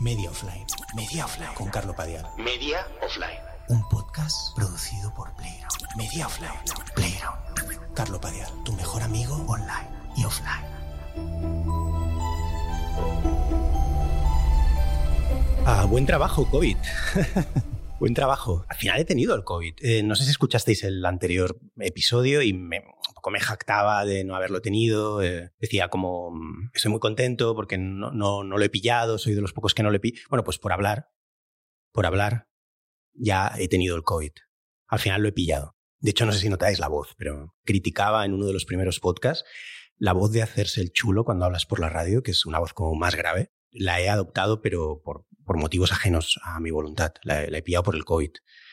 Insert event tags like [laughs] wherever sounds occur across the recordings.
Media Offline. Media Offline. Con Carlo Padial. Media Offline. Un podcast producido por Playground. Media Offline. Playground. Carlo Padial, tu mejor amigo online y offline. Ah, buen trabajo, COVID. [laughs] buen trabajo. Al final he tenido el COVID. Eh, no sé si escuchasteis el anterior episodio y me, un poco me jactaba de no haberlo tenido. Eh, decía como, mm, estoy muy contento porque no, no, no lo he pillado, soy de los pocos que no lo he pillado. Bueno, pues por hablar, por hablar, ya he tenido el COVID. Al final lo he pillado. De hecho, no sé si notáis la voz, pero criticaba en uno de los primeros podcasts la voz de hacerse el chulo cuando hablas por la radio, que es una voz como más grave. La he adoptado, pero por, por motivos ajenos a mi voluntad. La, la he pillado por el COVID.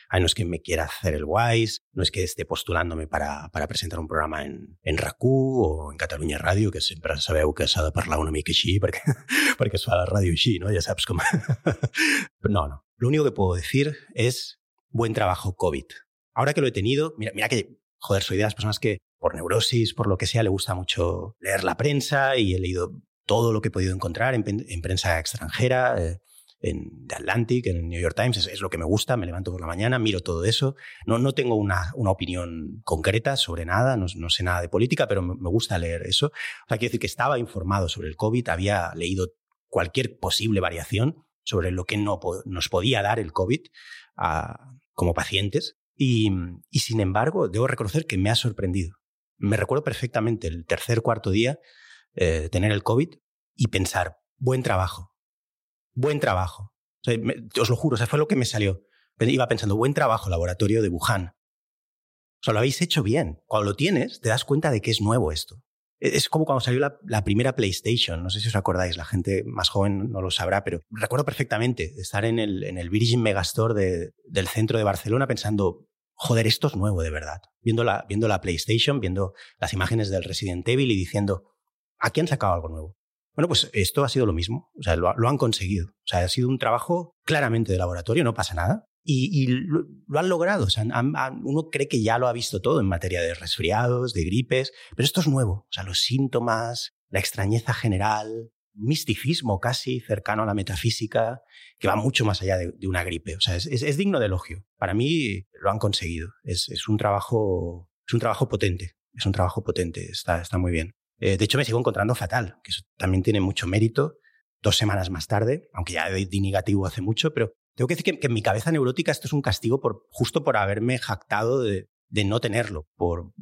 Ay, no es que me quiera hacer el wise, no es que esté postulándome para, para presentar un programa en, en RACU o en Catalunya Radio, que sempre sabeu que s'ha de parlar una mica així perquè, [laughs] perquè es fa la ràdio així, no? Ja saps com... [laughs] no, no. Lo único que puedo decir es buen trabajo COVID. Ahora que lo he tenido, mira, que, joder, soy de las personas que por neurosis, por lo que sea, le gusta mucho leer la prensa y he leído todo lo que he podido encontrar en, en prensa extranjera, eh, en The Atlantic, en New York Times, es, es, lo que me gusta, me levanto por la mañana, miro todo eso. No, no tengo una, una opinión concreta sobre nada, no, no, sé nada de política, pero me, me gusta leer eso. O sea, quiero decir que estaba informado sobre el COVID, había leído cualquier posible variación sobre lo que no, nos podía dar el COVID a, como pacientes. Y, y, sin embargo, debo reconocer que me ha sorprendido. Me recuerdo perfectamente el tercer, cuarto día eh, de tener el COVID y pensar, buen trabajo, buen trabajo. Os lo juro, o fue lo que me salió. Iba pensando, buen trabajo, laboratorio de Wuhan. O sea, lo habéis hecho bien. Cuando lo tienes, te das cuenta de que es nuevo esto. Es como cuando salió la, la, primera PlayStation, no sé si os acordáis, la gente más joven no lo sabrá, pero recuerdo perfectamente estar en el, en el Virgin Megastore de, del centro de Barcelona pensando, joder, esto es nuevo de verdad. Viendo la, viendo la PlayStation, viendo las imágenes del Resident Evil y diciendo, aquí han sacado algo nuevo. Bueno, pues esto ha sido lo mismo, o sea, lo, lo han conseguido. O sea, ha sido un trabajo claramente de laboratorio, no pasa nada. Y, y lo, lo, han logrado. O sea, han, han, uno cree que ya lo ha visto todo en materia de resfriados, de gripes, pero esto es nuevo. O sea, los síntomas, la extrañeza general, misticismo casi cercano a la metafísica, que va mucho más allá de, de una gripe. O sea, es, es, es, digno de elogio. Para mí lo han conseguido. Es, es, un trabajo, es un trabajo potente. Es un trabajo potente. Está, está muy bien. Eh, de hecho, me sigo encontrando fatal, que eso también tiene mucho mérito. Dos semanas más tarde, aunque ya di negativo hace mucho, pero tengo que decir que, en mi cabeza neurótica esto es un castigo por, justo por haberme jactado de, no tenerlo, por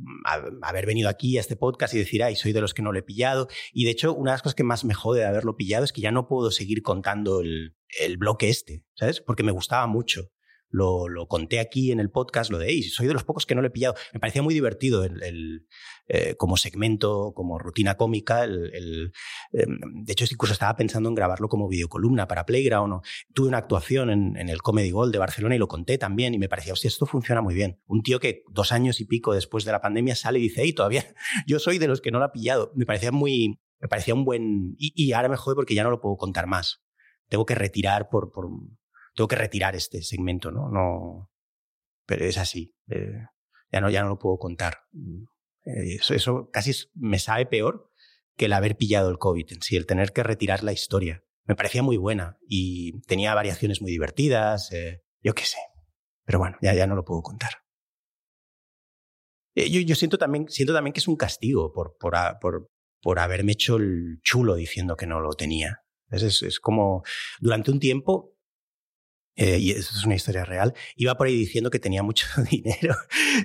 haber venido aquí a este podcast y decir, ay, soy de los que no lo he pillado. Y de hecho, una de las cosas que más me jode de haberlo pillado es que ya no puedo seguir contando el, el bloque este, ¿sabes? Porque me gustaba mucho. Lo, conté aquí en el podcast, lo de, hey, soy de los pocos que no lo he pillado. Me parecía muy divertido el, eh, como segmento, como rutina cómica. Eh, de hecho, incluso estaba pensando en grabarlo como videocolumna para Playground. O, tuve una actuación en, el Comedy Gold de Barcelona y lo conté también y me parecía, hostia, esto funciona muy bien. Un tío que dos años y pico después de la pandemia sale y dice, hey, todavía [laughs] yo soy de los que no lo ha pillado. Me parecía muy, me parecía un buen... Y, ahora me jode porque ya no lo puedo contar más. Tengo que retirar por, tengo que retirar este segmento, ¿no? no pero es así. Eh, ya, no, ya no lo puedo contar. Eh, eso, eso casi me sabe peor que el haber pillado el COVID en sí, el tener que retirar la historia. Me parecía muy buena y tenía variaciones muy divertidas, eh, yo qué sé. Pero bueno, ya, ya no lo puedo contar. Yo, yo siento, también, siento también que es un castigo por, por, por, por haberme hecho el chulo diciendo que no lo tenía. Es, es como, durante un tiempo eh, y eso es una historia real, iba por ahí diciendo que tenía mucho [laughs] dinero,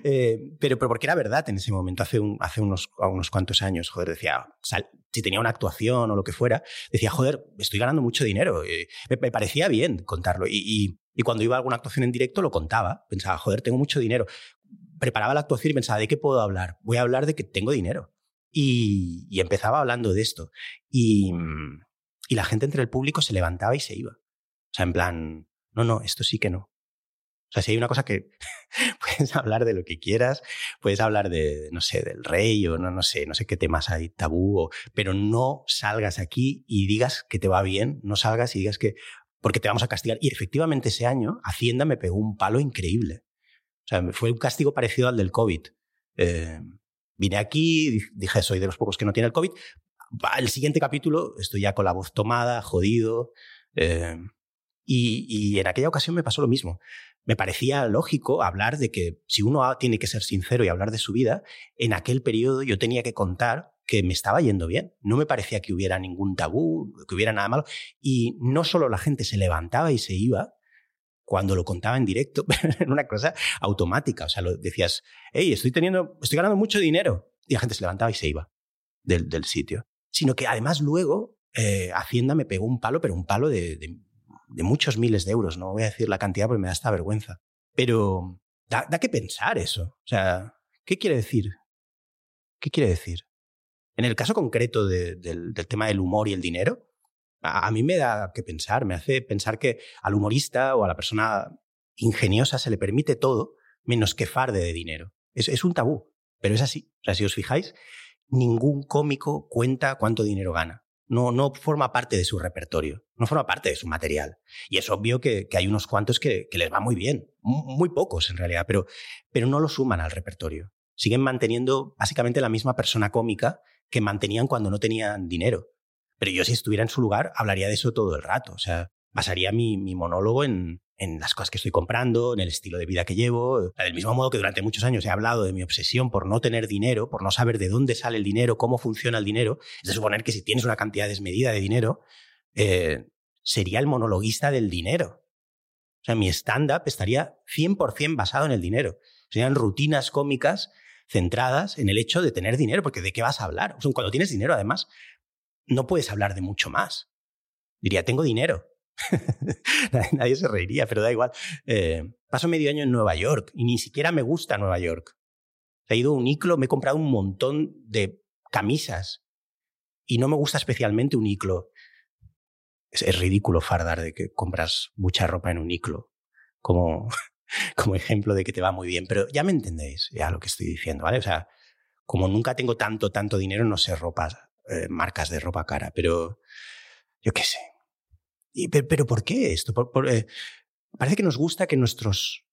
eh, pero, pero porque era verdad en ese momento, hace, un, hace unos, unos cuantos años, joder, decía, sal, si tenía una actuación o lo que fuera, decía, joder, estoy ganando mucho dinero, eh, me, me, parecía bien contarlo, y, y, y, cuando iba a alguna actuación en directo lo contaba, pensaba, joder, tengo mucho dinero, preparaba la actuación y pensaba, ¿de qué puedo hablar? Voy a hablar de que tengo dinero. Y, y empezaba hablando de esto, y, la gente entre el público se levantaba y se iba. O sea, en plan, no, no, esto sí que no. O sea, si hay una cosa que [laughs] puedes hablar de lo que quieras, puedes hablar de, no sé, del rey o no, no sé, no sé qué temas hay tabú, pero no salgas aquí y digas que te va bien, no salgas y digas que, porque te vamos a castigar. Y efectivamente ese año Hacienda me pegó un palo increíble. O sea, fue un castigo parecido al del COVID. Eh, vine aquí, dije, soy de los pocos que no tiene el COVID. El siguiente capítulo estoy ya con la voz tomada, jodido, Eh, y, en aquella ocasión me pasó lo mismo. Me parecía lógico hablar de que si uno tiene que ser sincero y hablar de su vida, en aquel periodo yo tenía que contar que me estaba yendo bien. No me parecía que hubiera ningún tabú, que hubiera nada malo. Y no solo la gente se levantaba y se iba, cuando lo contaba en directo, [laughs] era una cosa automática. O sea, lo decías, hey, estoy teniendo, estoy ganando mucho dinero. Y la gente se levantaba y se iba del, sitio. Sino que además luego eh, Hacienda me pegó un palo, pero un palo de, muchos miles de euros. No voy a decir la cantidad porque me da esta vergüenza. Pero da, da que pensar eso. O sea, ¿qué quiere decir? ¿Qué quiere decir? En el caso concreto del, del, tema del humor y el dinero, a, mí me da que pensar, me hace pensar que al humorista o a la persona ingeniosa se le permite todo menos que farde de dinero. Es, es un tabú, pero es así. O sea, si os fijáis, ningún cómico cuenta cuánto dinero gana. No, no forma parte de su repertorio, no forma parte de su material. Y es obvio que, que hay unos cuantos que, que, les va muy bien, muy pocos en realidad, pero, pero no lo suman al repertorio. Siguen manteniendo básicamente la misma persona cómica que mantenían cuando no tenían dinero. Pero yo si estuviera en su lugar hablaría de eso todo el rato. O sea, basaría mi, mi monólogo en, en las cosas que estoy comprando, en el estilo de vida que llevo. Del mismo modo que durante muchos años he hablado de mi obsesión por no tener dinero, por no saber de dónde sale el dinero, cómo funciona el dinero. Es de suponer que si tienes una cantidad desmedida de dinero, eh, sería el monologuista del dinero. O sea, mi stand-up estaría 100% basado en el dinero. Serían rutinas cómicas centradas en el hecho de tener dinero, porque ¿de qué vas a hablar? Cuando tienes dinero, además, no puedes hablar de mucho más. Diría, tengo dinero. [laughs] Nadie se reiría, pero da igual. Eh, paso medio año en Nueva York y ni siquiera me gusta Nueva York. He ido a un iclo, me he comprado un montón de camisas y no me gusta especialmente un iclo. Es, ridículo fardar de que compras mucha ropa en un iclo como, [laughs] como ejemplo de que te va muy bien, pero ya me entendéis ya lo que estoy diciendo, ¿vale? O sea, como nunca tengo tanto, tanto dinero, no sé ropas, eh, marcas de ropa cara, pero yo qué sé, pero, ¿por qué esto? Eh, parece que nos gusta que nuestros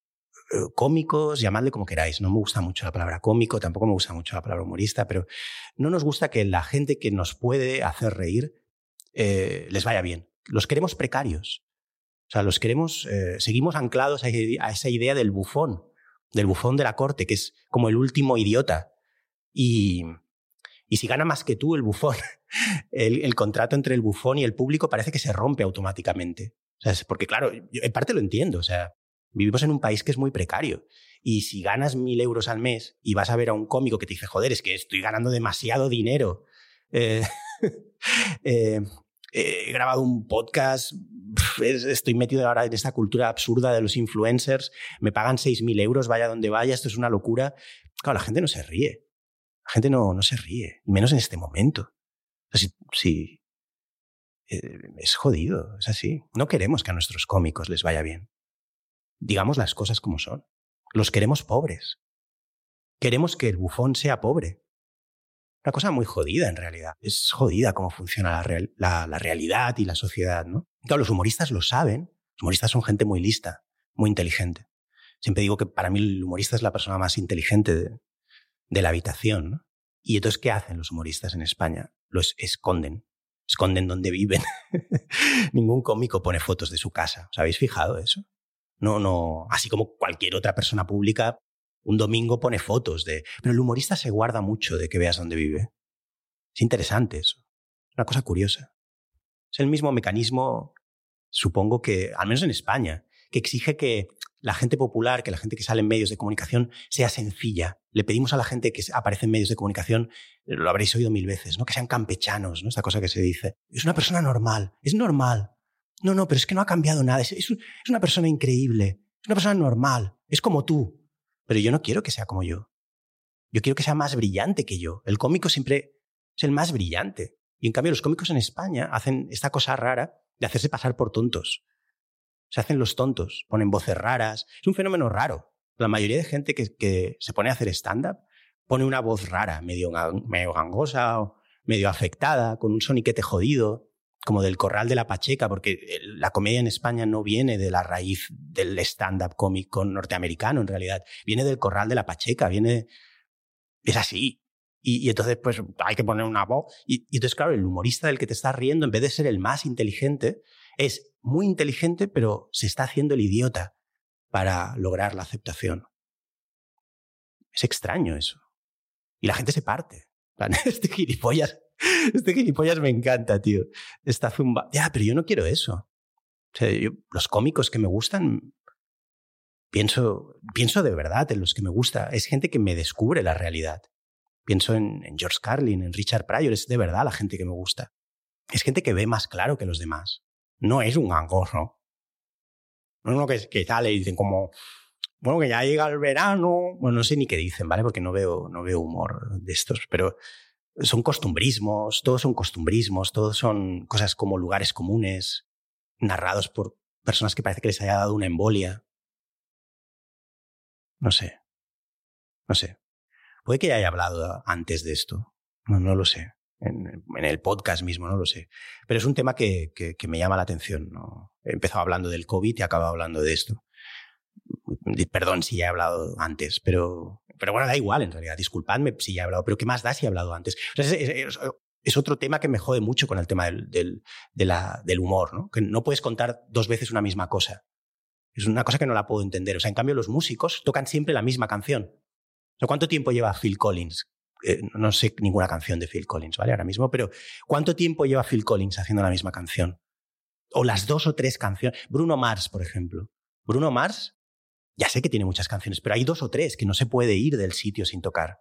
eh, cómicos, llamadle como queráis, no me gusta mucho la palabra cómico, tampoco me gusta mucho la palabra humorista, pero no nos gusta que la gente que nos puede hacer reír eh, les vaya bien. Los queremos precarios. O sea, los queremos, seguimos anclados a, esa idea del bufón, del bufón de la corte, que es como el último idiota. Y, y si gana más que tú el bufón, [laughs] el, contrato entre el bufón y el público parece que se rompe automáticamente. O sea, porque claro, en parte lo entiendo. O sea, vivimos en un país que es muy precario. Y si ganas mil euros al mes y vas a ver a un cómico que te dice, joder, es que estoy ganando demasiado dinero. Eh, [laughs] eh, he grabado un podcast, estoy metido ahora en esta cultura absurda de los influencers, me pagan seis mil euros, vaya donde vaya, esto es una locura. Claro, la gente no se ríe. La gente no, no se ríe, y menos en este momento. Si, eh, es jodido, es así. No queremos que a nuestros cómicos les vaya bien. Digamos las cosas como son. Los queremos pobres. Queremos que el bufón sea pobre. Una cosa muy jodida en realidad. Es jodida cómo funciona la, la, realidad y la sociedad, ¿no? Claro, los humoristas lo saben. Los humoristas son gente muy lista, muy inteligente. Siempre digo que para mí el humorista es la persona más inteligente de, de la habitación. ¿no? Y entonces, ¿qué hacen los humoristas en España? Los esconden. Esconden donde viven. [laughs] Ningún cómico pone fotos de su casa. ¿Os habéis fijado eso? No, no. Así como cualquier otra persona pública, un domingo pone fotos de. Pero el humorista se guarda mucho de que veas dónde vive. Es interesante eso. Una cosa curiosa. Es el mismo mecanismo, supongo que, al menos en España, que exige que la gente popular, que la gente que sale en medios de comunicación sea sencilla. Le pedimos a la gente que aparece en medios de comunicación, lo habréis oído mil veces, ¿no? que sean campechanos, ¿no? esta cosa que se dice. Es una persona normal, es normal. No, no, pero es que no ha cambiado nada, es, es, una persona increíble, es una persona normal, es como tú. Pero yo no quiero que sea como yo. Yo quiero que sea más brillante que yo. El cómico siempre es el más brillante. Y en cambio los cómicos en España hacen esta cosa rara de hacerse pasar por tontos. Se hacen los tontos, ponen voces raras. Es un fenómeno raro. La mayoría de gente que, se pone a hacer stand-up pone una voz rara, medio, medio gangosa medio afectada, con un soniquete jodido, como del corral de la Pacheca, porque la comedia en España no viene de la raíz del stand-up cómico norteamericano, en realidad. Viene del corral de la Pacheca, viene... Es así. Y, entonces, pues, hay que poner una voz. Y, y entonces, claro, el humorista del que te estás riendo, en vez de ser el más inteligente, es muy inteligente, pero se está haciendo el idiota para lograr la aceptación. Es extraño eso. Y la gente se parte. [laughs] Este gilipollas, este gilipollas me encanta, tío. Esta zumba. Ya, pero yo no quiero eso. Los cómicos que me gustan, pienso, pienso de verdad en los que me gusta. Es gente que me descubre la realidad. Pienso en, George Carlin, en Richard Pryor, es de verdad la gente que me gusta. Es gente que ve más claro que los demás. No es un angorro. No es uno que, que sale y dicen como, bueno, que ya llega el verano. Bueno, no sé ni qué dicen, ¿vale? Porque no veo, no veo humor de estos, pero son costumbrismos, todos son costumbrismos, todos son cosas como lugares comunes, narrados por personas que parece que les haya dado una embolia. No sé. No sé. Puede que ya haya hablado antes de esto. No, no lo sé. En, el podcast mismo, no lo sé. Pero es un tema que, que, me llama la atención. ¿no? He empezado hablando del COVID y acabado hablando de esto. Perdón si ya he hablado antes, pero, pero bueno, da igual en realidad. Disculpadme si ya he hablado, pero ¿qué más da si he hablado antes? es, otro tema que me jode mucho con el tema del, del, de la, del humor, ¿no? Que no puedes contar dos veces una misma cosa. Es una cosa que no la puedo entender. O sea, en cambio, los músicos tocan siempre la misma canción. ¿Cuánto tiempo lleva Phil Collins? Eh, no sé ninguna canción de Phil Collins, ¿vale? Ahora mismo, pero ¿cuánto tiempo lleva Phil Collins haciendo la misma canción? O las dos o tres canciones. Bruno Mars, por ejemplo. Bruno Mars ya sé que tiene muchas canciones, pero hay dos o tres que no se puede ir del sitio sin tocar.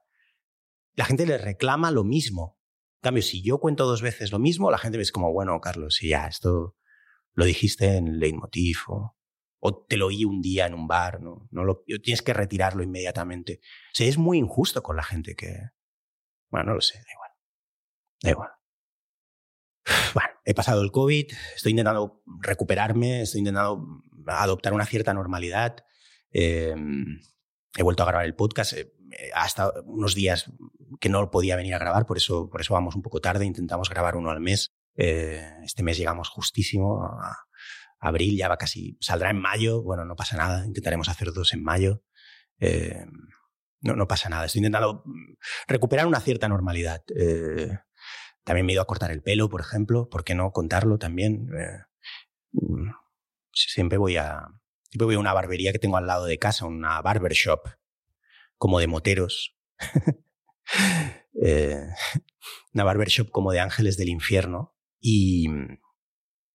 La gente le reclama lo mismo. En cambio, si yo cuento dos veces lo mismo, la gente ve como, bueno, Carlos, si ya, esto lo dijiste en Leitmotiv o, o te lo oí un día en un bar, no, no lo, tienes que retirarlo inmediatamente. O sea, es muy injusto con la gente que... Bueno, no lo sé, da igual. Da igual. Bueno, he pasado el COVID, estoy intentando recuperarme, estoy intentando adoptar una cierta normalidad. Em, he vuelto a grabar el podcast. Eh, hasta unos días que no podía venir a grabar, por eso, por eso vamos un poco tarde. Intentamos grabar uno al mes. Eh, este mes llegamos justísimo a abril, ya va casi, saldrá en mayo. Bueno, no pasa nada. Intentaremos hacer dos en mayo. Em, no, no pasa nada. Estoy intentando recuperar una cierta normalidad. Eh, también me he ido a cortar el pelo, por ejemplo. ¿Por qué no contarlo también? Mm, siempre voy a, Siempre voy a una barbería que tengo al lado de casa, una barbershop, como de moteros. [laughs] eh, una barbershop como de ángeles del infierno. Y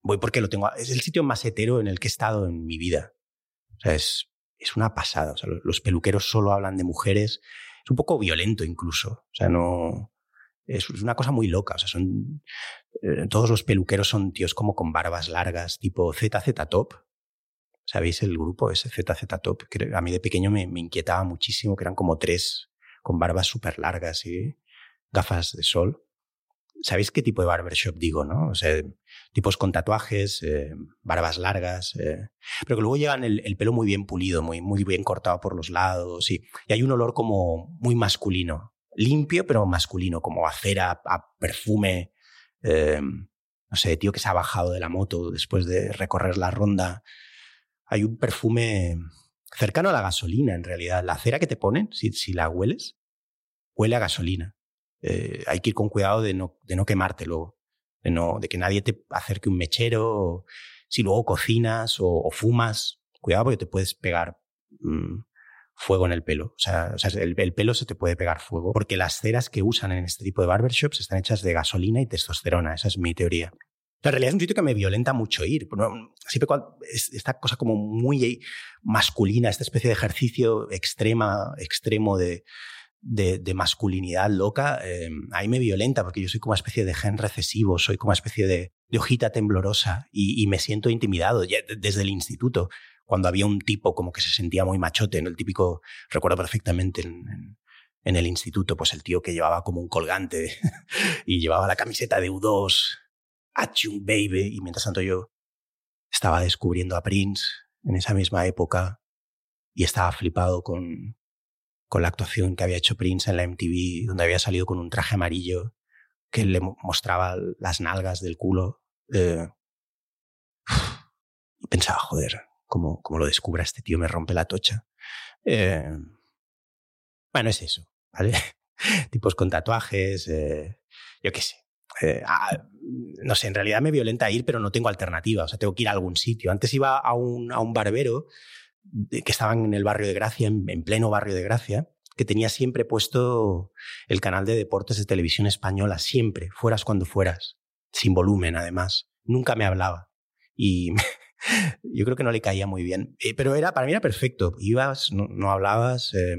voy porque lo tengo. Es el sitio más hetero en el que he estado en mi vida. O sea, es, es una pasada. O sea, los peluqueros solo hablan de mujeres. Es un poco violento incluso. O sea, no. Es una cosa muy loca. O sea, son. Eh, todos los peluqueros son tíos como con barbas largas, tipo ZZ Top. ¿Sabéis el grupo ese ZZ Top? Que a mí de pequeño me, inquietaba muchísimo, que eran como tres con barbas súper largas y gafas de sol. ¿Sabéis qué tipo de barbershop digo, no? O sea, tipos con tatuajes, eh, barbas largas, eh, pero que luego llevan el, pelo muy bien pulido, muy, muy bien cortado por los lados y, hay un olor como muy masculino, limpio pero masculino, como a cera, a perfume, eh, no sé, tío que se ha bajado de la moto después de recorrer la ronda hay un perfume cercano a la gasolina, en realidad. La cera que te ponen, si, si la hueles, huele a gasolina. Eh, hay que ir con cuidado de no, de no quemarte luego, de, no, de que nadie te acerque un mechero, si luego cocinas o, fumas, cuidado porque te puedes pegar mm, fuego en el pelo. O sea, el, el, pelo se te puede pegar fuego porque las ceras que usan en este tipo de barbershops están hechas de gasolina y testosterona. Esa es mi teoría. En realidad es un sitio que me violenta mucho ir. Siempre esta cosa como muy masculina, esta especie de ejercicio extrema, extremo de, de, masculinidad loca, eh, ahí me violenta porque yo soy como una especie de gen recesivo, soy como una especie de, de hojita temblorosa y, me siento intimidado desde el instituto, cuando había un tipo como que se sentía muy machote, el típico, recuerdo perfectamente en, en el instituto, pues el tío que llevaba como un colgante [laughs] y llevaba la camiseta de U2 Achung Baby. Y mientras tanto yo estaba descubriendo a Prince en esa misma época y estaba flipado con, con la actuación que había hecho Prince en la MTV, donde había salido con un traje amarillo que le mostraba las nalgas del culo. Eh, y [sighs] pensaba, joder, como, como lo descubra este tío me rompe la tocha. Eh, bueno, es eso, ¿vale? [laughs] Tipos con tatuajes, eh, yo qué sé. Ah, no sé, en realidad me violenta ir, pero no tengo alternativa, o sea, tengo que ir a algún sitio. Antes iba a un, a un barbero que estaba en el barrio de Gracia, en, pleno barrio de Gracia, que tenía siempre puesto el canal de deportes de televisión española, siempre, fueras cuando fueras, sin volumen además. Nunca me hablaba. Y [laughs] yo creo que no le caía muy bien. Eh, pero era, para mí era perfecto. Ibas, no, hablabas, eh,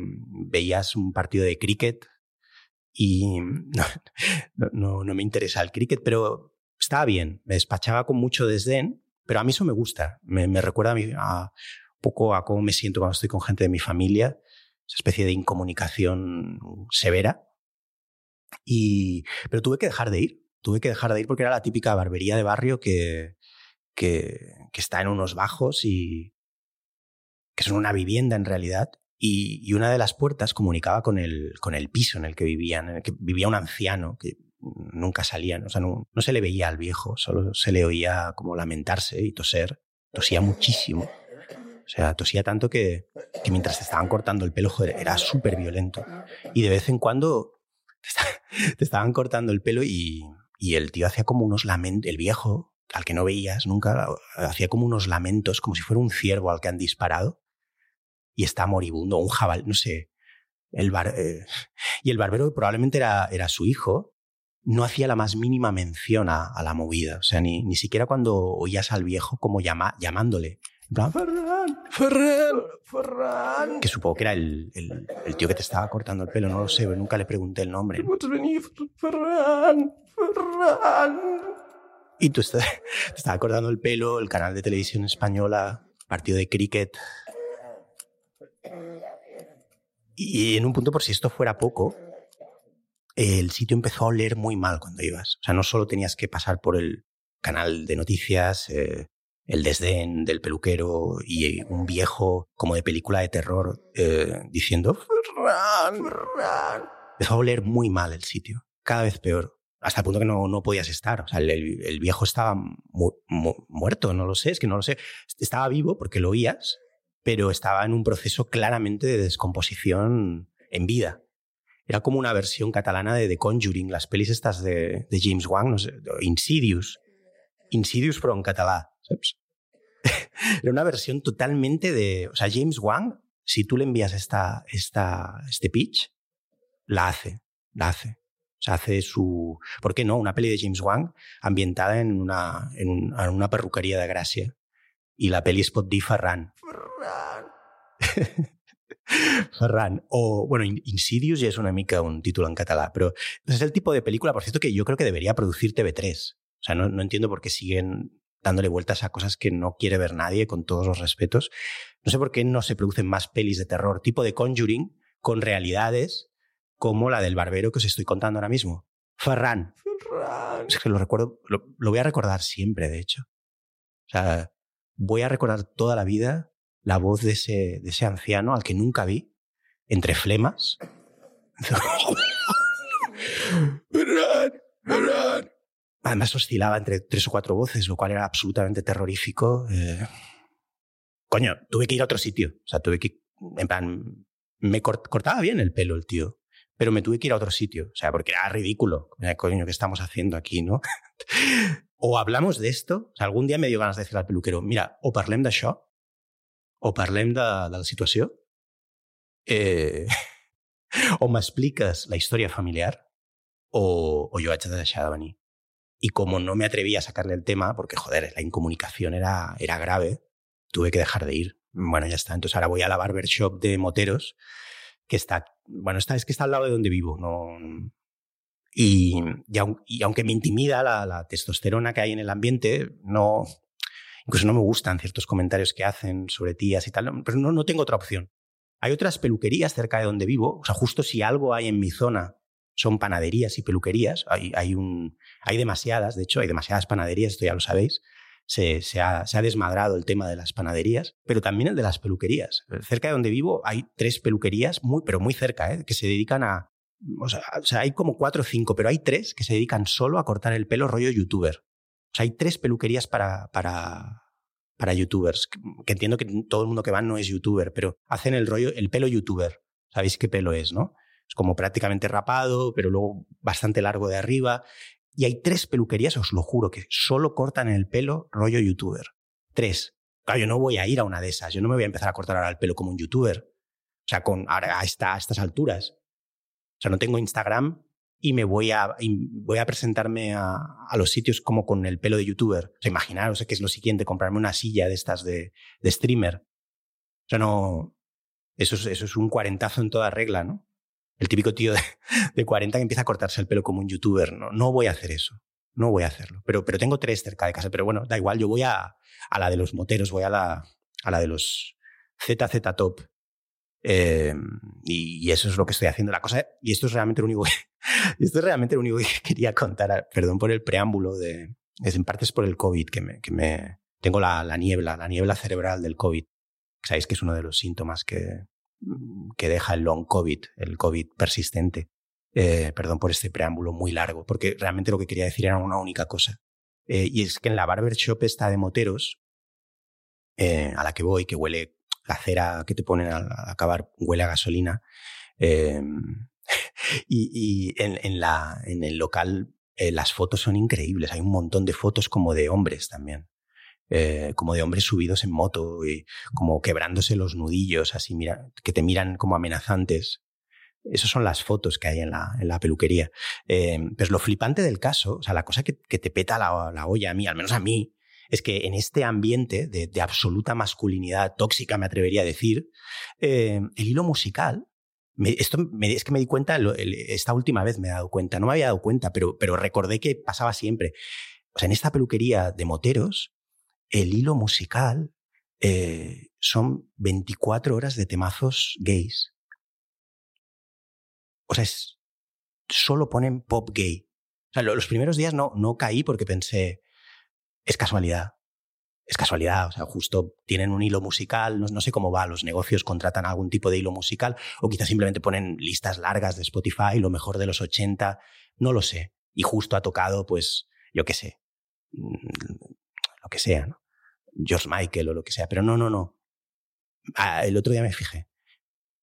veías un partido de cricket y [laughs] no, no, me interesa el cricket, pero estaba bien. Me despachaba con mucho desdén, pero a mí eso me gusta. Me, recuerda a, mí, a poco a cómo me siento cuando estoy con gente de mi familia, esa especie de incomunicación severa. Y, pero tuve que dejar de ir, tuve que dejar de ir porque era la típica barbería de barrio que, que, está en unos bajos y que son una vivienda en realidad. Y, y, una de las puertas comunicaba con el, con el piso en el que vivían, en el que vivía un anciano que nunca salía, o sea, no, no se le veía al viejo, solo se le oía como lamentarse y toser, tosía muchísimo. Sea, tosía tanto que, mientras te estaban cortando el pelo, joder, era súper violento. Y de vez en cuando te, [laughs] estaban cortando el pelo y, el tío hacía como unos lamentos, el viejo, al que no veías nunca, hacía como unos lamentos, como si fuera un ciervo al que han disparado y está moribundo, un jabal, no sé. El bar, eh, y el barbero probablemente era, su hijo, no hacía la más mínima mención a, a la movida. O sea, ni, ni siquiera cuando oías al viejo como llama, llamándole. Ferran, Ferran, Ferran. Que supongo que era el, el, el, tío que te estaba cortando el pelo, no lo sé, nunca le pregunté el nombre. Ferran, Ferran. Y tú te estaba cortando el pelo, el canal de televisión española, partido de cricket. Y en un punto, por si esto fuera poco, el sitio empezó a oler muy mal cuando ibas. O sea, no solo tenías que pasar por el canal de noticias, eh, el desdén del peluquero y un viejo como de película de terror eh, diciendo Ferran, Ferran. Empezó a oler muy mal el sitio, cada vez peor, hasta el punto que no, no podías estar. O sea, el, el viejo estaba mu mu muerto, no lo sé, es que no lo sé. Estaba vivo porque lo oías, pero estaba en un proceso claramente de descomposición en vida. Era como una versión catalana de The Conjuring, las pelis estas de, de James Wan, no sé, Insidious. Insidious, però en català, saps? [laughs] Era una versión totalmente de... O sea, James Wan, si tú le envías esta, esta, este pitch, la hace, la hace. O sea, hace su... ¿Por qué no? Una peli de James Wan ambientada en una, en, un, en una perruquería de Gràcia. I la peli es pot dir Ferran. Ferran. [laughs] O, bueno, Insidious ya es una mica un título en català, pero es el tipo de película, por cierto, que yo creo que debería producir TV3. O sea, no, no entiendo por qué siguen dándole vueltas a cosas que no quiere ver nadie, con todos los respetos. No sé por qué no se producen más pelis de terror, tipo de Conjuring, con realidades como la del barbero que os estoy contando ahora mismo. Ferran. Ferran. Es que lo recuerdo, lo, lo voy a recordar siempre, de hecho. O sea, voy a recordar toda la vida la voz de ese, de ese anciano al que nunca vi, entre flemas. [laughs] Ferran, Ferran. Además oscilaba entre tres o cuatro voces, lo cual era absolutamente terrorífico. Eh... Coño, tuve que ir a otro sitio. O sea, tuve que... En plan, me cortaba bien el pelo el tío, pero me tuve que ir a otro sitio. O sea, porque era ridículo. Coño, ¿qué estamos haciendo aquí, no? [laughs] o hablamos de esto. O sea, algún día me dio ganas de decir al peluquero, mira, o parlem d'això, o parlem de, de la situació, eh, [laughs] o m'expliques la història familiar, o, o jo haig de deixar de venir. Y como no me atrevía a sacarle el tema, porque joder, la incomunicación era, era grave, tuve que dejar de ir. Bueno, ya está. Entonces ahora voy a la barbershop de Moteros, que está, bueno, esta es que está al lado de donde vivo, no. Y, y, y aunque me intimida la, la, testosterona que hay en el ambiente, no, incluso no me gustan ciertos comentarios que hacen sobre tías y tal, pero no, no tengo otra opción. Hay otras peluquerías cerca de donde vivo, o sea, justo si algo hay en mi zona son panaderías y peluquerías. Hay, hay, un, hay demasiadas, de hecho, hay demasiadas panaderías, esto ya lo sabéis. Se, se, ha, se, ha, desmadrado el tema de las panaderías, pero también el de las peluquerías. Cerca de donde vivo hay tres peluquerías, muy, pero muy cerca, ¿eh? que se dedican a... O sea, o sea, hay como cuatro o cinco, pero hay tres que se dedican solo a cortar el pelo rollo youtuber. O sea, hay tres peluquerías para, para, para youtubers, que entiendo que todo el mundo que va no es youtuber, pero hacen el rollo, el pelo youtuber. ¿Sabéis qué pelo es, no? Es como prácticamente rapado, pero luego bastante largo de arriba. Y hay tres peluquerías, os lo juro, que solo cortan el pelo rollo youtuber. Tres. Claro, yo no voy a ir a una de esas. Yo no me voy a empezar a cortar ahora el pelo como un youtuber. O sea, con, ahora, a, esta, a estas alturas. O sea, no tengo Instagram y me voy a, voy a presentarme a, los sitios como con el pelo de youtuber. O sea, imaginaros que es lo siguiente, comprarme una silla de estas de, de streamer. O sea, no. Eso es, eso es un cuarentazo en toda regla, ¿no? El típico tío de, [laughs] de 40 que empieza a cortarse el pelo como un youtuber. No, no voy a hacer eso. No voy a hacerlo. Pero, pero tengo tres cerca de casa. Pero bueno, da igual, yo voy a, a la de los moteros, voy a la, a la de los ZZ Top. Eh, y, eso es lo que estoy haciendo. La cosa, y esto es realmente lo único que, [laughs] esto es realmente lo único que [laughs] quería contar. Perdón por el preámbulo de, es en parte es por el COVID que me, que me tengo la, la niebla, la niebla cerebral del COVID. Sabéis que es uno de los síntomas que, que deja el long COVID, el COVID persistente. Eh, perdón por este preámbulo muy largo, porque realmente lo que quería decir era una única cosa. Eh, y es que en la barber shop esta de moteros, eh, a la que voy, que huele la cera que te ponen al, acabar, huele a gasolina. Eh, [laughs] y, en, la, en el local las fotos son increíbles. Hay un montón de fotos como de hombres también. Eh, como de hombres subidos en moto y como quebrándose los nudillos, así mira, que te miran como amenazantes. Esas son las fotos que hay en la, en la peluquería. Eh, pero lo flipante del caso, o sea, la cosa que, que te peta la, la, olla a mí, al menos a mí, es que en este ambiente de, de absoluta masculinidad tóxica, me atrevería a decir, eh, el hilo musical, me, esto me, es que me di cuenta, lo, el, esta última vez me he dado cuenta, no me había dado cuenta, pero, pero recordé que pasaba siempre. O sea, en esta peluquería de moteros, el hilo musical eh, son 24 horas de temazos gays. O sea, es, solo ponen pop gay. O sea, los primeros días no, no caí porque pensé, es casualidad. Es casualidad, o sea, justo tienen un hilo musical, no, no, sé cómo va, los negocios contratan algún tipo de hilo musical o quizás simplemente ponen listas largas de Spotify, lo mejor de los 80, no lo sé. Y justo ha tocado, pues, yo qué sé, lo que sea, ¿no? George Michael o lo que sea, pero no, no, no. Ah, el otro día me fijé.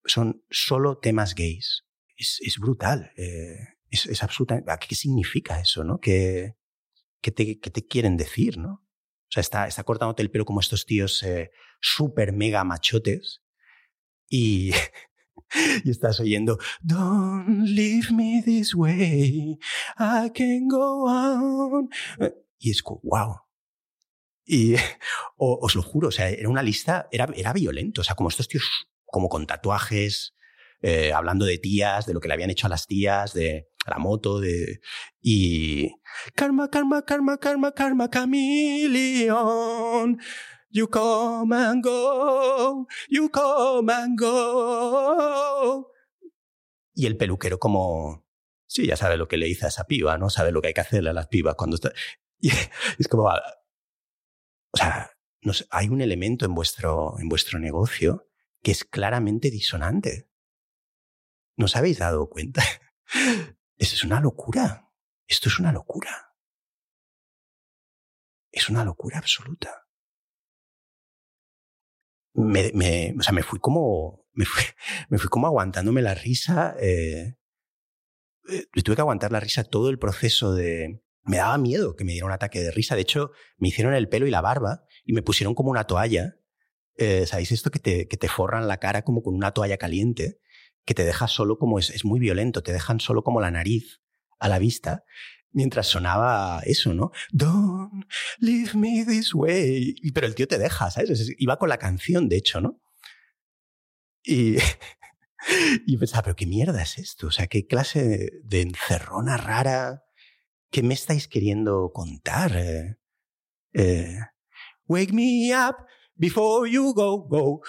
Son solo temas gays. Es, es brutal. Eh, es, es absoluta. ¿Qué significa eso, no? Que, ¿qué te, qué te quieren decir, no? O sea, está, está cortándote el pelo como estos tíos eh, súper mega machotes y, [laughs] y estás oyendo Don't leave me this way, I can go on. Y es como, wow. Y [laughs] os lo juro, o sea, era una lista, era, era violento, o sea, como estos tíos como con tatuajes, eh, hablando de tías, de lo que le habían hecho a las tías, de la moto, de y karma, karma, karma, karma, karma, chameleon. You come and go, you come and go. Y el peluquero como, sí, ya sabe lo que le dice a esa piba, ¿no? Sabe lo que hay que hacerle a las pibas cuando está... [laughs] Y es como, o sea, hay un elemento en vuestro, en vuestro negocio que es claramente disonante. ¿No os habéis dado cuenta? [laughs] Eso es una locura. Esto es una locura. Es una locura absoluta. Me, o sea, me fui como, me fui, [laughs] me fui como aguantándome la risa. Eh, eh, tuve que aguantar la risa todo el proceso de, me daba miedo que me diera un ataque de risa. De hecho, me hicieron el pelo y la barba y me pusieron como una toalla. Eh, ¿Sabéis esto? Que te, que te forran la cara como con una toalla caliente, que te deja solo como es, es muy violento, te dejan solo como la nariz a la vista mientras sonaba eso, ¿no? Don't leave me this way. Pero el tío te deja, ¿sabes? Iba con la canción, de hecho, ¿no? Y, [laughs] y pensaba, pero qué mierda es esto? O sea, qué clase de encerrona rara. ¿Qué me estáis queriendo contar? Eh, eh, Wake me up before you go, go.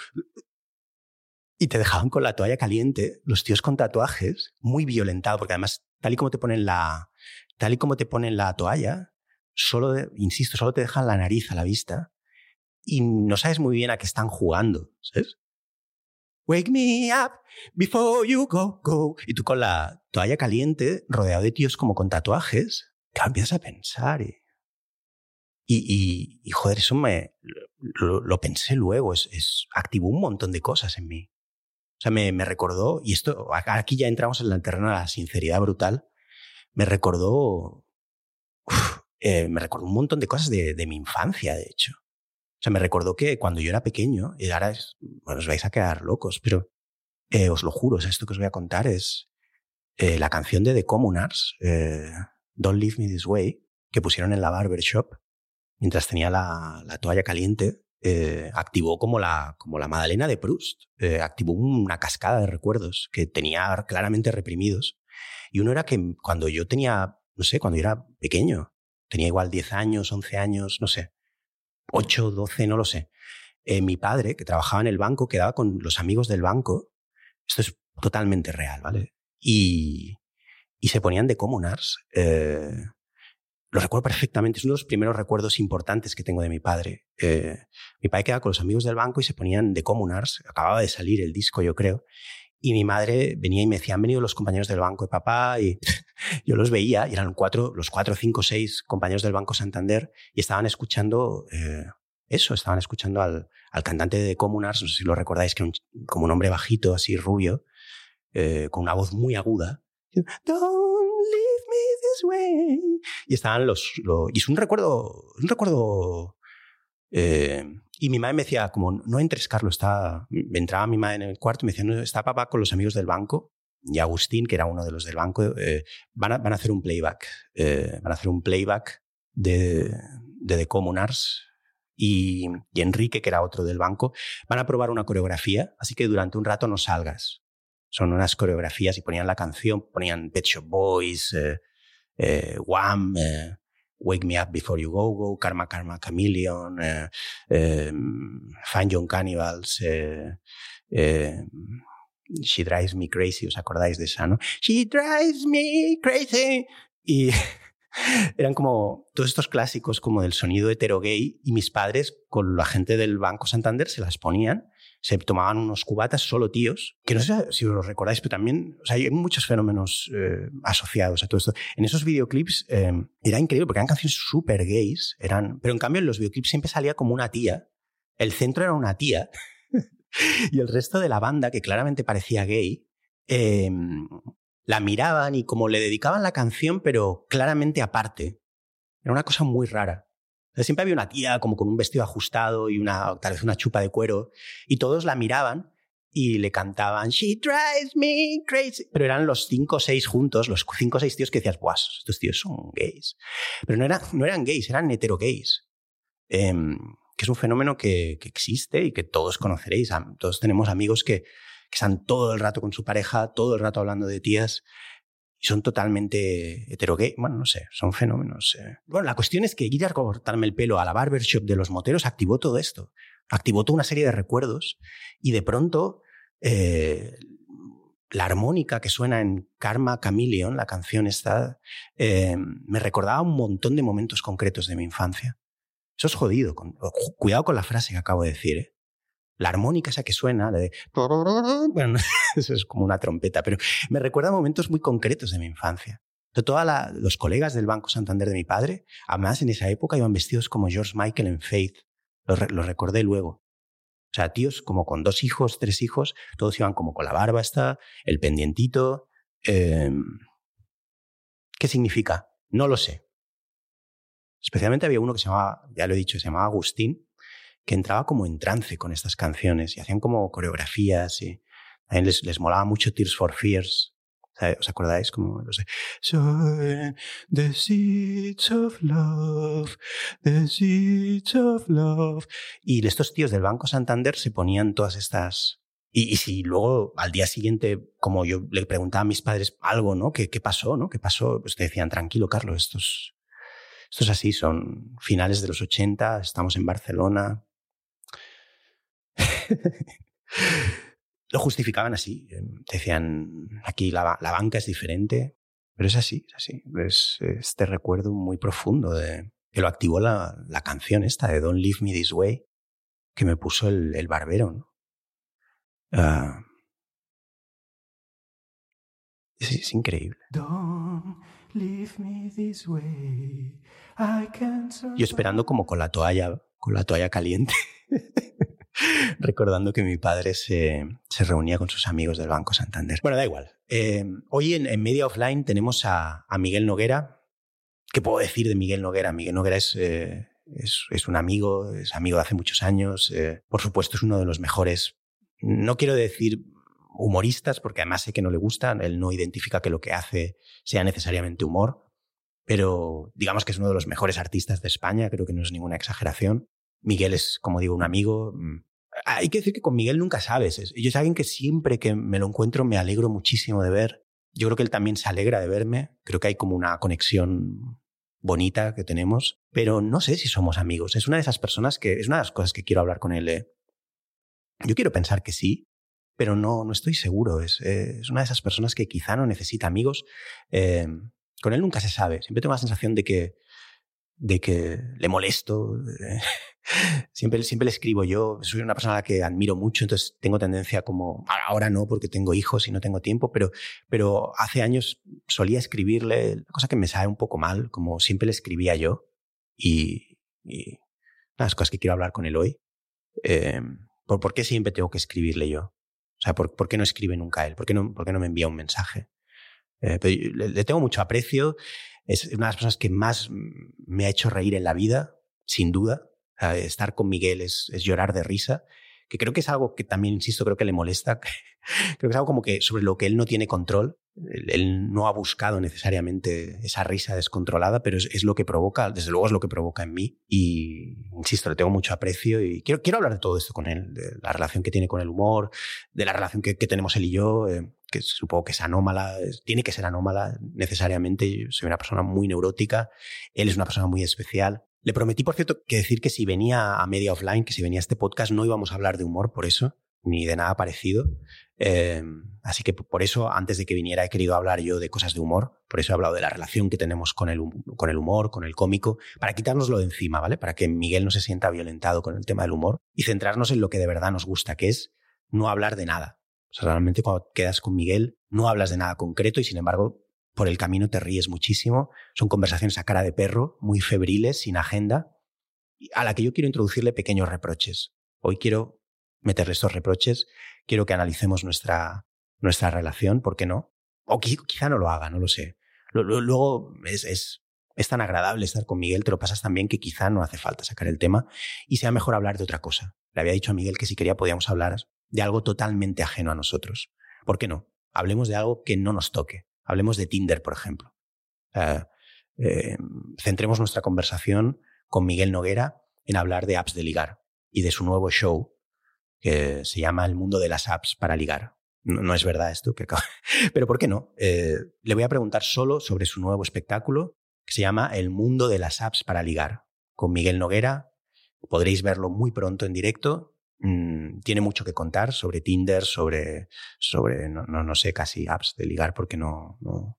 Y te dejaban con la toalla caliente, los tíos con tatuajes, muy violentado, porque además, tal y como te ponen la, tal y como te ponen la toalla, solo, insisto, solo te dejan la nariz a la vista y no sabes muy bien a qué están jugando, ¿sabes? Wake me up before you go, go. Y tú con la toalla caliente, rodeado de tíos como con tatuajes, te empiezas a pensar y, y, y, y joder, eso me lo, lo pensé luego, es, es, activó un montón de cosas en mí. O sea, me, me recordó, y esto, aquí ya entramos en el terreno de la sinceridad brutal, me recordó eh, me recordó un montón de cosas de, de, mi infancia, de hecho. O sea, me recordó que cuando yo era pequeño, y ahora es, bueno, os vais a quedar locos, pero eh, os lo juro, o sea, esto que os voy a contar es eh, la canción de The Communards, eh, Don't Leave Me This Way, que pusieron en la barbershop mientras tenía la, la toalla caliente, eh, activó como la, como la Madalena de Proust, eh, activó una cascada de recuerdos que tenía claramente reprimidos. Y uno era que cuando yo tenía, no sé, cuando yo era pequeño, tenía igual 10 años, 11 años, no sé, 8, 12, no lo sé. Eh, mi padre, que trabajaba en el banco, quedaba con los amigos del banco. Esto es totalmente real, ¿vale? Y, y se ponían de comunars. Eh, lo recuerdo perfectamente, es uno de los primeros recuerdos importantes que tengo de mi padre. Eh, mi padre quedaba con los amigos del banco y se ponían de comunars. Acababa de salir el disco, yo creo. Y mi madre venía y me decía, han venido los compañeros del banco de papá y [laughs] yo los veía y eran cuatro, los cuatro, cinco, seis compañeros del Banco Santander y estaban escuchando eh, eso, estaban escuchando al, al, cantante de Comunars, no sé si lo recordáis, que un, como un hombre bajito, así rubio, eh, con una voz muy aguda. Don't leave me this way. Y estaban los, los y es un recuerdo, un recuerdo eh, y mi madre me decía, como, no entres, Carlos, está... Entraba mi madre en el cuarto y me decía, no, está papá con los amigos del banco. Y Agustín, que era uno de los del banco, eh, van, a, van, a, hacer un playback. Eh, van a hacer un playback de, de The Communards. Y, y, Enrique, que era otro del banco, van a probar una coreografía, así que durante un rato no salgas. Son unas coreografías y ponían la canción, ponían Pet Shop Boys, eh, eh, Wham, eh, Wake Me Up Before You Go Go, Karma Karma Chameleon, eh, eh, Find Young Cannibals, eh, She Drives Me Crazy, ¿os acordáis de esa, no? She Drives Me Crazy. Y [laughs] eran como todos estos clásicos como del sonido hetero gay y mis padres con la gente del Banco Santander se las ponían se tomaban unos cubatas solo tíos, que no sé si os recordáis, pero también hay muchos fenómenos eh, asociados a todo esto. En esos videoclips eh, era increíble porque eran canciones súper gays, eran, pero en cambio en los videoclips siempre salía como una tía, el centro era una tía [laughs] y el resto de la banda, que claramente parecía gay, eh, la miraban y como le dedicaban la canción, pero claramente aparte. Era una cosa muy rara. Siempre había una tía como con un vestido ajustado y una, tal vez una chupa de cuero, y todos la miraban y le cantaban She drives me crazy. Pero eran los cinco o seis juntos, los cinco o seis tíos que decías, ¡buah! Estos tíos son gays. Pero no, era, no eran gays, eran hetero gays. Eh, que es un fenómeno que, que, existe y que todos conoceréis. Todos tenemos amigos que, que están todo el rato con su pareja, todo el rato hablando de tías y son totalmente heterogay. Bueno, no sé, son fenómenos. Eh. Bueno, la cuestión es que ir cortarme el pelo a la barbershop de los moteros activó todo esto. Activó toda una serie de recuerdos y de pronto eh, la armónica que suena en Karma Chameleon, la canción esta, eh, me recordaba un montón de momentos concretos de mi infancia. Eso es jodido. Con, cuidado con la frase que acabo de decir. ¿eh? La armónica esa que suena, de... [laughs] Bueno, eso es como una trompeta, pero me recuerda momentos muy concretos de mi infancia. Todos los colegas del Banco Santander de mi padre, además en esa época iban vestidos como George Michael en Faith. Lo, recordé luego. O sea, tíos como con dos hijos, tres hijos, todos iban como con la barba esta, el pendientito. Eh, ¿Qué significa? No lo sé. Especialmente había uno que se llamaba, ya lo he dicho, se llamaba Agustín, que entraba como en trance con estas canciones y hacían como coreografías y también les, les molaba mucho Tears for Fears. ¿Os acordáis? Como, no sé, so, the seeds of love, the seeds of love. Y estos tíos del Banco Santander se ponían todas estas... Y, y, si luego al día siguiente, como yo le preguntaba a mis padres algo, ¿no? ¿Qué, qué pasó, no? ¿Qué pasó? Pues te decían, tranquilo, Carlos, estos, esto es así, son finales de los 80, estamos en Barcelona, [laughs] Lo justificaban así. Em, decían, aquí la, la, banca es diferente, pero es así, es así. Es este recuerdo muy profundo de que lo activó la, la canción esta de Don't Leave Me This Way, que me puso el, el barbero. ¿no? Uh, es, es, increíble. Yo esperando como con la toalla, con la toalla caliente. [laughs] recordando que mi padre se, reunía con sus amigos del Banco Santander. Bueno, da igual. Eh, hoy en, Media Offline tenemos a, Miguel Noguera, ¿Qué puedo decir de Miguel Noguera? Miguel Noguera es, eh, es, un amigo, es amigo de hace muchos años. Eh, por supuesto, es uno de los mejores, no quiero decir humoristas, porque además sé que no le gustan, él no identifica que lo que hace sea necesariamente humor, pero digamos que es uno de los mejores artistas de España, creo que no es ninguna exageración. Miguel es, como digo, un amigo. Hay que decir que con Miguel nunca sabes. Yo es alguien que siempre que me lo encuentro me alegro muchísimo de ver. Yo creo que él también se alegra de verme. Creo que hay como una conexión bonita que tenemos, pero no sé si somos amigos. Es una de esas personas que es una de las cosas que quiero hablar con él. ¿eh? Yo quiero pensar que sí, pero no, no estoy seguro. Es, eh, es una de esas personas que quizá no necesita amigos. Eh, con él nunca se sabe. Siempre tengo la sensación de que, de que le molesto. [laughs] siempre, siempre le escribo yo. Soy una persona a la que admiro mucho, entonces tengo tendencia como, ahora no porque tengo hijos y no tengo tiempo, pero, pero hace años solía escribirle, cosa que me sabe un poco mal, como siempre le escribía yo. Y, y las cosas que quiero hablar con él hoy. Eh, ¿por, ¿por, qué siempre tengo que escribirle yo? O sea, ¿por, ¿por qué no escribe nunca él? ¿Por qué no, por qué no me envía un mensaje? Eh, le, tengo mucho aprecio. Es una de las personas que más me ha hecho reír en la vida, sin duda. estar con Miguel es, es, llorar de risa, que creo que es algo que también, insisto, creo que le molesta. [laughs] creo que es algo como que sobre lo que él no tiene control él no ha buscado necesariamente esa risa descontrolada, pero es, lo que provoca, desde luego es lo que provoca en mí. Y insisto, le tengo mucho aprecio y quiero, quiero hablar de todo esto con él, de la relación que tiene con el humor, de la relación que, tenemos él y yo, eh, que supongo que es anómala, tiene que ser anómala necesariamente. Yo soy una persona muy neurótica, él es una persona muy especial. Le prometí, por cierto, que decir que si venía a Media Offline, que si venía a este podcast, no íbamos a hablar de humor por eso, ni de nada parecido. Eh, así que por eso, antes de que viniera, he querido hablar yo de cosas de humor. Por eso he hablado de la relación que tenemos con el, con el humor, con el cómico, para quitárnoslo de encima, ¿vale? Para que Miguel no se sienta violentado con el tema del humor y centrarnos en lo que de verdad nos gusta, que es no hablar de nada. O sea, realmente cuando quedas con Miguel, no hablas de nada concreto y sin embargo, por el camino te ríes muchísimo. Son conversaciones a cara de perro, muy febriles, sin agenda, a la que yo quiero introducirle pequeños reproches. Hoy quiero meterle estos reproches, quiero que analicemos nuestra, nuestra relación, ¿por qué no? O quizá no lo haga, no lo sé. Luego es, es, es tan agradable estar con Miguel, te lo pasas tan bien que quizá no hace falta sacar el tema y sea mejor hablar de otra cosa. Le había dicho a Miguel que si quería podíamos hablar de algo totalmente ajeno a nosotros. ¿Por qué no? Hablemos de algo que no nos toque. Hablemos de Tinder, por ejemplo. Eh, centremos nuestra conversación con Miguel Noguera en hablar de apps de ligar y de su nuevo show que se llama El mundo de las apps para ligar. No, es verdad esto, que [laughs] pero ¿por qué no? Eh, le voy a preguntar solo sobre su nuevo espectáculo que se llama El mundo de las apps para ligar, con Miguel Noguera. Podréis verlo muy pronto en directo. Mm, tiene mucho que contar sobre Tinder, sobre, sobre no, no, sé, casi apps de ligar, porque no, no,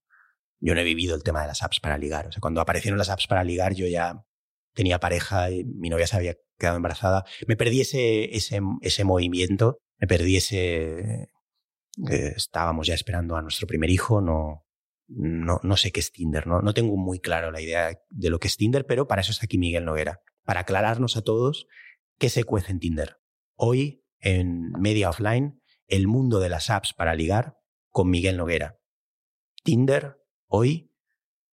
yo no he vivido el tema de las apps para ligar. O sea, cuando aparecieron las apps para ligar, yo ya tenía pareja y mi novia se había quedado embarazada. Me perdí ese, ese, ese movimiento, me perdí ese... Eh, estábamos ya esperando a nuestro primer hijo, no, no, no sé qué es Tinder, ¿no? no tengo muy claro la idea de lo que es Tinder, pero para eso está aquí Miguel Noguera, para aclararnos a todos qué se cuece en Tinder. Hoy, en Media Offline, el mundo de las apps para ligar con Miguel Noguera. Tinder, hoy,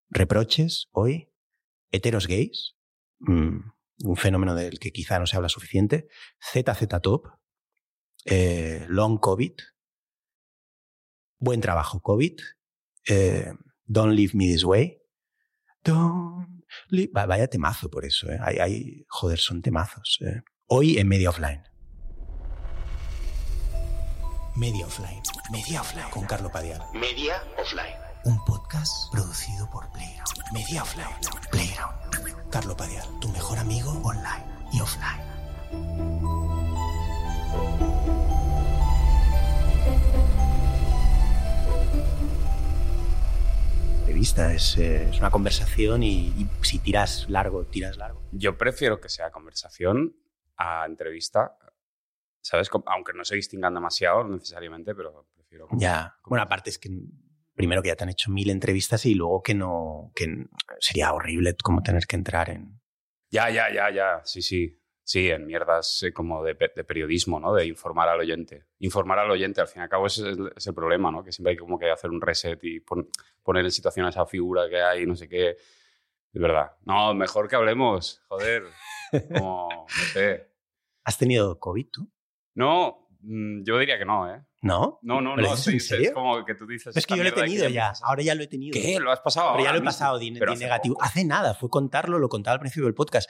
reproches, hoy, heteros gays, Mm, un fenómeno del que quizá no se habla suficiente, ZZ Top, eh, Long COVID, Buen Trabajo COVID, eh, Don't Leave Me This Way, Don't leave... Vaya temazo por eso, eh. hay, joder, son temazos. Hoy en Media Offline. Media Offline. Media Offline. Con Carlo Padial. Media Offline. Un podcast producido por Playground. Media Offline. Playground. Carlo Padial, tu mejor amigo online y offline. Entrevista es, eh, es una conversación y, si tiras largo, tiras largo. Yo prefiero que sea conversación a entrevista, ¿sabes? Aunque no se distingan demasiado necesariamente, pero prefiero. Ya, bueno, aparte es que primero que ya te han hecho mil entrevistas y luego que no, que sería horrible como tener que entrar en... Ya, ya, ya, ya, sí, sí. Sí, en mierdas eh, como de, periodismo, ¿no? De informar al oyente. Informar al oyente, al fin y al cabo, ese es el, problema, ¿no? Que siempre hay como que hacer un reset y poner en situación a esa figura que hay, no sé qué. Es verdad. No, mejor que hablemos, joder. [laughs] Como, no sé. ¿Has tenido COVID tú? No, mm, yo diría que no, ¿eh? ¿No? No, no, ¿Me lo no. sí, Es como que tú dices. Es que yo lo he tenido ya. Ahora ya lo he tenido. ¿Qué? ¿Lo has pasado Pero ya ahora lo he pasado de, hace negativo. poco. Hace nada, fue contarlo, lo contaba al principio del podcast.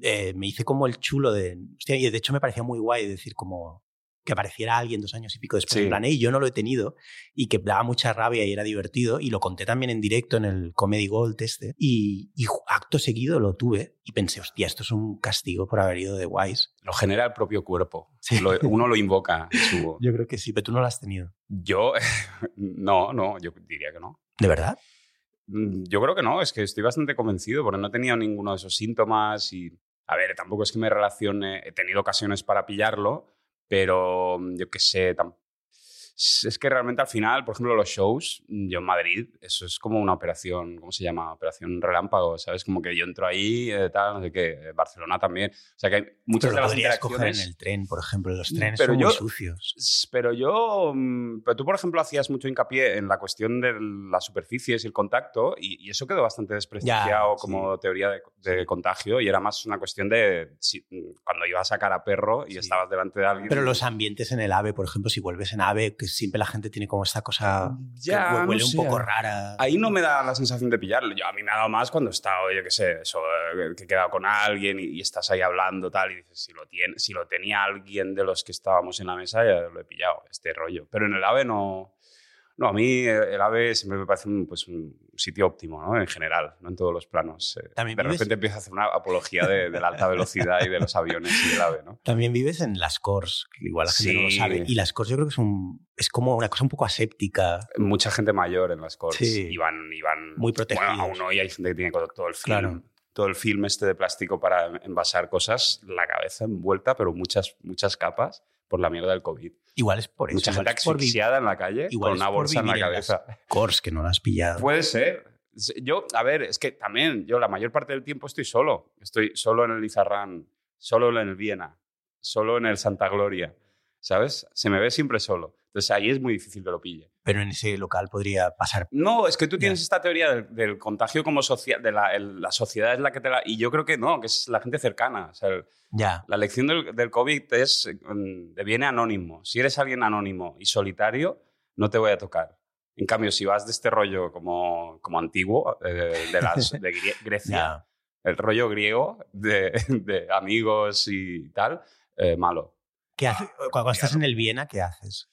Eh, me hice como el chulo de. Hostia, y de hecho me parecía muy guay decir como que apareciera alguien dos años y pico después. Sí. En plan, "Ey, yo no lo he tenido y que daba mucha rabia y era divertido. Y lo conté también en directo en el Comedy Gold este. Y, y acto seguido lo tuve y pensé, hostia, esto es un castigo por haber ido de guays. Lo genera el propio cuerpo. Sí. Lo- uno lo invoca. su- [laughs] Yo creo que sí, pero tú no lo has tenido. Yo, [laughs] no, no, yo diría que no. ¿De verdad? Mm, Yo creo que no, es que estoy bastante convencido porque no he tenido ninguno de esos síntomas y, a ver, tampoco es que me relacione, he tenido ocasiones para pillarlo, pero mm, yo qué sé, tam- es que realmente al final, por ejemplo, los shows, mm, yo en Madrid, eso es como una operación, ¿cómo se llama? Operación relámpago, ¿sabes? Como que yo entro ahí, eh, tal, no sé qué, eh, Barcelona también. O sea que hay muchas Pero de las coger en interacciones... el tren, por ejemplo. Los trenes Pero son yo- muy sucios. Pero yo, mm, pero tú por ejemplo hacías mucho hincapié en la cuestión de las superficies y el contacto y, y eso quedó bastante desprestigiado Ya, como teoría de, de contagio y era más una cuestión de si- mm, cuando ibas a sacar a perro y Sí. estabas delante de alguien. Pero los ambientes en el AVE, por ejemplo, si vuelves en AVE, que siempre la gente tiene como esta cosa Ya, que hue- no huele un sé. poco rara. Ahí no me da la sensación de pillarlo. Yo, a mí me ha dado más cuando he estado, yo qué sé, eso, eh, que he quedado con alguien y, y estás ahí hablando tal y dices, si lo, tiene, si lo tenía alguien de los que estábamos en la mesa, ya lo he pillado, este rollo. Pero en el AVE no... No, a mí el AVE siempre me parece un, pues, un sitio óptimo, ¿no? En general, no en todos los planos. Eh, También de vives- repente empiezo a hacer una apología de, de la alta velocidad y de los aviones y del AVE, ¿no? También vives en las que igual la gente no lo Sí. sabe. Y las Cors yo creo que es, un, es como una cosa un poco aséptica. Mucha gente mayor en las corts. Sí. Iban, iban, Muy protegidos. Bueno, aún hoy hay gente que tiene todo el film, Claro. todo el film este de plástico para envasar cosas, la cabeza envuelta, pero muchas, muchas capas por la mierda del COVID. Igual es por eso. Mucha gente asfixiada en la calle igual con una bolsa en la vivir en cabeza. Cors, que no la has pillado. Puede ser. Yo, a ver, es que también yo la mayor parte del tiempo estoy solo. Estoy solo en el Izarrán, solo en el Viena, solo en el Santa Gloria, ¿sabes? Se me ve siempre solo. Entonces ahí es muy difícil que lo pille. Pero en ese local podría pasar. No, es que tú tienes esta teoría del, del contagio como social, de la, el- la sociedad es la que te la... Y yo creo que no, que es la gente cercana. O sea, el- Ya. la lección del, del COVID es, mm, viene anónimo. Si eres alguien anónimo y solitario, no te voy a tocar. En cambio, si vas de este rollo como, como antiguo, eh, de, las, de [laughs] Grie- Grecia, el rollo griego de, [laughs] de amigos y tal, eh, malo. ¿Qué hace- Cuando estás en el Viena, ¿qué haces?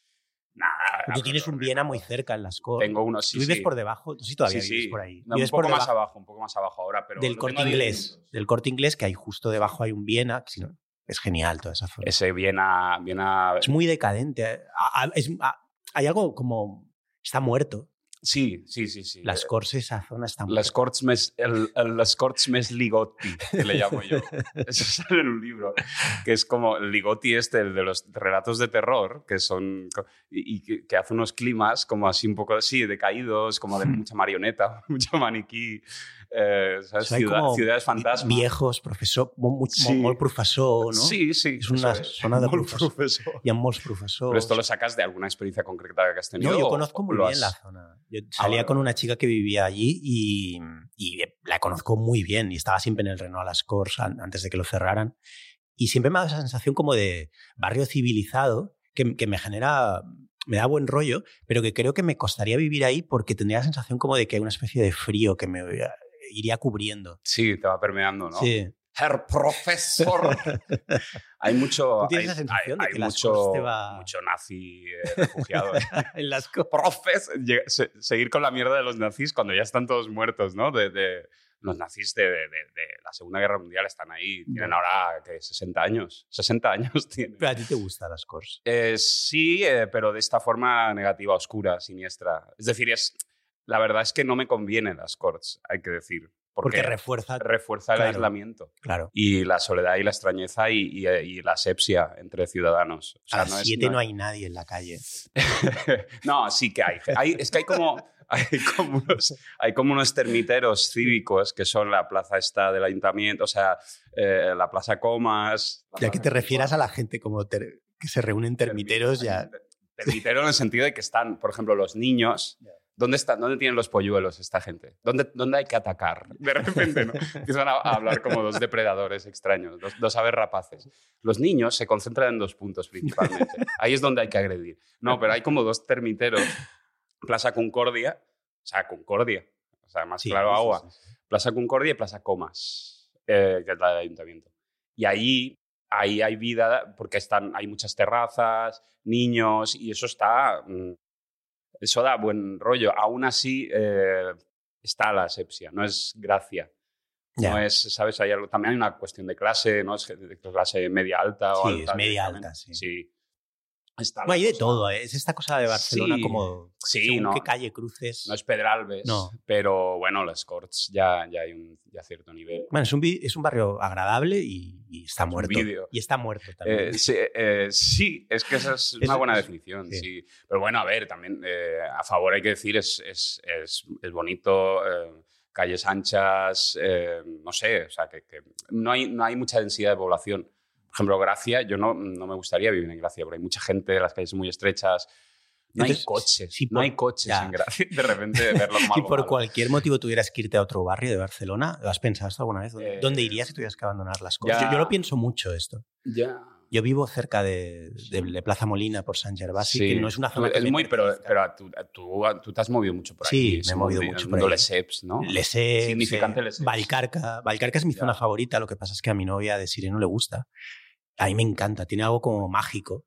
Nada, Tú tienes un Viena muy cerca en las Cors. Tengo uno, sí, Tú vives sí. por debajo, tú sí todavía Sí, vives por ahí. No, un poco por más abajo, un poco más abajo ahora, pero del corte inglés. Del corte inglés, que hay justo debajo hay un Viena. que si no- es genial toda esa zona. Ese Viena, Viena... Es muy decadente. Es- a- hay algo como. Está muerto. Sí, sí, sí, sí. Las Eh, Cors, esa zona está muerta. Las Corts mes, el, el- Corts mes Ligotti, que le llamo yo. [laughs] Eso sale en un libro, que es como el Ligotti este, el de los relatos de terror, que son... Y, y que, que hace unos climas como así un poco así, decaídos, como de [laughs] mucha marioneta, [laughs] mucho maniquí, eh, ¿sabes? O sea, Ciudad- ciudades fantasma. Viejos, Sí. molt professor, no? Sí, sí. Es una zona de Molt profesor. profesor. Hi ha molts professors. Pero esto lo sacas de alguna experiencia concreta que has tenido. No, yo conozco muy bien has- la zona. Yo salía vale, con una chica que vivía allí y, y la conozco muy bien y estaba siempre en el Renault a las Cors an- antes de que lo cerraran. Y siempre me ha dado esa sensación como de barrio civilizado que, que me genera, me da buen rollo, pero que creo que me costaría vivir ahí porque tendría la sensación como de que hay una especie de frío que me eh, iría cubriendo. Sí, te va permeando, ¿no? Sí. Herr Profesor. [laughs] hay mucho. ¿Tú tienes hay, esa sensación hay- de que hay mucho, va- mucho nazi eh, refugiado. [laughs] en las. Profes, se- seguir con la mierda de los nazis cuando ya están todos muertos, ¿no? De, de- los nazis de, de- de- la Segunda Guerra Mundial están ahí. Tienen ahora que 60 años. 60 años [laughs] tienen. Pero a ti te gustan las Cors. Eh, sí, eh, pero de esta forma negativa, oscura, siniestra. Es decir, es, la verdad es que no me convienen las corts, hay que decir. Porque Porque, refuerza. refuerza el claro. aislamiento Claro. y la soledad y la extrañeza y, y- y la asepsia entre ciudadanos. O sea, a las no es- 7 no, no- hay nadie en la calle. [laughs] no, sí que hay. Hay- Es que hay como, [laughs] hay, como unos, hay como unos termiteros cívicos que son la plaza esta del ayuntamiento, o sea, eh, la plaza Comas. la Ya que te refieras a la gente como ter- que se reúnen termiteros, ya. Termitero en el sentido de que están, por ejemplo, los niños ¿Dónde, está, ¿Dónde tienen los polluelos esta gente? ¿Dónde, ¿Dónde hay que atacar? De repente, ¿no? [laughs] Empiezan a, a hablar como dos depredadores extraños, dos, dos aves rapaces. Los niños se concentran en dos puntos principalmente. [laughs] Ahí es donde hay que agredir. No, pero hay como dos termiteros. Plaza Concordia, o sea, Concordia, o sea, más Sí, claro agua. sí, sí. Plaza Concordia y Plaza Comas, eh, que es la del ayuntamiento. Y ahí, ahí hay vida porque están, hay muchas terrazas, niños, y eso está. Eso da buen rollo. Aún así, eh, está la asepsia, no es gracia. No es, ¿sabes? Hay algo, también hay una cuestión de clase, ¿no? Es de clase media alta o Sí, alta. es media alta, sí. Sí. Está No, hay de todo, ¿eh? es esta cosa de Barcelona Sí, como sí, no. qué calle cruces. No es Pedralbes, No. pero bueno, las Corts ya, ya hay un ya cierto nivel. Bueno, es un, es un barrio agradable y, y está muerto. Y está muerto también. Eh, sí, eh, sí, es que esa es [laughs] una buena definición, sí. Pero bueno, a ver, también eh, a favor hay que decir, es, es, es, es bonito, calles anchas, eh, no sé, o sea, que, que no, hay, no hay mucha densidad de población. Por ejemplo, Gracia, yo no, no me gustaría vivir en Gracia, porque hay mucha gente, las calles muy estrechas. No Entonces, hay coches, no por- hay coches ya. en Gracia. De repente verlo [laughs] como si por malo. cualquier motivo tuvieras que irte a otro barrio de Barcelona, ¿lo has pensado alguna vez? ¿Dónde, Eh, dónde irías si tuvieras que abandonar las cosas? Yo, yo lo pienso mucho esto. Ya. Yo vivo cerca de, de- de Plaza Molina por San Gervasi, Sí. que no es una zona que Es muy, pero, pero tú, tú, tú te has movido mucho por Sí, aquí. me he movido mucho el por ahí. Lesseps, ¿no? Lesseps, Significante eh, Lesseps. Valcarca. Valcarca es mi Ya. zona favorita, lo que pasa es que a mi novia de Sireno le gusta. A mí me encanta, tiene algo como mágico.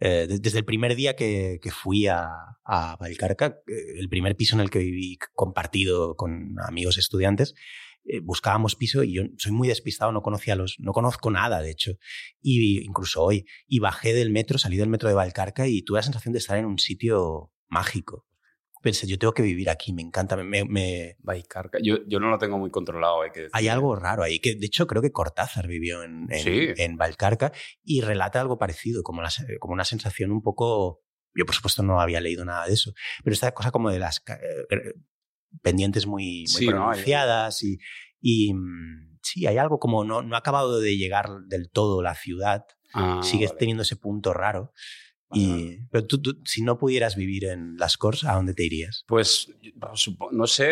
Eh, de- desde el primer día que, que fui a, a Valcarca, eh, el primer piso en el que viví compartido con amigos estudiantes, eh, buscábamos piso y yo soy muy despistado, no conocía los, no conozco nada, de hecho. Y incluso hoy, y bajé del metro, salí del metro de Valcarca y tuve la sensación de estar en un sitio mágico. Pensé, yo tengo que vivir aquí, me encanta, me- me, Valcarca. Yo, yo no lo tengo muy controlado, hay que decir. hay algo raro ahí, que de hecho creo que Cortázar vivió en, en, Sí. en Valcarca y relata algo parecido, como, la como una sensación un poco... Yo por supuesto no había leído nada de eso, pero esta cosa como de las eh, pendientes muy, muy Sí, ¿no? Hay- pronunciadas y, y, mm, sí, hay algo como no, no ha acabado de llegar del todo la ciudad, Ah, sigues vale. teniendo ese punto raro. Vale, Y, vale. pero tú, tú, si no pudieras vivir en Las Corts, ¿a dónde te irías? Pues, no sé.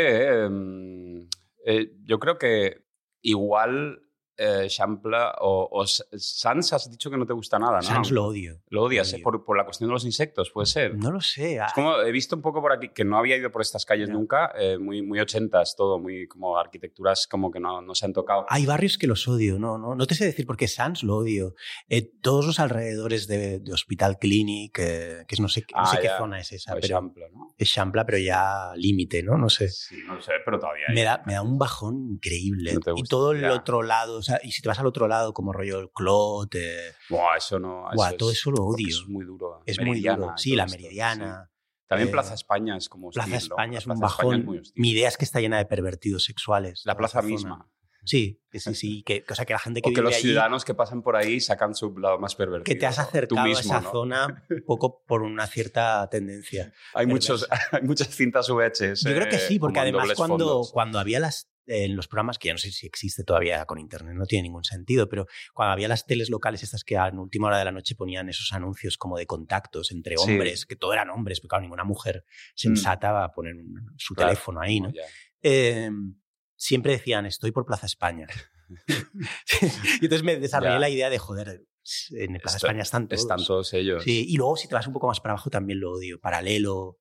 eh, mm, eh, yo creo que igual eh, Champla o, o Sans has dicho que no te gusta nada, ¿no? Sans lo odio. Lo odias, lo ¿eh? odio. por, por la cuestión de los insectos, puede ser. No lo sé. ah, Es como he visto un poco por aquí que no había ido por estas calles Ya. nunca, eh, muy, muy ochentas todo, muy como arquitecturas como que no, no se han tocado. Hay barrios que los odio, no, no, no te sé decir por qué Sans lo odio. Eh, todos los alrededores de, de Hospital Clinic, eh, que es no sé, no Ah, sé qué zona es esa, O pero Champla, ¿no? es Champla, pero ya límite, ¿no? No sé. Sí, no sé, pero todavía hay. Me da, me da un bajón increíble. No y todo el ya. otro lado, sea, y si te vas al otro lado, como rollo el Clot, eh, Buah, eso no. Buah, eso todo es- eso lo odio. Es muy duro. es muy duro. Sí, la esto, Meridiana. sí. También eh, Plaza España es como Plaza. España es un bajón. es. Mi idea es que está llena de pervertidos sexuales. La plaza misma. Sí, sí, sí. Que, o sea, que la gente que O que vive los allí, ciudadanos que pasan por ahí sacan su lado más pervertido. que te has acercado mismo, a esa ¿no? zona un poco por una cierta tendencia. Hay, perversa. muchos, [laughs] hay muchas cintas VHS. Yo creo que sí, porque además cuando, fondos. cuando había las en los programas, que ya no sé si existe todavía con internet, no tiene ningún sentido, pero cuando había las teles locales estas que a última hora de la noche ponían esos anuncios como de contactos entre Sí. hombres, que todo eran hombres, porque claro, ninguna mujer sensata va a poner su Claro, teléfono ahí, ¿no? Eh, siempre decían, estoy por Plaza España. [laughs] y entonces me [laughs] desarrollé Ya. la idea de, joder, en Plaza España están todos. Están todos ellos. Sí, y luego si te vas un poco más para abajo también lo odio. Paralelo.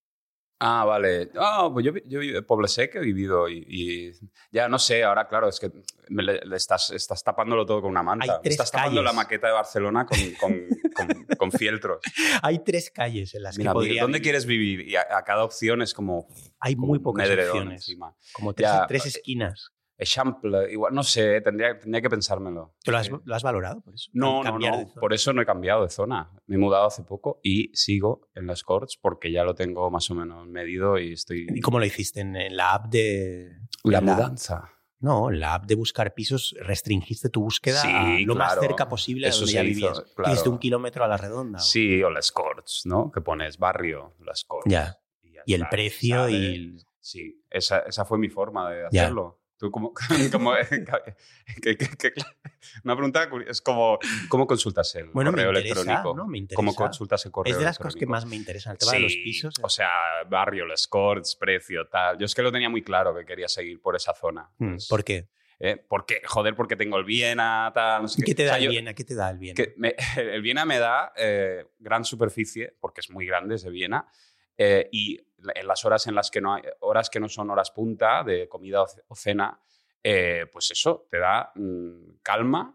Ah, vale. Ah, pues yo, yo vi- Poble Sec he vivido y, y ya no sé, ahora claro, es que me le, le estás, estás tapándolo todo con una manta. Hay tres estás tapando la maqueta de Barcelona con, con, con, con fieltros. [laughs] Hay tres calles en las Mira, que podría ¿dónde vivir. quieres vivir? Y a, a cada opción es como, Hay como muy pocas opciones. encima. Como tres, Ya, tres eh, esquinas. Eixample, igual, no sé, tendría, tendría que pensármelo. ¿Tú lo has, Sí. lo has valorado por eso? No, no, no. de. Por eso no he cambiado de zona. Me he mudado hace poco y sigo en las Corts porque ya lo tengo más o menos medido y estoy... ¿Y cómo lo hiciste? ¿En, en la app de...? La la- mudanza. No, en la app de buscar pisos restringiste tu búsqueda Sí, a lo más claro. cerca posible a donde ya hizo, vivías. claro. Hiciste un kilómetro a la redonda. Sí, o las Corts, ¿no? Que pones barrio, las Corts. Ya. ya Y el precio sale. y... el- Sí, esa, esa fue mi forma de Ya. Tú como, [laughs] como [laughs] que- que- que- una pregunta es como cómo consultas el Bueno, me correo interesa, electrónico. ¿no? Me interesa. ¿Cómo consultas el correo Es de las cosas que más me interesan. El tema de los Sí, pisos. O sea, barrio, los scores, precio, tal. Yo es que lo tenía muy claro que quería seguir por esa zona. Mm, Pues, ¿Por qué? ¿eh? Porque, joder, porque tengo el Viena, tal. No sé ¿Qué te O da sea, el yo- Viena? ¿Qué te da el Viena? que me- [laughs] el Viena me da eh, gran superficie, porque es muy grande ese Viena, eh, y en las horas en las que no hay, horas que no son horas punta de comida o, ce- o cena, eh, pues eso te da mm, calma,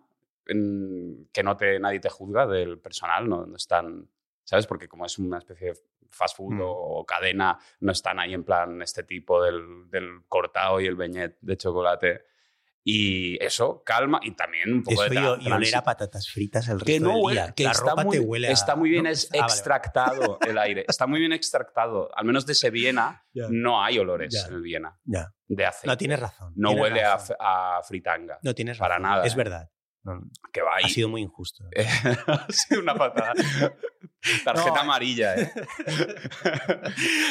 mm, que no te, nadie te juzga del personal, no, no están, ¿sabes? Porque como es una especie de fast food Mm. o cadena, no están ahí en plan este tipo del, del cortado y el beñet de chocolate. Y eso, calma y también un poco Eso de tra- y oler a patatas fritas el resto que no del día. que La está ropa muy, te huele a... está muy bien ¿no? es- Ah, vale. extractado [laughs] el aire. Está muy bien extractado. Al menos de ese Viena no hay olores Ya. en el Viena Ya. de aceite. No, tienes razón. No tienes huele a, razón. a fritanga. No tienes para razón. nada, Es ¿eh? verdad. No, Que va ahí. ha sido muy injusto. [laughs] ha sido una patada. [laughs] Tarjeta No, amarilla, ¿eh?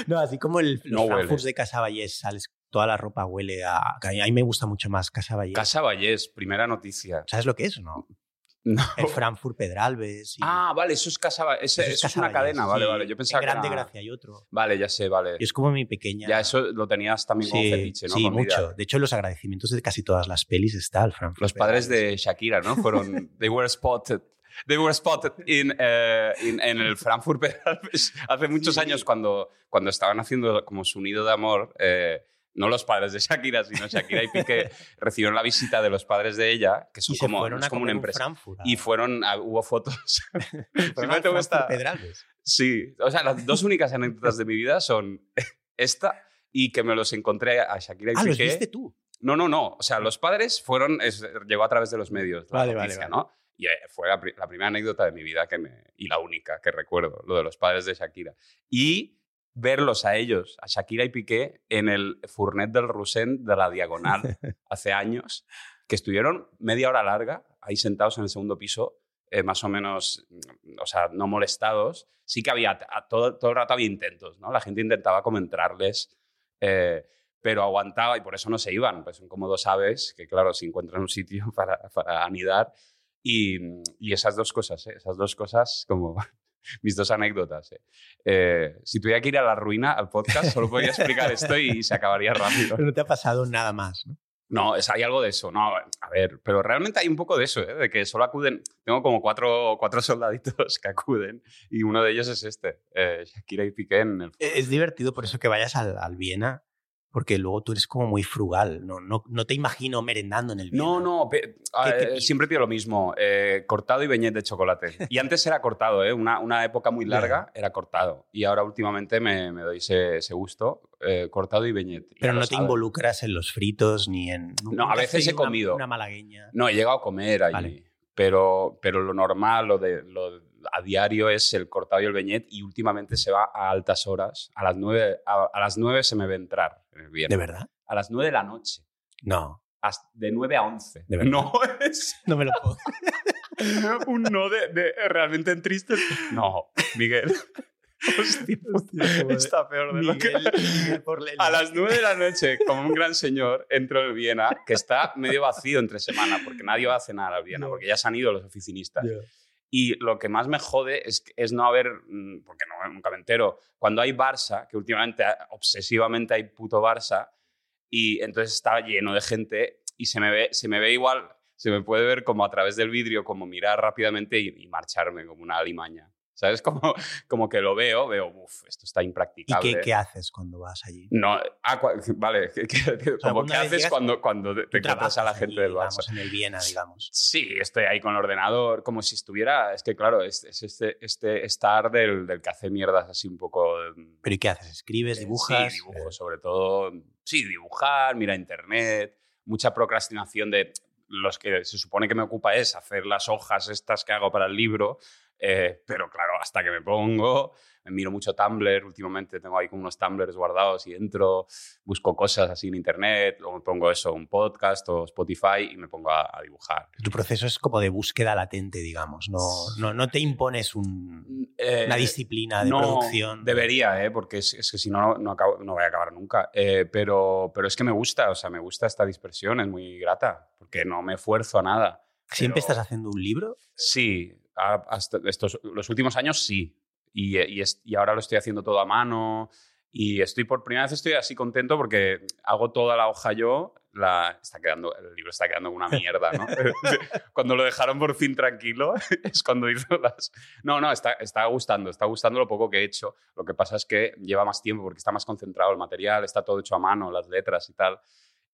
No, así como el, los No de Casa Vallés, sales, toda la ropa huele a... A mí me gusta mucho más Casa Vallés. Casa Vallés, primera noticia. ¿Sabes lo que es no? [laughs] No. El Frankfurt Pedralbes. Y Ah, vale, eso es Casa Vallés. Eso, es Casa una Vallés, cadena, vale, sí. vale. Yo pensaba En Grande que era... Gracia hay otro. Vale, ya sé, vale. Y es como mi pequeña... Ya eso lo tenías también como sí, fetiche, ¿no? sí, mucho. De hecho, los agradecimientos de casi todas las pelis está el Frankfurt Los padres Pedralbes. de Shakira, ¿no? Fueron. [laughs] They were spotted. They were spotted in, eh, in- en el Frankfurt Pedralbes [laughs] hace muchos Sí. años cuando, cuando estaban haciendo como su nido de amor. eh, no los padres de Shakira, sino Shakira y Piqué [laughs] recibieron la visita de los padres de ella, que son Y como, fueron es como una un empresa. Frankfurt. Y fueron, a- hubo fotos. [laughs] Frankfurt Pedralbes. Sí, o sea, las dos únicas anécdotas de mi vida son esta y que me los encontré a Shakira y Ah, los Piqué. viste tú. No, no, no. O sea, los padres fueron, es- llegó a través de los medios. La Vale, vale, noticia, vale. ¿no? Y eh, fue la, la primera anécdota de mi vida que me, y la única que recuerdo, lo de los padres de Shakira. Y verlos a ellos, a Shakira y Piqué, en el Fournet del Roussen de la Diagonal [laughs] hace años, que estuvieron media hora larga ahí sentados en el segundo piso, eh, más o menos, mm, o sea, no molestados. Sí que había, a todo, todo el rato había intentos, ¿no? La gente intentaba como entrarles, eh, pero aguantaba y por eso no se iban, pues son como dos aves que, claro, se encuentran un sitio [laughs] para, para anidar. Y, y esas dos cosas, ¿eh? esas dos cosas como [laughs] mis dos anécdotas. ¿eh? Eh, si tuviera que ir a la ruina al podcast, solo podría explicar esto y se acabaría rápido. Pero no te ha pasado nada más, ¿no? No, es, hay algo de eso. No, a ver, pero realmente hay un poco de eso, ¿eh? de que solo acuden. Tengo como cuatro, cuatro soldaditos que acuden y uno de ellos es este, eh, Shakira y Piqué en el. Es divertido por eso que vayas al, al Viena, porque luego tú eres como muy frugal. No, no, no te imagino merendando en el Viena. No, no, pe- ¿Qué te eh, siempre pido lo mismo, eh, cortado y beñet de chocolate. Y antes era cortado, ¿eh? una, una época muy [laughs] larga era cortado. Y ahora últimamente me, me doy ese, ese gusto, eh, cortado y beñet. Pero no te sabes. involucras en los fritos ni en. No, a veces he pedido una- comido. Una, malagueña. No, he llegado a comer allí. Vale. Pero, pero lo normal, lo de lo a diario es el cortado y el beñet y últimamente se va a altas horas. A las nueve, a, a las nueve se me ve entrar en viernes. ¿De verdad? A las nueve de la noche. No. Hasta- de 9 a 11. ¿De verdad? [laughs] No es No me lo puedo. [laughs] un no de, de realmente triste. No, Miguel. [laughs] Hostia, está peor de lo que... Miguel, por la- A las 9 de la noche, como un gran señor, entro en Viena, que está medio vacío entre semana, porque nadie va a cenar a Viena, Ya. porque ya se han ido los oficinistas. Ya. Y lo que más me jode es, no haber, mm, porque no, nunca me entero, cuando hay Barça, que últimamente ah, obsesivamente hay puto Barça, y entonces está lleno de gente y se me ve, se me ve igual, se me puede ver como a través del vidrio, como mirar rápidamente y, y marcharme como una alimaña. ¿Sabes? [laughs] Como, como que lo veo, veo, uff, esto está ¿Y impracticable. qué, qué haces cuando vas allí? No, ah, [laughs] vale, ¿qué- qué- qué- como alguna qué haces cuando, cuando te, encuentras a la gente allí, del Barça? digamos, en el Viena, digamos. Sí, estoy ahí con el ordenador, como si estuviera. Es que, claro, es, es este, este estar del, del que hace mierdas así un poco. mm, ¿Pero y qué haces? ¿Escribes, eh, dibujas? Sí, dibujo, sobre todo. Sí, dibujar, mira internet, mucha procrastinación de. Los que se supone que me ocupa es hacer las hojas estas que hago para el libro. Eh, pero claro, hasta que me pongo, me miro mucho Tumblr, últimamente tengo ahí como unos Tumblrs guardados y entro, busco cosas así en internet, luego me pongo eso, un podcast o Spotify y me pongo a, a dibujar. Tu proceso es como de búsqueda latente, digamos, no, no, no te impones un, Eh, una disciplina de no, producción. Debería, ¿eh? porque es, es que si no, no, acabo- no voy a acabar nunca. Eh, pero, pero es que me gusta, o sea, me gusta esta dispersión, es muy grata, porque no me esfuerzo a nada. ¿Siempre pero- estás haciendo un libro? Sí, hasta estos, los últimos años sí. Y, y, es- y ahora lo estoy haciendo todo a mano. Y estoy por primera vez estoy así contento porque hago toda la hoja yo. La, está quedando, el libro está quedando una mierda, ¿no? [laughs] [laughs] cuando lo dejaron por fin tranquilo [laughs] es cuando hizo las... No, no, está, está gustando, está gustando lo poco que he hecho. Lo que pasa es que lleva más tiempo porque está más concentrado el material, está todo hecho a mano, las letras y tal.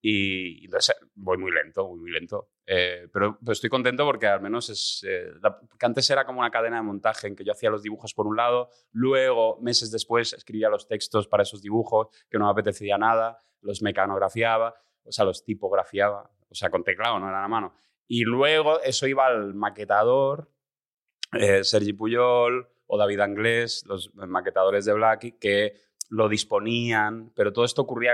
Y, y voy muy lento, voy muy lento. Eh, pero, estoy contento porque al menos es... eh, la- que antes era como una cadena de montaje en que yo hacía los dibujos por un lado, luego, meses después, escribía los textos para esos dibujos, que no me apetecía nada, los mecanografiaba, o sea, los tipografiaba, o sea, con teclado, no era a mano. Y luego eso iba al maquetador, eh, Sergi Puyol o David Anglés, los maquetadores de Blacky, que lo disponían, pero todo esto ocurría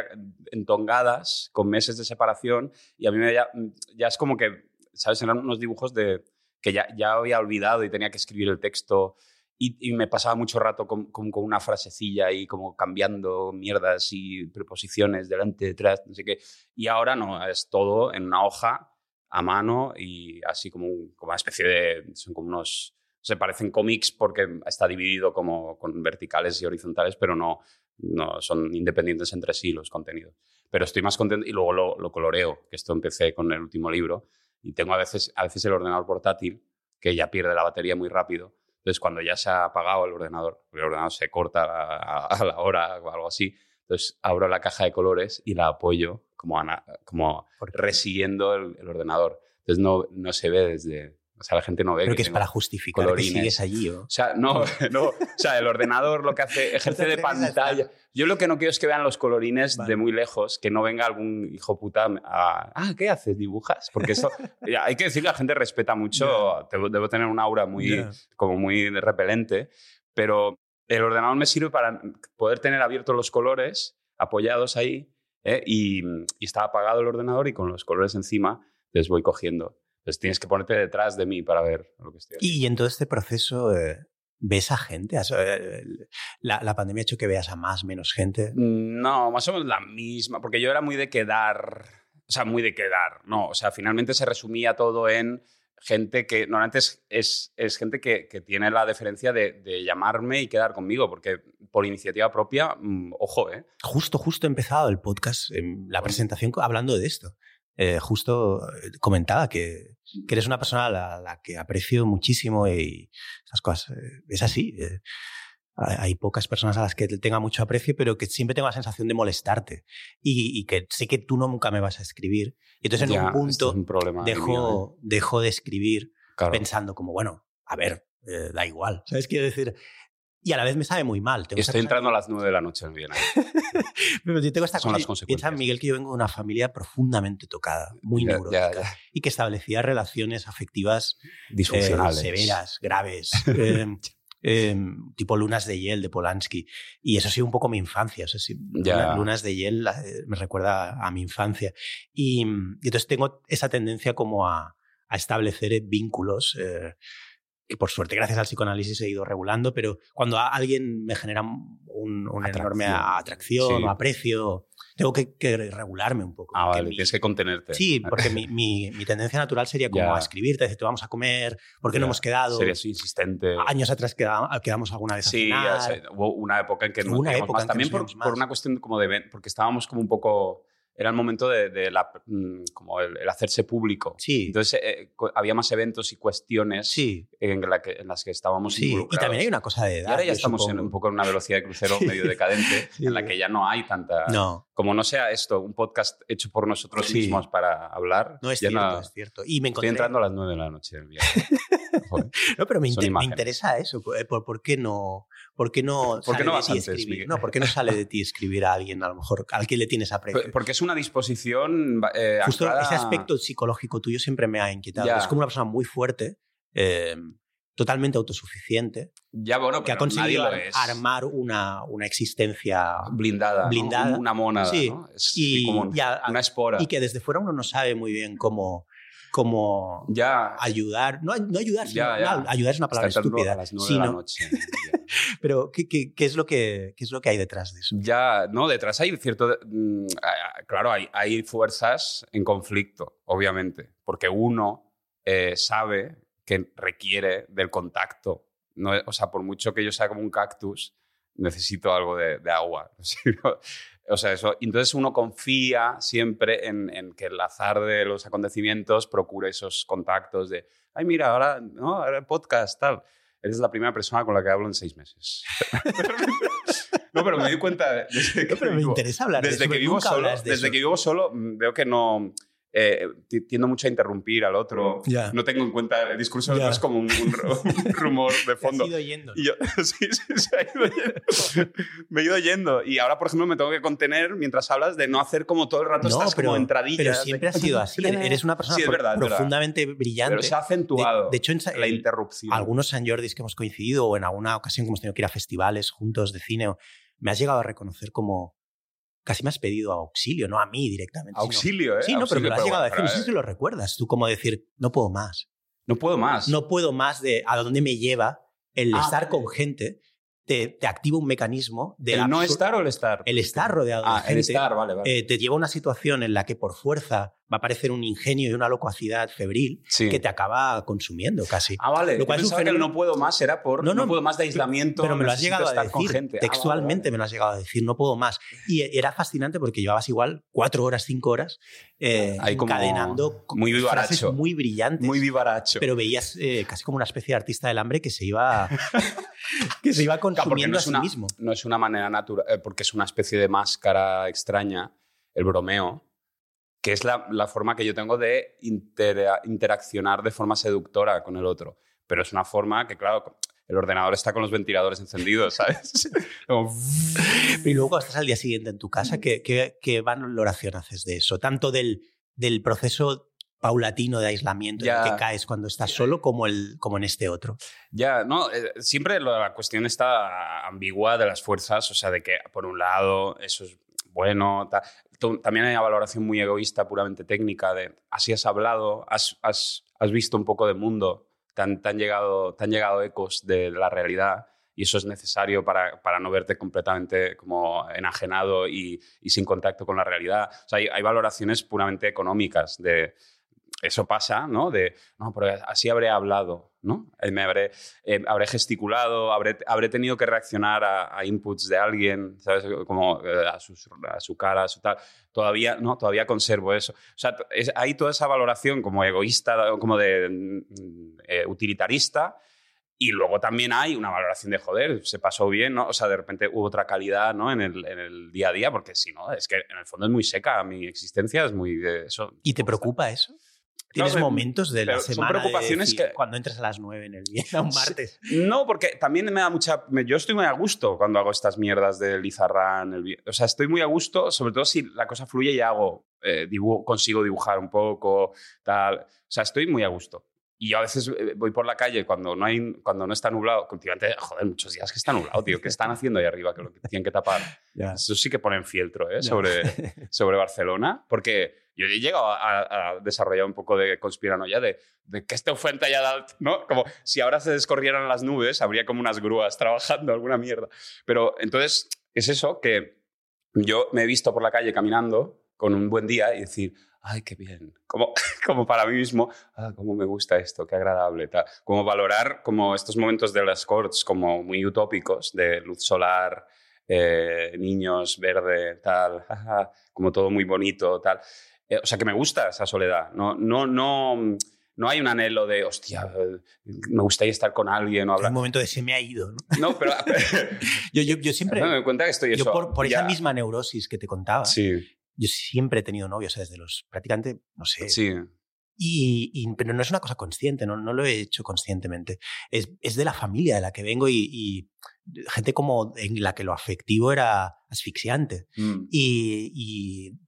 en tongadas, con meses de separación, y a mí me ya, ya es como que, ¿sabes? Eran unos dibujos de, que ya, ya había olvidado y tenía que escribir el texto, y, me pasaba mucho rato con, con- con una frasecilla y como cambiando mierdas y preposiciones delante, detrás, no sé qué, y ahora no, es todo en una hoja a mano y así como, un- como una especie de, son como unos, se parecen cómics porque está dividido como con verticales y horizontales, pero no, no son independientes entre sí los contenidos. Pero estoy más contento y luego lo, lo coloreo, que esto empecé con el último libro y tengo a veces, a veces el ordenador portátil que ya pierde la batería muy rápido. Entonces, cuando ya se ha apagado el ordenador, el ordenador se corta a, a la hora o algo así, entonces abro la caja de colores y la apoyo como, ana- como resiguiendo el, el ordenador. Entonces, no, no se ve desde... O sea, la gente no ve Creo que es tengo- para justificar colorines. que sigues allí. ¿o? o sea, no, [laughs] no. O sea, el ordenador lo que hace, [laughs] ejerce de pantalla. Yo lo que no quiero es que vean los colorines Vale. de muy lejos, que no venga algún hijo puta a. Ah, ¿qué haces? ¿Dibujas? Porque eso. [laughs] hay que decir que la gente respeta mucho. Debo, debo tener un aura muy, Ya. como muy repelente, pero el ordenador me sirve para poder tener abiertos los colores, apoyados ahí, ¿eh? y, y está apagado el ordenador y con los colores encima les voy cogiendo. Entonces tienes que ponerte detrás de mí para ver lo que estoy haciendo. Y en todo este proceso, eh, ¿ves a gente? ¿Has- eh, la, la pandemia ha hecho que veas a más, menos gente? No, más o menos la misma, porque yo era muy de quedar, o sea, muy de quedar, no, o sea, finalmente se resumía todo en gente que, normalmente es, es, es gente que, que tiene la deferencia de, de llamarme y quedar conmigo, porque por iniciativa propia, mm, ojo, ¿eh? Justo, justo he empezado el podcast, en la presentación, hablando de esto. Eh, justo eh, comentaba que, que eres una persona a la, que aprecio muchísimo y esas cosas. eh, es así. hay pocas personas a las que tenga mucho aprecio, pero que siempre tengo la sensación de molestarte. Y, y que sé que tú no nunca me vas a escribir. Y entonces en un punto es un problema mío, dejo, dejo de escribir. Claro. pensando como, bueno, a ver, eh, da igual. ¿Sabes? Quiero decir... Y a la vez me sabe muy mal. Tengo Estoy entrando a las 9 de la noche en Viena. [laughs] pero yo tengo esta Son cosa, las consecuencias. Piensa, Miguel, que yo vengo de una familia profundamente tocada, muy Ya, neurótica, ya, ya. y que establecía relaciones afectivas eh, Disfuncionales. severas, graves, [laughs] eh, eh, tipo Lunas de Hiel de Polanski. Y eso ha sido un poco mi infancia. O sea, sí. Luna- Lunas de Hiel eh, me recuerda a mi infancia. Y, y entonces tengo esa tendencia como a, a establecer eh, vínculos. eh, que por suerte, gracias al psicoanálisis he ido regulando, pero cuando a alguien me genera un, una Atracción. enorme atracción Sí. o aprecio, tengo que, que regularme un poco. Ah, vale, mi- tienes que contenerte. Sí, porque mi, mi- mi tendencia natural sería como a escribirte, decirte vamos a comer, ¿por qué no hemos quedado? Serías insistente. Años atrás quedamos, quedamos alguna vez a Sí, cenar. o sea, hubo una época en que no una época más. en También por, por una cuestión como de... Porque estábamos como un poco... Era el momento de, de la, mm, como el, el hacerse público. Sí. Entonces eh, había más eventos y cuestiones Sí, en, la que- en las que estábamos sí. Y involucrados. también hay una cosa de Y edad. ahora ya estamos en, un poco en una velocidad de crucero [laughs] Sí. medio decadente, [laughs] en la que ya no hay tanta... No, Como no sea esto, un podcast hecho por nosotros mismos para hablar. no es cierto, no- es cierto. Y me Estoy encontré... entrando a las 9 de la noche. Joder. [laughs] [laughs] No, pero me, inter- me interesa eso. ¿Por, por- qué no, por qué no, ¿Por qué sale no de vas ti antes, escribir? No, ¿por qué no sale de ti escribir a alguien, a lo mejor, al que le tienes [laughs] aprecio? Porque es una disposición eh, Justo ese aspecto psicológico tuyo siempre me ha inquietado. Ya. Es como una persona muy fuerte. eh, totalmente autosuficiente, Ya, bueno, que ha conseguido armar una, una existencia blindada. ¿no? blindada. Una mónada, Sí. ¿no? Es y, como y a- una espora. y que desde fuera uno no sabe muy bien cómo, cómo ya. ayudar, no, no ayudar, sino, Ya, ya. no, ayudar es una palabra estúpida, a las nueve de la sino- noche. [laughs] pero ¿qué, qué, qué es lo que, ¿qué es lo que hay detrás de eso? Ya, no, detrás hay cierto. mm, claro, hay, hay fuerzas en conflicto, obviamente, porque uno eh, sabe que requiere del contacto. No, o sea, por mucho que yo sea como un cactus, necesito algo de, de agua. [laughs] O sea, eso. Entonces uno confía siempre en, en que el azar de los acontecimientos procure esos contactos de, ay, mira, ahora, ¿no? ahora podcast, tal. Eres la primera persona con la que hablo en seis meses. [laughs] no, pero me di cuenta desde que No, pero me vivo- interesa hablar de desde eso, que vivo solo, de desde eso. que vivo solo veo que no eh, ti- tiendo mucho a interrumpir al otro. Ya. No tengo en cuenta el discurso del Ya. otro es como un, un [laughs] ru- un rumor de has fondo. ido yendo, ¿no? Y yo, [laughs] sí, sí, se ha ido yendo. Me he ido yendo. Y ahora, por ejemplo, me tengo que contener mientras hablas de no hacer como todo el rato No, estas pero, como entradillas. pero de- siempre ha [laughs] sido así. Eres una persona Sí, es pro- verdad, es verdad. profundamente brillante. Pero se ha acentuado De- de hecho, en la interrupción. algunos San Jordis que hemos coincidido o en alguna ocasión que hemos tenido que ir a festivales juntos de cine, me has llegado a reconocer como casi me has pedido auxilio, no a mí directamente. sino- Auxilio, ¿eh? Sí, no, pero me lo has llegado a decir. No sé si lo recuerdas. Tú como decir, no puedo más. No puedo más. No puedo más de a dónde me lleva el Ah, estar con gente. Te, te activa un mecanismo de ¿El no estar o el estar? el estar rodeado Ah, de gente. el estar, vale, vale. eh, te lleva a una situación en la que por fuerza va a aparecer un ingenio y una locuacidad febril sí. que te acaba consumiendo casi. Ah, vale. Lo Yo cual es un pensaba que el fenómeno- no puedo más era por No, no, no, puedo más de aislamiento. Pero me lo has llegado a con decir. Ah, vale, textualmente vale. me lo has llegado a decir, no puedo más. Y era fascinante porque llevabas igual cuatro horas, cinco horas eh, como encadenando muy frases muy brillantes. Muy vivaracho. pero veías eh, casi como una especie de artista del hambre que se iba, [laughs] que se iba consumiendo no a sí una, mismo. no es una manera natural, eh, porque es una especie de máscara extraña, el bromeo, que es la, la forma que yo tengo de intera- interaccionar de forma seductora con el otro. Pero es una forma que, claro, el ordenador está con los ventiladores encendidos, ¿sabes? [laughs] [laughs] Como- Y luego cuando estás al día siguiente en tu casa, ¿qué, qué, qué valoración haces de eso? Tanto del, del proceso paulatino de aislamiento en Ya. el que caes cuando estás solo como, el, como en este otro. Ya, no, eh, siempre la cuestión está ambigua de las fuerzas, o sea, de que por un lado eso es bueno, ta- también hay una valoración muy egoísta, puramente técnica, de así has hablado, has, has, has visto un poco de mundo, te han, te han llegado, te han llegado ecos de la realidad y eso es necesario para, para no verte completamente como enajenado y, y sin contacto con la realidad. O sea, hay, hay valoraciones puramente económicas de eso pasa, ¿no? De, no, pero así habré hablado, ¿no? Eh, Me habré, eh, habré gesticulado, habré, habré tenido que reaccionar a, a inputs de alguien, ¿sabes? Como eh, a, sus- a su cara, a su tal. Todavía, ¿no? Todavía conservo eso. O sea, es- hay toda esa valoración como egoísta, como de mm, eh, utilitarista, y luego también hay una valoración de, joder, se pasó bien, ¿no? O sea, de repente hubo otra calidad, ¿no? En el, en el día a día, porque si no, es que en el fondo es muy seca, mi existencia es muy de eso. ¿Y te preocupa eso? ¿Tienes Claro, momentos de la son semana de preocupaciones decir, que- cuando entras a las 9 en el día, [laughs] un martes? No, porque también me da mucha... yo estoy muy a gusto cuando hago estas mierdas de Lizarran. El, o sea, estoy muy a gusto, sobre todo si la cosa fluye y hago, eh, dibujo, consigo dibujar un poco, tal. O sea, estoy muy a gusto. Y yo a veces eh, voy por la calle cuando no, hay, cuando no está nublado. Últimamente, joder, muchos días que está nublado, tío. ¿Qué están haciendo ahí arriba que lo que tienen que tapar? [laughs] Ya. Eso sí que ponen fieltro ¿eh? Sobre, [laughs] sobre Barcelona, porque yo he llegado a, a desarrollar un poco de conspiranoia de, de que este fuente haya dado, ¿no? Como si ahora se descorrieran las nubes, habría como unas grúas trabajando, alguna mierda. Pero entonces es eso que yo me he visto por la calle caminando con un buen día y decir, ay, qué bien. Como, [laughs] como para mí mismo, ah, cómo me gusta esto, qué agradable. Tal. Como valorar como estos momentos de las corts como muy utópicos, de luz solar, eh, niños, verde, tal, [laughs] jaja, como todo muy bonito, tal. Eh, o sea, que me gusta esa soledad. No, no, no, no hay un anhelo de, hostia, me gustaría estar con alguien o hablar. un momento de se me ha ido. ¿no? No, pero [laughs] Yo, yo, yo siempre, me doy cuenta que estoy yo eso. por, por esa misma neurosis que te contaba, Sí, yo siempre he tenido novios, o sea, desde los prácticamente, no sé, sí. Y, y- pero no es una cosa consciente, no, no lo he hecho conscientemente. Es, es de la familia de la que vengo y, y gente como en la que lo afectivo era asfixiante. Mm. Y, y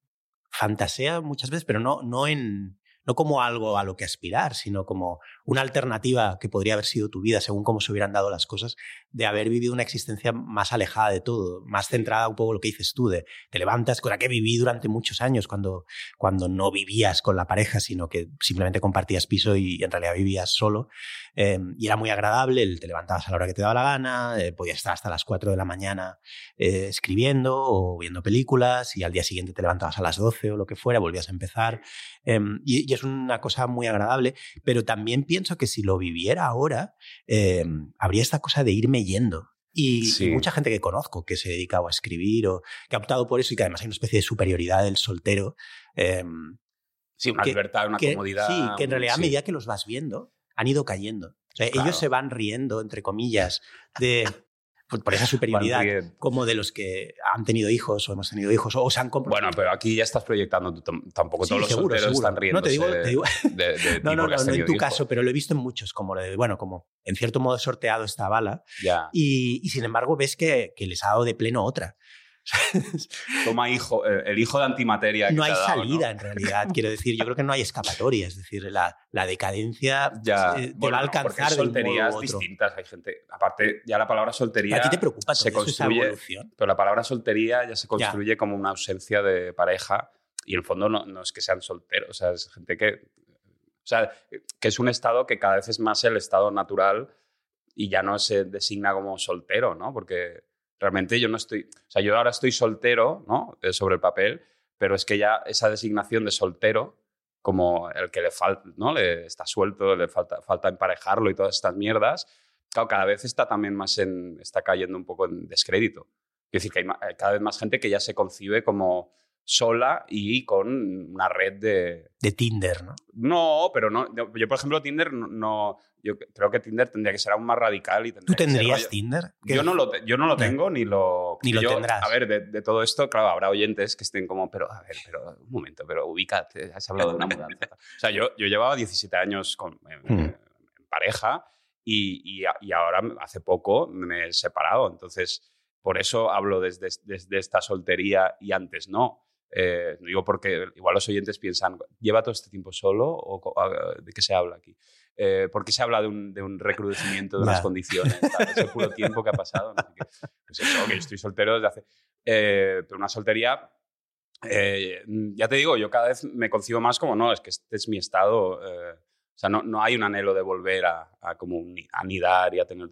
fantasea muchas veces, pero no, no, en, no como algo a lo que aspirar, sino como una alternativa que podría haber sido tu vida según cómo se hubieran dado las cosas, de haber vivido una existencia más alejada de todo, más centrada un poco en lo que dices tú, de te levantas, con la que viví durante muchos años cuando, cuando no vivías con la pareja, sino que simplemente compartías piso y en realidad vivías solo. Eh, y era muy agradable, te levantabas a la hora que te daba la gana, eh, podías estar hasta las 4 de la mañana eh, escribiendo o viendo películas y al día siguiente te levantabas a las 12 o lo que fuera, volvías a empezar. Em, y, y, es una cosa muy agradable, pero también pienso que si lo viviera ahora, em, habría esta cosa de irme yendo. Y, mucha gente que conozco que se dedica a escribir o que ha optado por eso y que además hay una especie de superioridad del soltero. Em, sí, una libertad, una comodidad. Sí, que en realidad a medida que los vas viendo, han ido cayendo. Ellos se van riendo, entre comillas, de, por esa superioridad como de los que han tenido hijos o hemos tenido hijos o se han comprado. Bueno, pero aquí ya estás proyectando, tampoco todos los solteros están riendo. No, te digo, te digo... De, [laughs] no, no, no, no en tu caso, pero lo he visto en muchos, como de, bueno, como en cierto modo sorteado esta bala. Y, y, sin embargo ves que, que les ha dado de pleno otra. [laughs] Toma hijo, eh, el hijo de antimateria. no hay salida en [laughs] realidad, quiero decir, yo creo que no hay escapatoria, es decir, la, la decadencia ya, te va a alcanzar. Hay solterías distintas, hay gente, aparte ya la palabra soltería... ¿A ti te preocupa se construye, Pero la palabra soltería ya se construye como una ausencia de pareja y en el fondo no, no es que sean solteros, o sea, es gente que... O sea, que es un estado que cada vez es más el estado natural y ya no se designa como soltero, ¿no? Porque Realmente yo no estoy, o sea, yo ahora estoy soltero, ¿no? Eh, sobre el papel, pero es que ya esa designación de soltero, como el que le falta, ¿no? Le está suelto, le falta, falta emparejarlo y todas estas mierdas, claro, cada vez está también más en, está cayendo un poco en descrédito. Es decir, que hay cada vez más gente que ya se concibe como sola y con una red de... De Tinder, ¿no? No, pero no. Yo, por ejemplo, Tinder no... Yo creo que Tinder tendría que ser aún más radical. Y ¿Tú tendrías Tinder? Yo no, lo, yo no lo tengo ni lo... Ni lo tendrás. A ver, de, todo esto, claro, habrá oyentes que estén como, pero a ver, pero un momento, pero ubícate, has hablado de una mudanza. [laughs] o sea, yo, yo llevaba 17 años con, en, hmm. pareja y, y, ahora hace poco me he separado. Entonces, por eso hablo desde, desde esta soltería y antes no eh, digo porque igual los oyentes piensan, ¿lleva todo este tiempo solo o de qué se habla aquí? Eh, ¿Por qué se habla de un, de un recrudecimiento de unas condiciones? Es [laughs] el puro tiempo que ha pasado. Pues eso, que estoy soltero desde hace... Eh, pero una soltería, eh, ya te digo, yo cada vez me concibo más como, no, es que este es mi estado... o sea, no, no, hay un anhelo de volver a, a como anidar y a tener...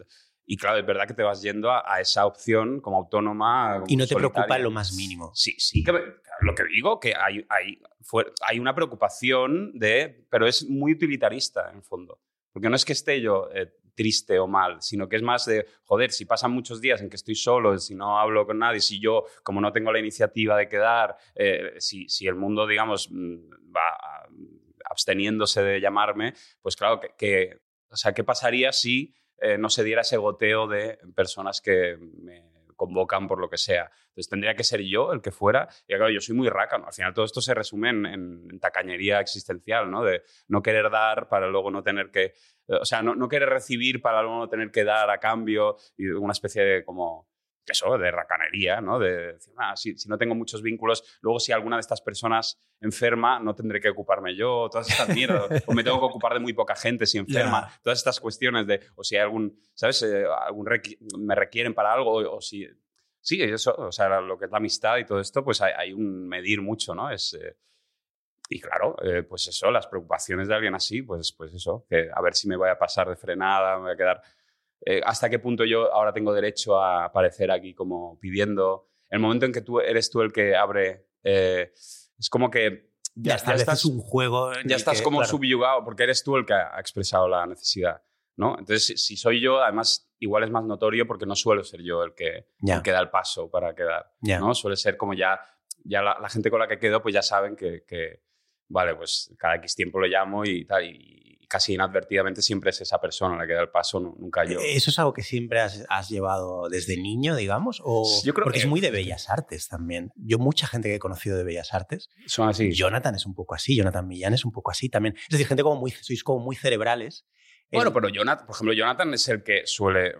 Y claro, es verdad que te vas yendo a, esa opción como autónoma. y no te preocupa en lo más mínimo. Sí, sí, que lo que digo, que hay, hay, hay una preocupación de. Pero es muy utilitarista en el fondo. Porque no es que esté yo eh, triste o mal, sino que es más de, joder, si pasan muchos días en que estoy solo, si no hablo con nadie, si yo, como no tengo la iniciativa de quedar, eh, si, si, el mundo, digamos, mm, va absteniéndose de llamarme, pues claro, que, que o sea, ¿qué pasaría si eh, no se diera ese goteo de personas que me convocan por lo que sea. Entonces tendría que ser yo el que fuera. Y claro, yo soy muy rácano. Al final todo esto se resume en, tacañería existencial, ¿no? De no querer dar para luego no tener que... O sea, no, no querer recibir para luego no tener que dar a cambio y una especie de como eso, de racanería, ¿no? De decir, ah, si, no tengo muchos vínculos, luego si alguna de estas personas enferma, no tendré que ocuparme yo, todas estas mierdas, o me tengo que ocupar de muy poca gente si enferma, todas estas cuestiones de, o si hay algún, ¿sabes? Eh, algún me requieren para algo, o, si... Sí, eso, o sea, lo que es la amistad y todo esto, pues hay, un medir mucho, ¿no? Es... Eh, y claro, eh, pues eso, las preocupaciones de alguien así, pues, pues eso, que a ver si me voy a pasar de frenada, me voy a quedar eh, hasta qué punto yo ahora tengo derecho a aparecer aquí como pidiendo. El momento en que tú eres tú el que abre, eh, es como que ya, estás un juego. ya estás como subyugado porque eres tú el que ha expresado la necesidad. ¿no? Entonces, si, soy yo, además, igual es más notorio porque no suelo ser yo el que, da el paso para quedar. ¿no? Suele ser como ya, ya la, gente con la que quedo, pues ya saben que, que, vale, pues cada X tiempo lo llamo y tal. Y, casi inadvertidamente siempre es esa persona la que da el paso, nunca yo. ¿Eso es algo que siempre has, llevado desde niño, digamos? O, yo creo porque es muy de bellas artes también. Yo, mucha gente que he conocido de bellas artes. Son así. Jonathan es un poco así, Jonathan Millán es un poco así también. Es decir, gente como muy, sois como muy cerebrales. Bueno, pero Jonathan, por ejemplo, Jonathan es el que suele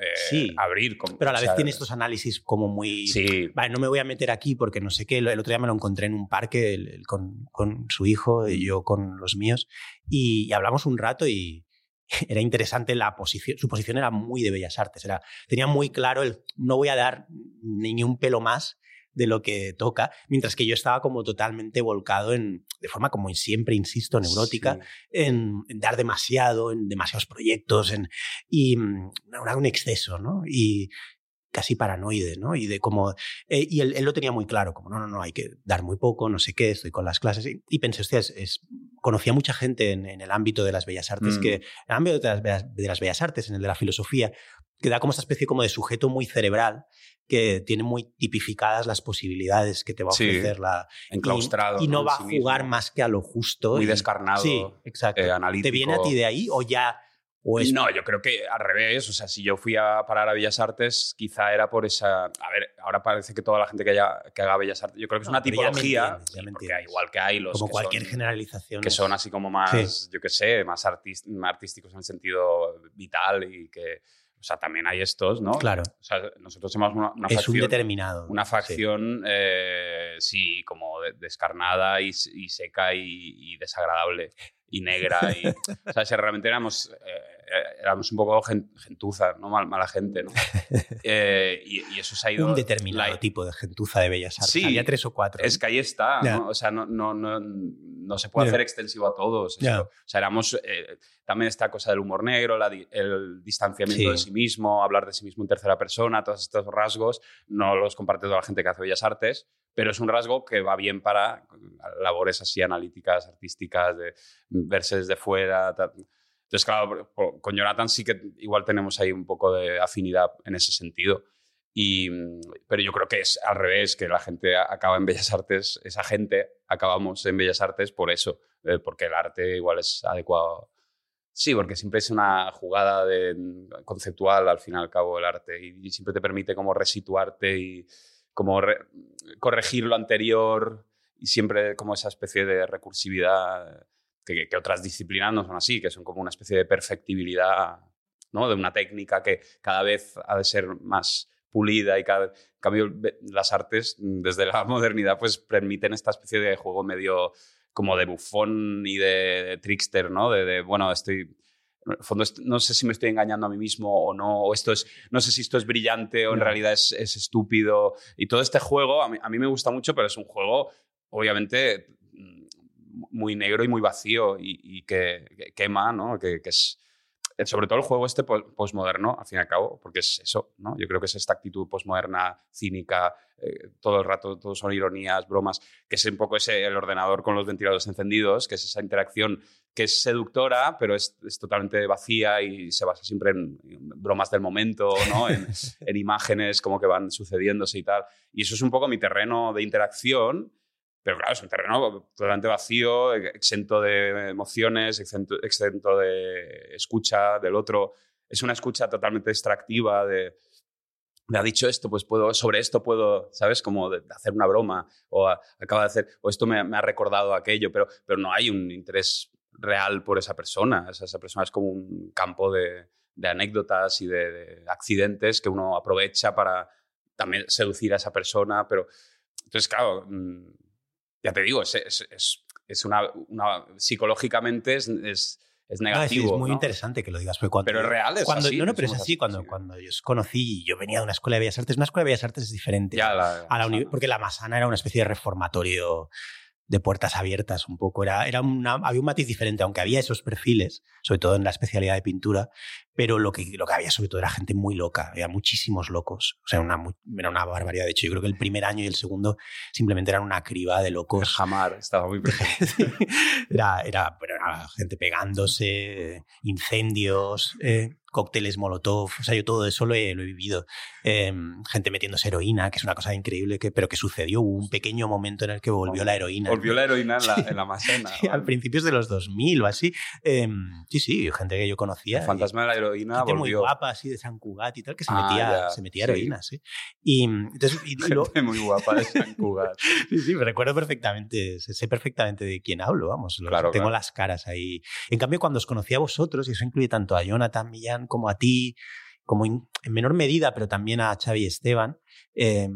eh, sí, abrir. pero a la vez tiene estos análisis como muy... Sí. Vale, no me voy a meter aquí porque no sé qué. El, otro día me lo encontré en un parque con, con, su hijo y yo con los míos y, hablamos un rato y, [laughs] era interesante la posición, su posición era muy de bellas artes, era, tenía muy claro el no voy a dar ni un pelo más de lo que toca, mientras que yo estaba como totalmente volcado en, de forma como siempre, insisto, neurótica, en, dar demasiado, en demasiados proyectos, en, y mm, era un exceso, ¿no? Y, casi paranoide, ¿no? Y de cómo... Eh, y él, lo tenía muy claro, como no, no, no, hay que dar muy poco, no sé qué, estoy con las clases. Y, pensé, hostia, es, conocía mucha gente en, el ámbito de las bellas artes, que, mm. en el ámbito de las, de las bellas artes, en el de la filosofía, que da como esta especie como de sujeto muy cerebral que tiene muy tipificadas las posibilidades que te va a ofrecer la enclaustrado y, no, va a jugar más que a lo justo muy descarnado sí exacto eh, analítico. te viene a ti de ahí o ya no, yo creo que al revés. O sea, si yo fui a parar a Bellas Artes, quizá era por esa. A ver, ahora parece que toda la gente que, haya, que haga Bellas Artes. Yo creo que es una tipología. igual que hay los. Como cualquier generalización. Que son así como más, yo qué sé, más, artísticos en el sentido vital y que. O sea, también hay estos, ¿no? Claro. O sea, nosotros somos una, es facción. un determinado. Una facción, eh, sí, como descarnada y, seca y, desagradable y negra. Y, [laughs] o sea, si realmente éramos. Eh, éramos un poco gentuza, ¿no? mala gente, ¿no? [laughs] Eh, y, eso se ha ido... Un determinado tipo de gentuza de bellas artes. Sí, Había tres o cuatro. Es que ahí está, ¿no? O sea, no, no, no, no se puede hacer extensivo a todos. O sea, éramos... Eh, también esta cosa del humor negro, el distanciamiento de sí mismo, hablar de sí mismo en tercera persona, todos estos rasgos, no los comparte toda la gente que hace bellas artes, pero es un rasgo que va bien para labores así analíticas, artísticas, de verse desde fuera. Entonces, claro, con Jonathan sí que igual tenemos ahí un poco de afinidad en ese sentido. Y, pero yo creo que es al revés, que la gente acaba en Bellas Artes, esa gente acabamos en Bellas Artes por eso, eh, porque el arte igual es adecuado. Sí, porque siempre es una jugada de, conceptual al fin y al cabo el arte y, siempre te permite como resituarte y como corregir lo anterior y siempre como esa especie de recursividad que, otras disciplinas no son así, que son como una especie de perfectibilidad, ¿no? De una técnica que cada vez ha de ser más pulida y cada en cambio las artes desde la [laughs] modernidad pues permiten esta especie de juego medio como de bufón y de, trickster, ¿no? De, bueno, estoy el fondo no sé si me estoy engañando a mí mismo o no, o esto es, no sé si esto es brillante o en realidad es, es, estúpido. Y todo este juego a mí, a mí, me gusta mucho, pero es un juego, obviamente, muy negro y muy vacío y, que, quema, ¿no? Que, es, eh, sobre todo el juego este postmoderno, al fin y al cabo, porque es eso, ¿no? Yo creo que es esta actitud postmoderna, cínica, eh, todo el rato, todo son ironías, bromas, que es un poco ese, el ordenador con los ventiladores encendidos, que es esa interacción que es seductora, pero es, totalmente vacía y se basa siempre en, bromas del momento, ¿no? En, [laughs] en, imágenes como que van sucediéndose y tal. Y eso es un poco mi terreno de interacción pero claro, es un terreno totalmente vacío, exento de emociones, exento, exento de escucha del otro. Es una escucha totalmente extractiva de, me ha dicho esto, pues puedo, sobre esto puedo, ¿sabes? Como de, hacer una broma, o acaba de hacer, o esto me, ha recordado aquello, pero, pero no hay un interés real por esa persona. esa persona es como un campo de, anécdotas y de, de, accidentes que uno aprovecha para también seducir a esa persona, pero entonces, claro, mm, ya te digo, es, es, es una, una, psicológicamente es, es, es negativo. es muy interesante que lo digas. Cuando, pero es real, es cuando, así, No, no, pero es así. Cuando, cuando yo os conocí, yo venía de una escuela de Bellas Artes. Una escuela de Bellas Artes es diferente a la porque la Masana era una especie de reformatorio de puertas abiertas un poco. Era, era una, había un matiz diferente, aunque había esos perfiles, sobre todo en la especialidad de pintura, pero lo que, lo que había sobre todo era gente muy loca, había muchísimos locos. O sea, una, era una barbaridad. De hecho, yo creo que el primer año y el segundo simplemente eran una criba de locos. Jamar estaba muy presente. [laughs] era, era, era, gente pegándose, incendios. Eh, cócteles Molotov, o sea, yo todo eso lo he, lo he vivido. Em, gente metiéndose heroína, que es una cosa increíble, que, pero que sucedió. Hubo un pequeño momento en el que volvió la heroína. Volvió la heroína en la, en la sí, Al principios de los 2000 o así. Em, sí, sí, gente que yo conocía. El fantasma de la heroína gente volvió. muy guapa, así, de San Cugat y tal, que se ah, metía, se metía heroína, sí. Y, entonces, y, gente muy guapa de San Cugat. [laughs] sí, sí, me recuerdo perfectamente, sé perfectamente de quién hablo, vamos. claro, tengo las caras ahí. En cambio, cuando os conocí a vosotros, y eso incluye tanto a Jonathan Millán, como a ti, como en menor medida, pero también a Xavi y Esteban, em,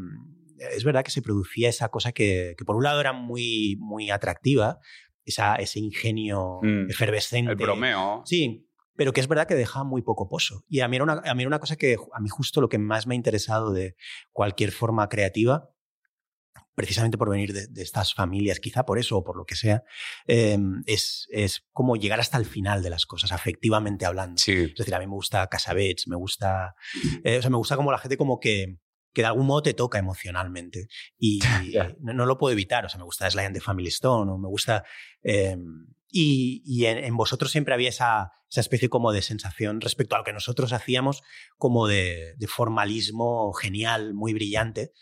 es verdad que se producía esa cosa que, por un lado era muy, muy atractiva, esa, ese ingenio mm. efervescente. El bromeo. Sí, pero que es verdad que deja muy poco pozo. Y a mí, era una, a mí era una cosa que a mí justo lo que más me ha interesado de cualquier forma creativa, precisamente por venir de, estas familias, quizá por eso o por lo que sea, em, es, es como llegar hasta el final de las cosas, afectivamente hablando. Es decir, a mí me gusta Casabets, me gusta, [clears throat] eh, o sea, me gusta como la gente como que que de algún modo te toca emocionalmente. Y [laughs] no, lo puedo evitar. O sea, me gusta Sly the Family Stone, o me gusta. Em, y, en, vosotros siempre había esa, esa, especie como de sensación respecto a lo que nosotros hacíamos, como de, de formalismo genial, muy brillante,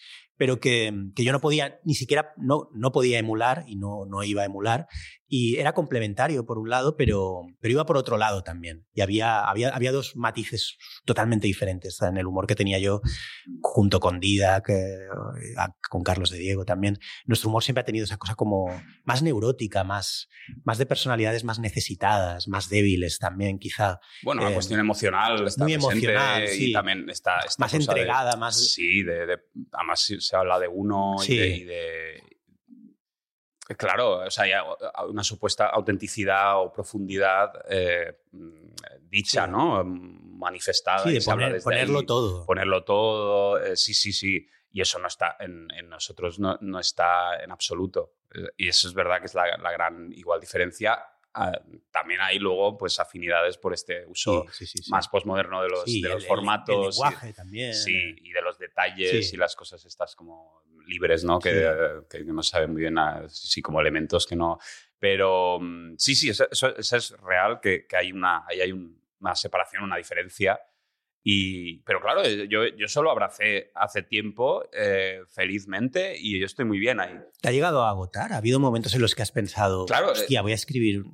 pero que, que, yo no podía, ni siquiera, no, no podía emular y no, no iba a emular. Y era complementario por un lado, pero, pero iba por otro lado también. Y había, había, había dos matices totalmente diferentes en el humor que tenía yo junto con Dida, que, con Carlos de Diego también. Nuestro humor siempre ha tenido esa cosa como más neurótica, más, más de personalidades más necesitadas, más débiles también, quizá. Bueno, una eh, cuestión emocional está muy emocional, sí. y también está, más entregada, más. Sí, de, de, además se habla de uno y, de, Claro, o sea, hay una supuesta autenticidad o profundidad eh, dicha, ¿no? Manifestada. Sí, de ponerlo todo. Ponerlo todo, eh, sí, sí, sí. Y eso no está en, nosotros, no, no, está en absoluto. Y eso es verdad que es la, la gran igual diferencia Ah, también hay luego pues afinidades por este uso más postmoderno de los, de los formatos. El lenguaje también. Sí, eh. y de los detalles y las cosas estas como libres, ¿no? Que, que no saben muy bien, sí, como elementos que no... Pero mm, sí, sí, eso, es real, que, que, hay, una, hay una separación, una diferencia. Y, pero claro, eh, yo, yo solo abracé hace tiempo eh, felizmente y yo estoy muy bien ahí. ¿Te ha llegado a agotar? ¿Ha habido momentos en los que has pensado, claro, hostia, voy a escribir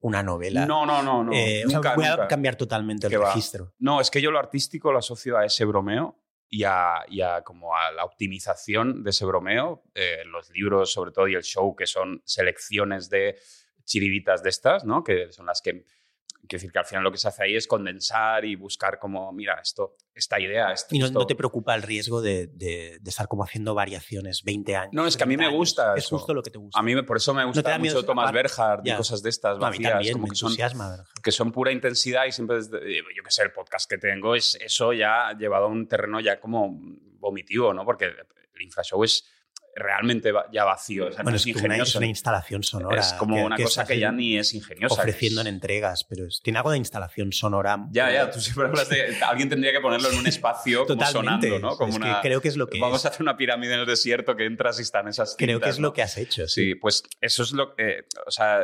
una novela. No, no, no. no. Eh, voy a cambiar totalmente el registro. No, es que yo lo artístico lo asocio a ese bromeo y a, como a la optimización de ese bromeo. Eh, los libros, sobre todo, y el show, que son selecciones de chiribitas de estas, ¿no? que son las que Quiero decir que al final lo que se hace ahí es condensar y buscar como, mira, esto, esta idea. Esto, y no, te preocupa el riesgo de, de, estar como haciendo variaciones 20 años. No, es que a mí me gusta. Es justo lo que te gusta. A mí por eso me gusta mucho Thomas Berhard y cosas de estas vacías. a mí como me que, son, que son pura intensidad y siempre, yo que sé, el podcast que tengo es eso ya llevado a un terreno ya como vomitivo, ¿no? Porque el infrashow es realmente ya vacío. bueno, es, ingenioso. Una, instalación sonora. Es como una cosa que ya ni es ingeniosa. Ofreciendo en entregas, pero tiene algo de instalación sonora. Ya, ya, tú siempre hablas de. [laughs] alguien tendría que ponerlo en un espacio como sonando, ¿no? Como una, creo que es lo que. Vamos a hacer una pirámide en el desierto que entras y están esas. creo que es lo que has hecho. Sí, pues eso es lo que. o sea,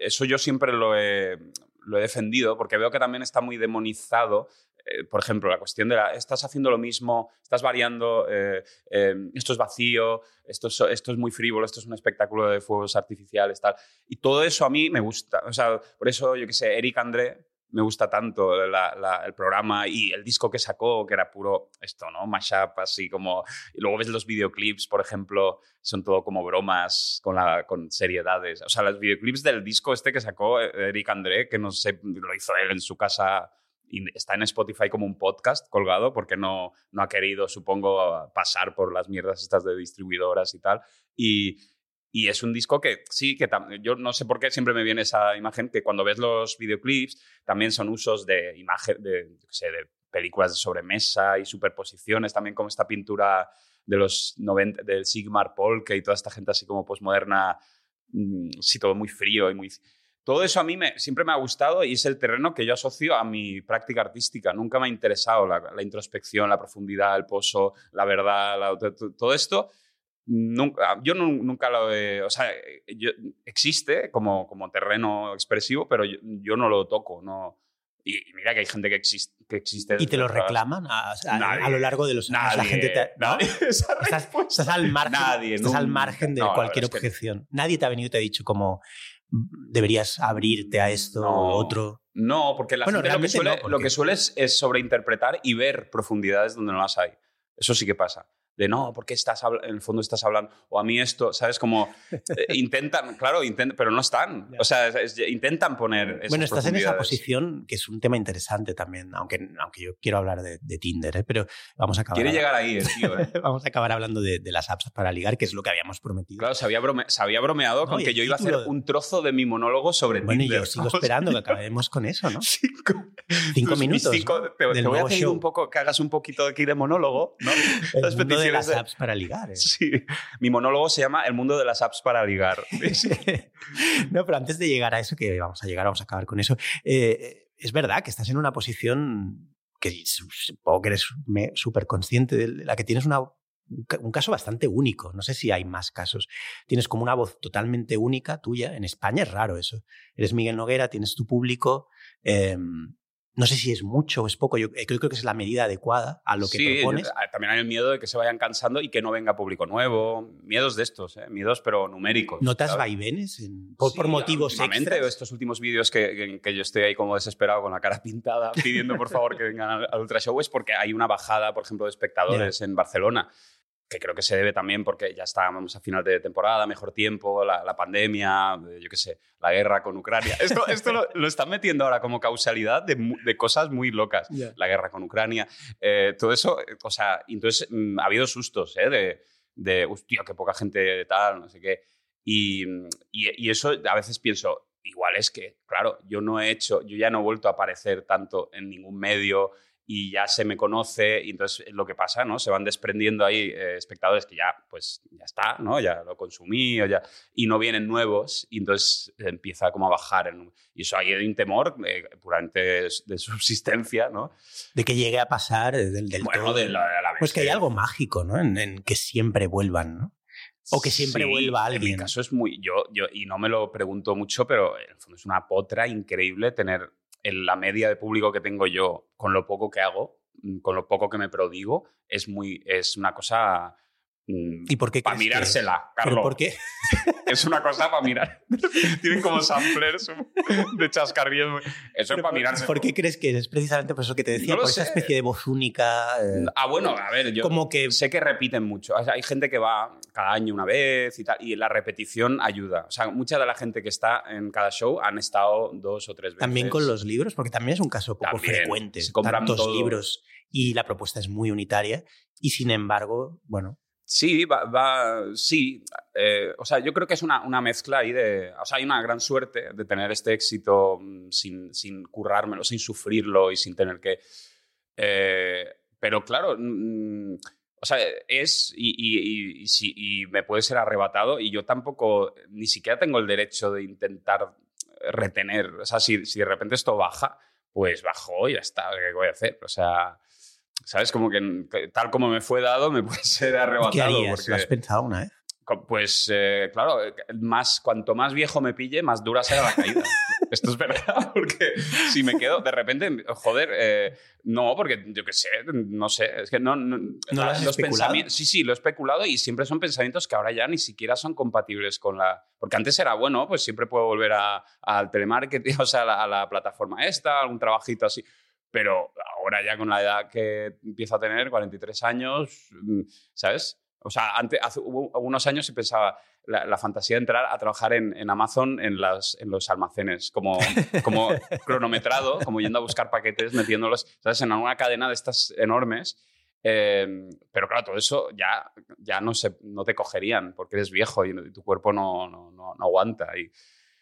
eso yo siempre lo he lo he defendido porque veo que también está muy demonizado eh, por ejemplo, la cuestión de la, estás haciendo lo mismo, estás variando, eh, em, esto es vacío, esto es, esto es muy frívolo, esto es un espectáculo de fuegos artificiales, tal. Y todo eso a mí me gusta. O sea, por eso, yo qué sé, Eric André me gusta tanto el programa y el disco que sacó, que era puro esto, ¿no? Mashup, así como... Y luego ves los videoclips, por ejemplo, son todo como bromas con, la, con seriedades. O sea, los videoclips del disco este que sacó Eric André, que no sé, lo hizo él en su casa y está en Spotify como un podcast colgado porque no, no ha querido, supongo, pasar por las mierdas estas de distribuidoras y tal. Y, y es un disco que sí, que yo no sé por qué siempre me viene esa imagen que cuando ves los videoclips también son usos de imagen, de, sé, de películas de sobremesa y superposiciones, también como esta pintura de los 90, del Sigmar Polke y toda esta gente así como posmoderna, mm, sí, todo muy frío y muy... Todo eso a mí me, siempre me ha gustado y es el terreno que yo asocio a mi práctica artística. Nunca me ha interesado la, introspección, la profundidad, el pozo, la verdad, todo esto. Nunca, yo nunca lo he... O sea, existe como, como terreno expresivo, pero yo, no lo toco. No, y, mira que hay gente que existe. Que existe ¿Y te lo reclaman a, lo largo de los años? la gente te, estás, al margen, nadie, estás al margen de cualquier objeción. Nadie te ha venido y te ha dicho como deberías abrirte a esto o otro. No, porque la gente lo que suele, lo que suele es, sobreinterpretar y ver profundidades donde no las hay. Eso sí que pasa. De no, porque estás en el fondo estás hablando, o a mí esto, ¿sabes? Como eh, [laughs] intentan, claro, intentan, pero no están. O sea, intentan poner. bueno, estás en esa posición que es un tema interesante también, aunque, aunque yo quiero hablar de, Tinder, ¿eh? pero vamos a acabar. Quiere llegar ahí, tío. ¿eh? [laughs] vamos a acabar hablando de, las apps para ligar, que es lo que habíamos prometido. Claro, se había, se había bromeado con que yo iba a hacer un trozo de mi monólogo sobre bueno, Tinder. Bueno, yo sigo esperando que [laughs] acabemos con eso, ¿no? Cinco, cinco minutos. te, voy a hacer un poco, que hagas un poquito aquí de monólogo, ¿no? De las apps para ligar. ¿eh? Sí, mi monólogo se llama El mundo de las apps para ligar. [laughs] no, pero antes de llegar a eso, que vamos a llegar, vamos a acabar con eso, eh, es verdad que estás en una posición que supongo que eres súper consciente de la que tienes una un caso bastante único. No sé si hay más casos. Tienes como una voz totalmente única tuya. En España es raro eso. Eres Miguel Noguera, tienes tu público. Em, no sé si es mucho o es poco, yo creo que es la medida adecuada a lo que sí, propones. También hay el miedo de que se vayan cansando y que no venga público nuevo. Miedos de estos, ¿eh? miedos pero numéricos. ¿Notas vaivenes por, por, motivos extras? estos últimos vídeos que, que, yo estoy ahí como desesperado con la cara [laughs] pintada pidiendo por favor que [laughs] vengan al, al Ultra Show es porque hay una bajada, por ejemplo, de espectadores en Barcelona que creo que se debe también porque ya estábamos a final de temporada, mejor tiempo, la, pandemia, yo qué sé, la guerra con Ucrania. [laughs] Esto, esto lo, están metiendo ahora como causalidad de, cosas muy locas. La guerra con Ucrania, eh, todo eso, o sea, entonces mm, ha habido sustos, ¿eh? De, de, hostia, qué poca gente tal, no sé qué. Y, y, eso a veces pienso, igual es que, claro, yo no he hecho, yo ya no he vuelto a aparecer tanto en ningún medio, y ya se me conoce y entonces lo que pasa, ¿no? Se van desprendiendo ahí eh, espectadores que ya, pues, ya está, ¿no? Ya lo consumí o ya, y no vienen nuevos y entonces empieza como a bajar. y eso hay un temor eh, puramente de, [laughs] subsistencia, ¿no? De que llegue a pasar del, del bueno, De la, Pues que hay algo mágico, ¿no? En, que siempre vuelvan, ¿no? O que siempre vuelva alguien. En mi caso es muy. Yo, yo, y no me lo pregunto mucho, pero en el fondo es una potra increíble tener en la media de público que tengo yo con lo poco que hago, mm, con lo poco que me prodigo, es, muy, es una cosa Mm, ¿Y por qué Para mirársela, Carlos. por qué? [laughs] es una cosa para mirar. [laughs] Tienen como samplers de chascarrillos. Eso es para mirársela. ¿Por qué crees que es precisamente por eso que te decía? por esa especie de voz única. Eh, ah, bueno, a ver, yo como que... sé que repiten mucho. hay gente que va cada año una vez y tal, y la repetición ayuda. O sea, mucha de la gente que está en cada show han estado dos o tres veces. También con los libros, porque también es un caso poco frecuente. Se compran tantos libros y la propuesta es muy unitaria. Y sin embargo, bueno, Sí, va, sí. Eh, o sea, yo creo que es una, una, mezcla ahí de. O sea, hay una gran suerte de tener este éxito mm, sin, sin currármelo, sin sufrirlo y sin tener que. Eh, pero claro, mm, o sea, es. Y, y, y, me puede ser arrebatado y yo tampoco. Ni siquiera tengo el derecho de intentar retener. O sea, si, si de repente esto baja, pues bajó y ya está. ¿Qué voy a hacer? O sea. ¿Sabes? Como que, tal como me fue dado, me [laughs] puede ser arrebatado. ¿Qué harías? ¿Lo has pensado una vez? Pues, eh, claro, más, cuanto más viejo me pille, más dura será la caída. [laughs] Esto es verdad, [laughs] porque si me quedo, de repente, joder, eh, no, porque yo qué sé, no sé, es que no... ¿No, lo has los pensamientos Sí, sí, lo he especulado y siempre son pensamientos que ahora ya ni siquiera son compatibles con la... Porque antes era, bueno, pues siempre puedo volver al telemarketing, o sea, a la, a la plataforma esta, algún trabajito así pero ahora ya con la edad que empiezo a tener, 43 años, mm, ¿sabes? O sea, antes, hace unos años se pensaba la, fantasía de entrar a trabajar en, Amazon en, las, en, los almacenes, como, como [laughs] cronometrado, como yendo a buscar paquetes, metiéndolos, ¿sabes? En una cadena de estas enormes. Em, pero claro, todo eso ya, ya no, se, no te cogerían porque eres viejo y, tu cuerpo no, no, no, aguanta. Y,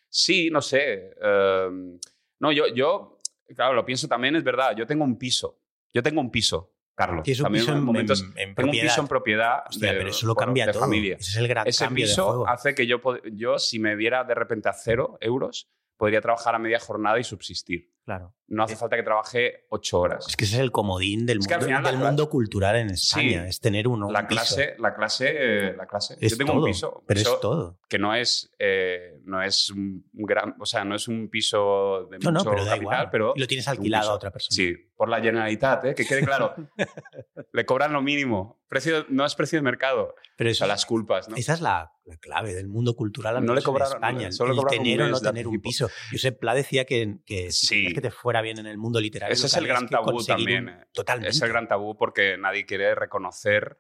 sí, no sé. Em, no, yo, yo claro, lo pienso también, es verdad, yo tengo un piso. Yo tengo un piso, Carlos. un piso en, momentos, en, tengo un piso en propiedad de, pero eso lo cambia todo. familia. Ese es el gran Ese piso hace que yo, yo, si me viera de repente a cero euros, podría trabajar a media jornada y subsistir. Claro. No hace falta que trabaje ocho horas. Es que ese es el comodín del, mundo, del mundo cultural en España, es tener uno. La clase, la clase, la clase. Es Yo tengo un piso, pero es todo. Que no es, eh, no es un gran, o sea, no es un piso de mucho pero capital, pero y lo tienes alquilado a otra persona. Sí, por la Generalitat, ¿eh? que quede claro. [laughs] Le cobran lo mínimo. Precio, no es precio de mercado. Pero eso, las culpas, ¿no? Esa es la, clave del mundo cultural no le cobraron, en España. solo el tener o no tener un piso. Josep Pla decía que, que si que te fuera bien en el mundo literario. Ese es el gran tabú también. totalmente. Es el gran tabú porque nadie quiere reconocer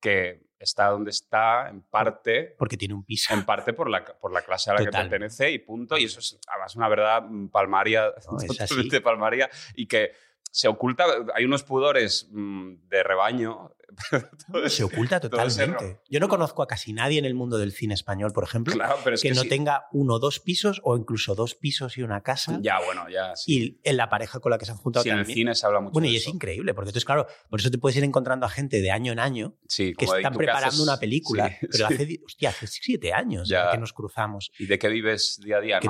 que está donde está en parte porque tiene un piso. En parte por la, por la clase a la que pertenece y punto. Y eso es además una verdad palmaria, [laughs] totalmente palmaria, y que se oculta, hay unos pudores mm, de rebaño. [laughs] se oculta totalmente. Yo no conozco a casi nadie en el mundo del cine español, por ejemplo, que, no tenga uno o dos pisos o incluso dos pisos y una casa. Ya, bueno, ya. Y en la pareja con la que se han juntado sí, en el cine se habla mucho Bueno, y es increíble, porque entonces, claro, por eso te puedes ir encontrando a gente de año en año que están preparando una película, pero hace, hostia, hace siete años que nos cruzamos. ¿Y de qué vives día a día?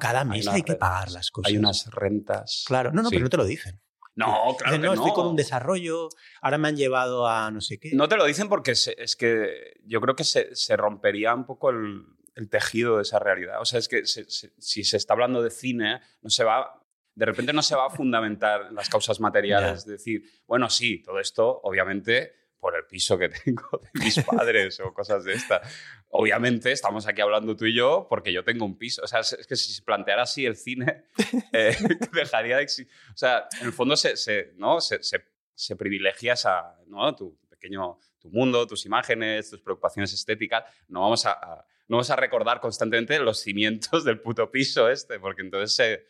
cada mes hay, que pagar las cosas. Hay unas rentas. Claro, no, no, pero no te lo dicen. No, claro. no, estoy con un desarrollo, ahora me han llevado a no sé qué. No te lo dicen porque es que yo creo que se, rompería un poco el, tejido de esa realidad. O sea, es que si se está hablando de cine, no se va. De repente no se va a fundamentar las causas [laughs] materiales. Es decir, bueno, sí, todo esto, obviamente, por el piso que [laughs] tengo de mis padres o cosas de esta. Obviamente estamos aquí hablando tú y yo porque yo tengo un piso. O sea, es que si se planteara así el cine, [laughs] eh, [laughs] dejaría de existir. O sea, en el fondo se, se ¿no? se, se, privilegia esa, ¿no? tu pequeño tu mundo, tus imágenes, tus preocupaciones estéticas. No vamos a, no vamos a recordar constantemente los cimientos del puto piso este, porque entonces...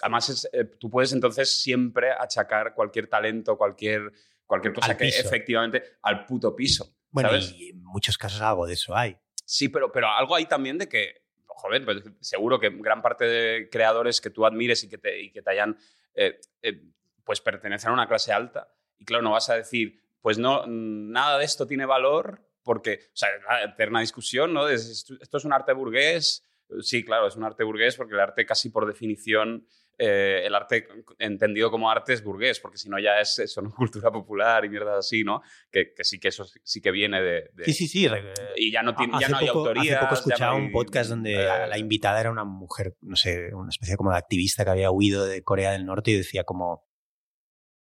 además, eh, tú puedes entonces siempre achacar cualquier talento, cualquier cualquier cosa que efectivamente al puto piso. Bueno, y en muchos casos algo de eso hay. Sí, pero, pero algo hay también de que, joder, pues seguro que gran parte de creadores que tú admires y que te, y que te hayan, eh, eh, pues pertenecen a una clase alta. Y claro, no vas a decir, pues no, nada de esto tiene valor porque, o sea, una eterna discusión, ¿no? Esto es un arte burgués. Sí, claro, es un arte burgués porque el arte casi por definición eh, el arte entendido como arte es burgués, porque si no ya es eso, ¿no? [laughs] cultura popular y mierdas así, ¿no? Que, sí que eso sí que viene de... Sí, sí, sí. Y ya no, tiene, ya no hay autoría. Hace poco escuchaba un podcast donde la eh, invitada era una mujer, no sé, una especie como de activista que había huido de Corea del Norte y decía como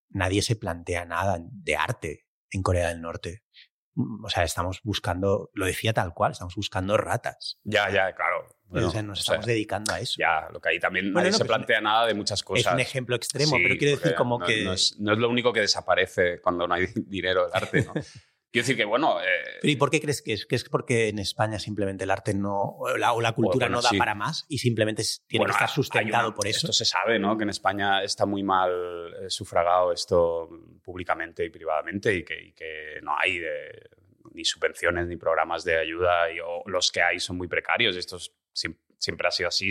nadie se plantea nada de arte en Corea del Norte. O sea, estamos buscando, lo decía tal cual, estamos buscando ratas. Ya, ya, claro o sea, nos estamos dedicando a eso. Ya, lo que ahí también nadie se plantea nada de muchas cosas. Es un ejemplo extremo, pero quiero decir como que... No es, lo único que desaparece cuando no hay [laughs] dinero del arte, ¿no? [laughs] Quiero decir que, bueno... Eh, ¿Y por qué crees que es? ¿Que es porque en España simplemente el arte no... o la, cultura no da para más y simplemente tiene que estar sustentado por eso? Esto se sabe, ¿no? Que en España está muy mal eh, sufragado esto públicamente y privadamente y que, y que no hay de, ni subvenciones ni programas de ayuda y los que hay son muy precarios. Estos siempre, ha sido así,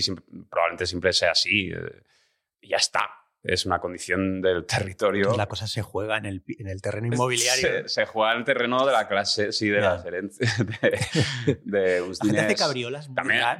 probablemente siempre sea así. Eh, y ya está. Es una condición del territorio. la cosa se juega en el, en el terreno [laughs] inmobiliario. Se, juega en el terreno de la clase, sí, de las herencias. De, de [laughs] hace cabriolas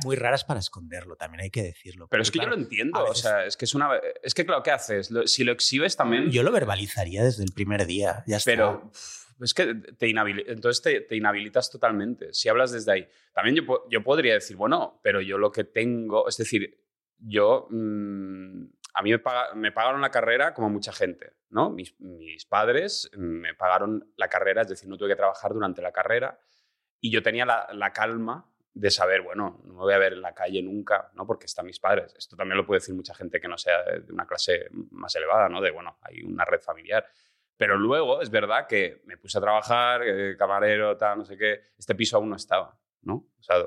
muy, raras para esconderlo, también hay que decirlo. Pero es que yo lo entiendo. O sea, es que es una. Es que, claro, ¿qué haces? Si lo exhibes también. Yo lo verbalizaría desde el primer día. Ya está. Pero es que te entonces te, inhabilitas totalmente. Si hablas desde ahí. También yo, yo, podría decir, bueno, pero yo lo que tengo, es decir, yo, mm, a mí me, pagaron la carrera como mucha gente, ¿no? Mis, mis, padres me pagaron la carrera, es decir, no tuve que trabajar durante la carrera y yo tenía la, la calma de saber, bueno, no me voy a ver en la calle nunca, ¿no? Porque están mis padres. Esto también lo puede decir mucha gente que no sea de una clase más elevada, ¿no? De, bueno, hay una red familiar. Pero luego es verdad que me puse a trabajar, eh, camarero, tal, no sé qué. Este piso aún no estaba, ¿no? O sea,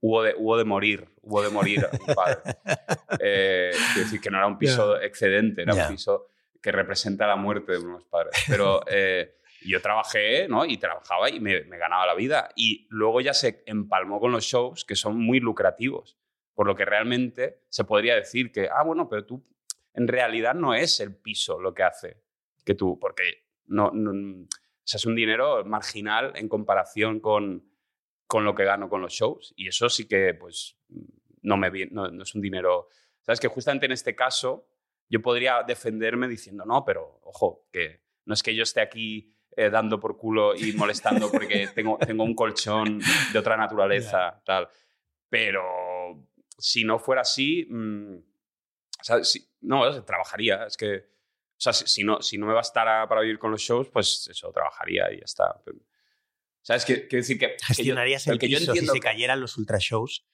hubo de, hubo de morir, hubo de morir un padre. [laughs] Eh, decir, que no era un piso excedente, era un piso que representa la muerte de unos padres. Pero eh, yo trabajé, ¿no? Y trabajaba y me, me, ganaba la vida. Y luego ya se empalmó con los shows que son muy lucrativos. Por lo que realmente se podría decir que, ah, bueno, pero tú en realidad no es el piso lo que hace que tú, porque no, es un dinero marginal en comparación con, con lo que gano con los shows. Y eso sí que, pues, no, me, no, no es un dinero... Sabes que justamente en este caso yo podría defenderme diciendo, no, pero ojo, que no es que yo esté aquí eh, dando por culo y molestando porque [laughs] tengo, tengo un colchón de otra naturaleza, tal. Pero si no fuera así, mm, no, trabajaría. Es que o sea, si, no, si no me bastara para vivir con los shows, pues eso, trabajaría y ya está. ¿Sabes? Quiero decir que... Gestionarías el, que yo entiendo si se cayeran los ultra shows.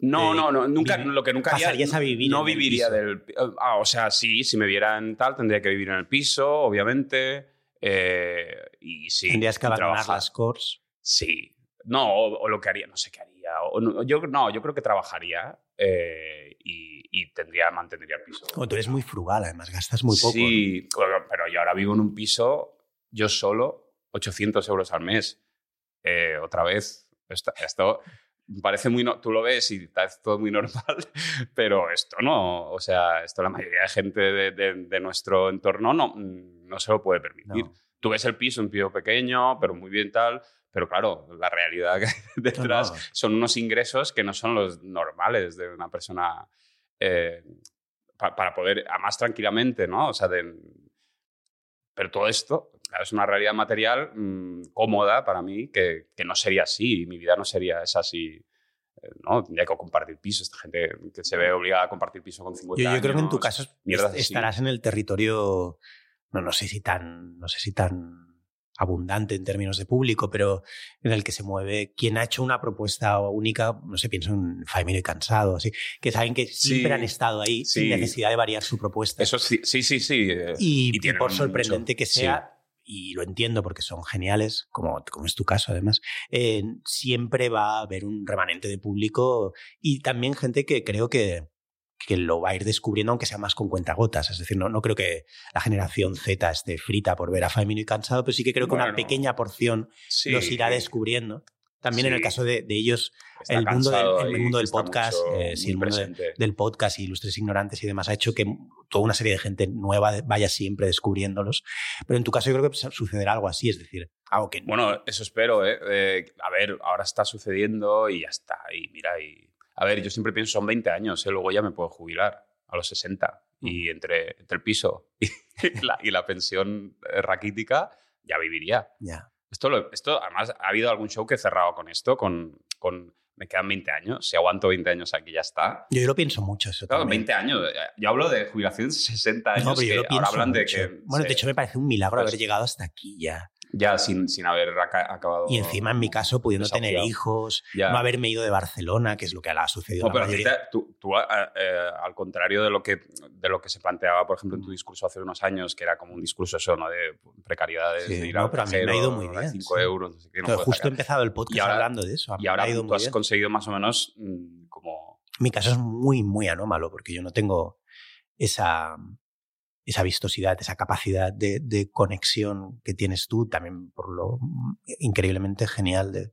No, no, no, nunca, lo que nunca haría... a vivir No viviría del... Ah, o sea, sí, si me vieran tal, tendría que vivir en el piso, obviamente. Eh, y sí. Tendrías que abandonar trabajar. las cores. Sí. No, o, o lo que haría, no sé qué haría. O no, yo, no, yo creo que trabajaría eh, y, y tendría, mantendría el piso. Como tú eres muy frugal, además gastas muy poco. Sí, bueno, pero yo ahora vivo en un piso, yo solo, 800 euros al mes. Eh, otra vez, esto, esto parece muy... No, tú lo ves y está todo muy normal, [laughs] pero esto no. O sea, esto la mayoría de gente de, de- de nuestro entorno no, no se lo puede ¿no? permitir. Tú ves el piso, un piso pequeño, pero muy bien tal. Pero claro, la realidad que [laughs] hay detrás No, no. son unos ingresos que no son los normales de una persona eh, pa- para poder, además tranquilamente, ¿no? O sea, de, pero todo esto claro, es una realidad material mm, cómoda para mí que, que no sería así. Mi vida no sería esa si eh, ¿no? Tendría que compartir piso. Esta gente que se ve obligada a compartir piso con 50 Yo, yo creo que en tu años, caso mierdas est- así. estarás en el territorio, no, no sé si tan, no sé si tan abundante en términos de público, pero en el que se mueve quien ha hecho una propuesta única, no sé, pienso en Faimino y Cansado, así, que saben que siempre Sí, han estado ahí sin sí. necesidad de variar su propuesta. Eso sí, sí, sí. sí, eh, y, y y tienen por mucho- sorprendente que sea, y lo entiendo porque son geniales, como, como es tu caso además, eh, siempre va a haber un remanente de público y también gente que creo que, que lo va a ir descubriendo, aunque sea más con cuentagotas. Es decir, no, no creo que la generación Z esté frita por ver a Famino y Cansado, pero sí que creo que una Bueno, pequeña porción Sí, los irá descubriendo. También en el Sí. caso de, de ellos, el mundo del- el mundo del podcast, mucho- eh, sí, el mundo de- del podcast y Ilustres Ignorantes y demás ha hecho que toda una serie de gente nueva vaya siempre descubriéndolos. Pero en tu caso yo creo que sucederá algo así, es decir, algo que... Bueno, eso espero, ¿eh? Eh, A ver, ahora está sucediendo y ya está. Y mira, y... A ver, yo siempre pienso, son 20 años, ¿eh? luego ya me puedo jubilar a los 60. Y entre, entre el piso [laughs] y la, y la pensión eh, raquítica, ya viviría. ya. Esto, lo- esto, además, ha habido algún show que he cerrado con esto, con, con me quedan 20 años. Si aguanto 20 años aquí, ya está. Yo lo pienso mucho eso Claro, también. 20 años. eh, Yo hablo de jubilación de 60 años. No, pero yo que lo ahora pienso hablan de mucho. que. Bueno, se- de hecho me parece un milagro Pues- haber llegado hasta aquí ya. Ya sin, sin haber aca- acabado. Y encima, en mi caso, pudiendo tener hijos, Ya. no haberme ido de Barcelona, que es lo que ha sucedido No, la pero mayoría. ahorita tú, tú, a- a- eh, al contrario de lo, que, de lo que se planteaba, por ejemplo, en tu Mm. discurso hace unos años, que era como un discurso eso, ¿no? De precariedades, Sí, de ir no, al pero a mí me ha ido muy bien, 5 sí. euros, no sé qué, no justo he sacar. empezado el podcast ahora- hablando de eso. a Y ahora ha ido tú muy has bien. conseguido más o menos mm, como... Mi caso es muy, muy anómalo, porque yo no tengo esa, esa vistosidad, esa capacidad de, conexión que tienes tú, también por lo increíblemente genial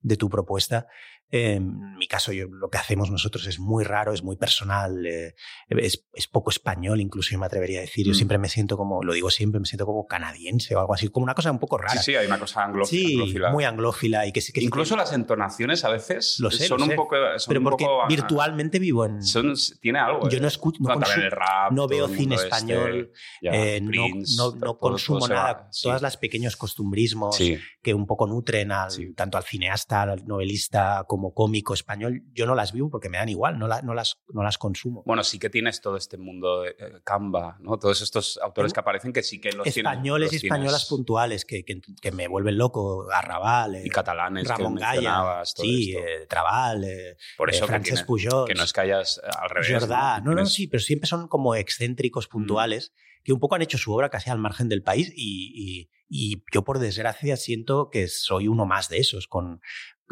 de tu propuesta. Eh, En mi caso, yo, lo que hacemos nosotros es muy raro, es muy personal, eh, es, es poco español, incluso yo me atrevería a decir. Yo Mm. siempre me siento como, lo digo siempre, me siento como canadiense o algo así, como una cosa un poco rara. Sí, sí, hay una cosa anglo Sí, anglófila. muy anglófila y que que Incluso las entonaciones a veces Lo sé, son lo un sé. poco... Son pero un porque poco, virtualmente vivo en... son- tiene algo. yo eh. no escucho, no, consumo- el rap, no veo cine este, español, ya, eh, no, Prince, no, no todo consumo nada. sí. Todas las pequeños costumbrismos que un poco nutren al, tanto al cineasta, al novelista como cómico español, yo no las vivo porque me dan igual, no, la- no, las, no las consumo. Bueno, sí que tienes todo este mundo de eh, Canva, ¿no? Todos estos autores que aparecen que sí que los. Españoles y los españolas tienes. puntuales que, que, que me vuelven loco, Arrabal, eh, Y catalanes Ramón Gaya, sí, eh, Trabal, eh, Por eh, eso que, tiene- Pujols. que no es que hayas eh, al revés. Jordá. No, no, Tienes- sí, pero siempre son como excéntricos puntuales que un poco han hecho su obra casi al margen del país y, y- y yo por desgracia siento que soy uno más de esos con,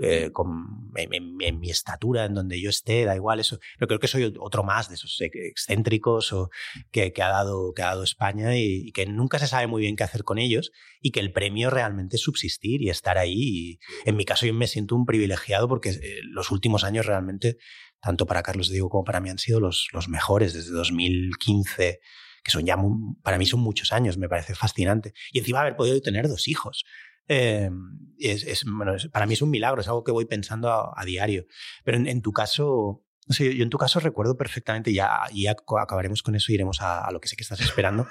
eh, con en, mi estatura, en donde yo esté, da igual eso, pero creo que soy otro más de esos excéntricos o que, ha, dado, que ha dado España y, que nunca se sabe muy bien qué hacer con ellos y que el premio realmente es subsistir y estar ahí. En mi caso yo me siento un privilegiado porque eh, los últimos años realmente tanto para Carlos Diego como para mí han sido los, mejores desde 2015, que son ya, para mí son muchos años, me parece fascinante. Y encima haber podido tener dos hijos. Eh, es, es- bueno, para mí es un milagro, es algo que voy pensando a, diario. Pero en, tu caso, no sé, yo en tu caso recuerdo perfectamente, ya, y ya acabaremos con eso y iremos a lo que sé que estás esperando,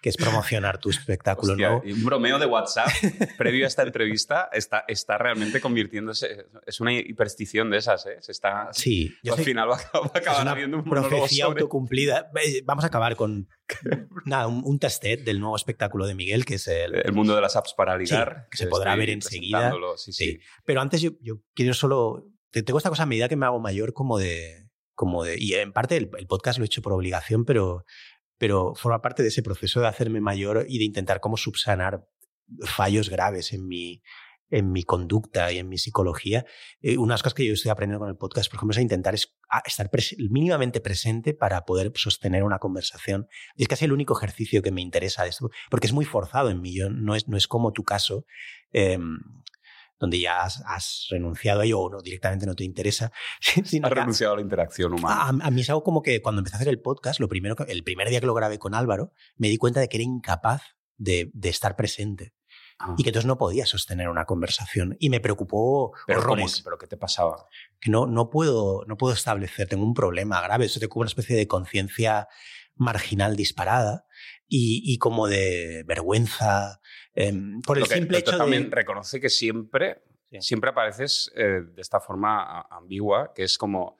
que es promocionar tu espectáculo Hostia, nuevo. y un bromeo de WhatsApp previo a esta entrevista está, está realmente convirtiéndose. Es una hiperstición de esas, ¿eh? Se está, Sí, yo al sé- final va, a- va a Es acabar habiendo un profecía sobre- autocumplida. Vamos a acabar con [laughs] nada, un, un testet del nuevo espectáculo de Miguel, que es el... el mundo de las apps para ligar. que se podrá ver enseguida. Sí, sí. Sí. Pero antes yo, yo quiero solo... te- Tengo esta cosa a medida que me hago mayor como de... Como de y en parte el, el podcast lo he hecho por obligación, pero, pero forma parte de ese proceso de hacerme mayor y de intentar cómo subsanar fallos graves en mi, en mi conducta y en mi psicología. Eh, unas cosas que yo estoy aprendiendo con el podcast, por ejemplo, es a intentar estar mínimamente presente para poder sostener una conversación. Y es casi el único ejercicio que me interesa de esto, porque es muy forzado en mí. No, es, no es como tu caso. Em, donde ya has, renunciado a ello o no, directamente no te interesa. [laughs] has renunciado a la interacción humana. A, a, mí es algo como que cuando empecé a hacer el podcast, lo primero el primer día que lo grabé con Álvaro, me di cuenta de que era incapaz de, de estar presente. Ah. Y que entonces no podía sostener una conversación. Y me preocupó ¿Pero horrores. ¿Pero qué te pasaba? Que no, no, puedo, no puedo establecer, tengo un problema grave. Eso te cubre una especie de conciencia marginal disparada y, y, como de vergüenza. Em, por el simple hecho también reconoce que siempre, siempre apareces eh, de esta forma ambigua, que es como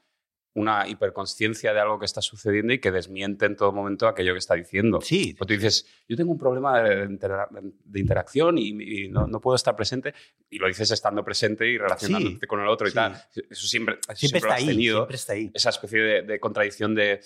una hiperconsciencia de algo que está sucediendo y que desmiente en todo momento aquello que está diciendo. Sí. Porque tú dices, yo tengo un problema de, interacción y, no, puedo estar presente, y lo dices estando presente y relacionándote con el otro y tal. Eso siempre, siempre, está ahí, tenido. Siempre está ahí. Esa especie de, contradicción de...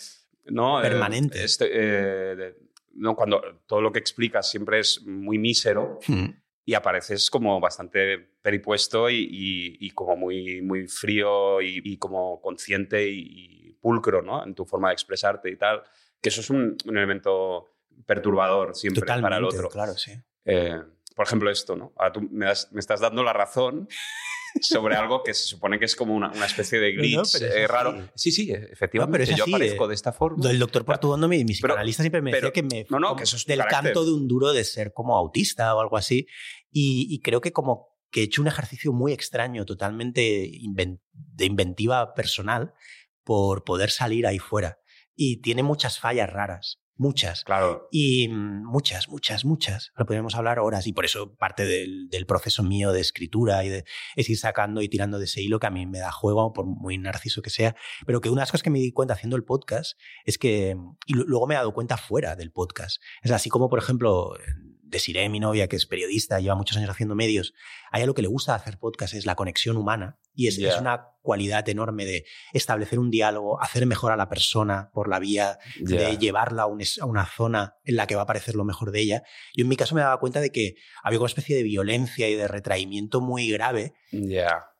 ¿no? Eh, Permanente. Este, eh, ¿no? Cuando todo lo que explicas siempre es muy mísero. Hmm y apareces como bastante peripuesto y, como muy, muy frío y, como consciente y, pulcro ¿no? en tu forma de expresarte y tal, que eso es un, elemento perturbador siempre para el otro. Claro, sí. Eh, por ejemplo, esto, ¿no? Ahora tú me, me estás dando la razón [laughs] sobre algo que se supone que es como una, una especie de glitch eh, raro. Sí, sí, efectivamente. pero yo aparezco de esta forma. El doctor Portuondo, mi, mi psicoanalista, siempre me decía que me. No, no, que eso es Del canto de un duro de ser como autista o algo así. Y, creo que como que he hecho un ejercicio muy extraño, totalmente de inventiva personal, por poder salir ahí fuera. Y tiene muchas fallas raras. Muchas. Claro. Y muchas, muchas, muchas. Lo podemos hablar horas y por eso parte del, del, proceso mío de escritura y de es ir sacando y tirando de ese hilo que a mí me da juego, por muy narciso que sea. Pero que una de las cosas que me di cuenta haciendo el podcast es que, y luego me he dado cuenta fuera del podcast. Es así como, por ejemplo, Desiree, mi novia, que es periodista, lleva muchos años haciendo medios, a ella lo que le gusta hacer podcast es la conexión humana y es, es una cualidad enorme de establecer un diálogo, hacer mejor a la persona por la vía, de llevarla a, a, una zona en la que va a aparecer lo mejor de ella. Yo en mi caso me daba cuenta de que había una especie de violencia y de retraimiento muy grave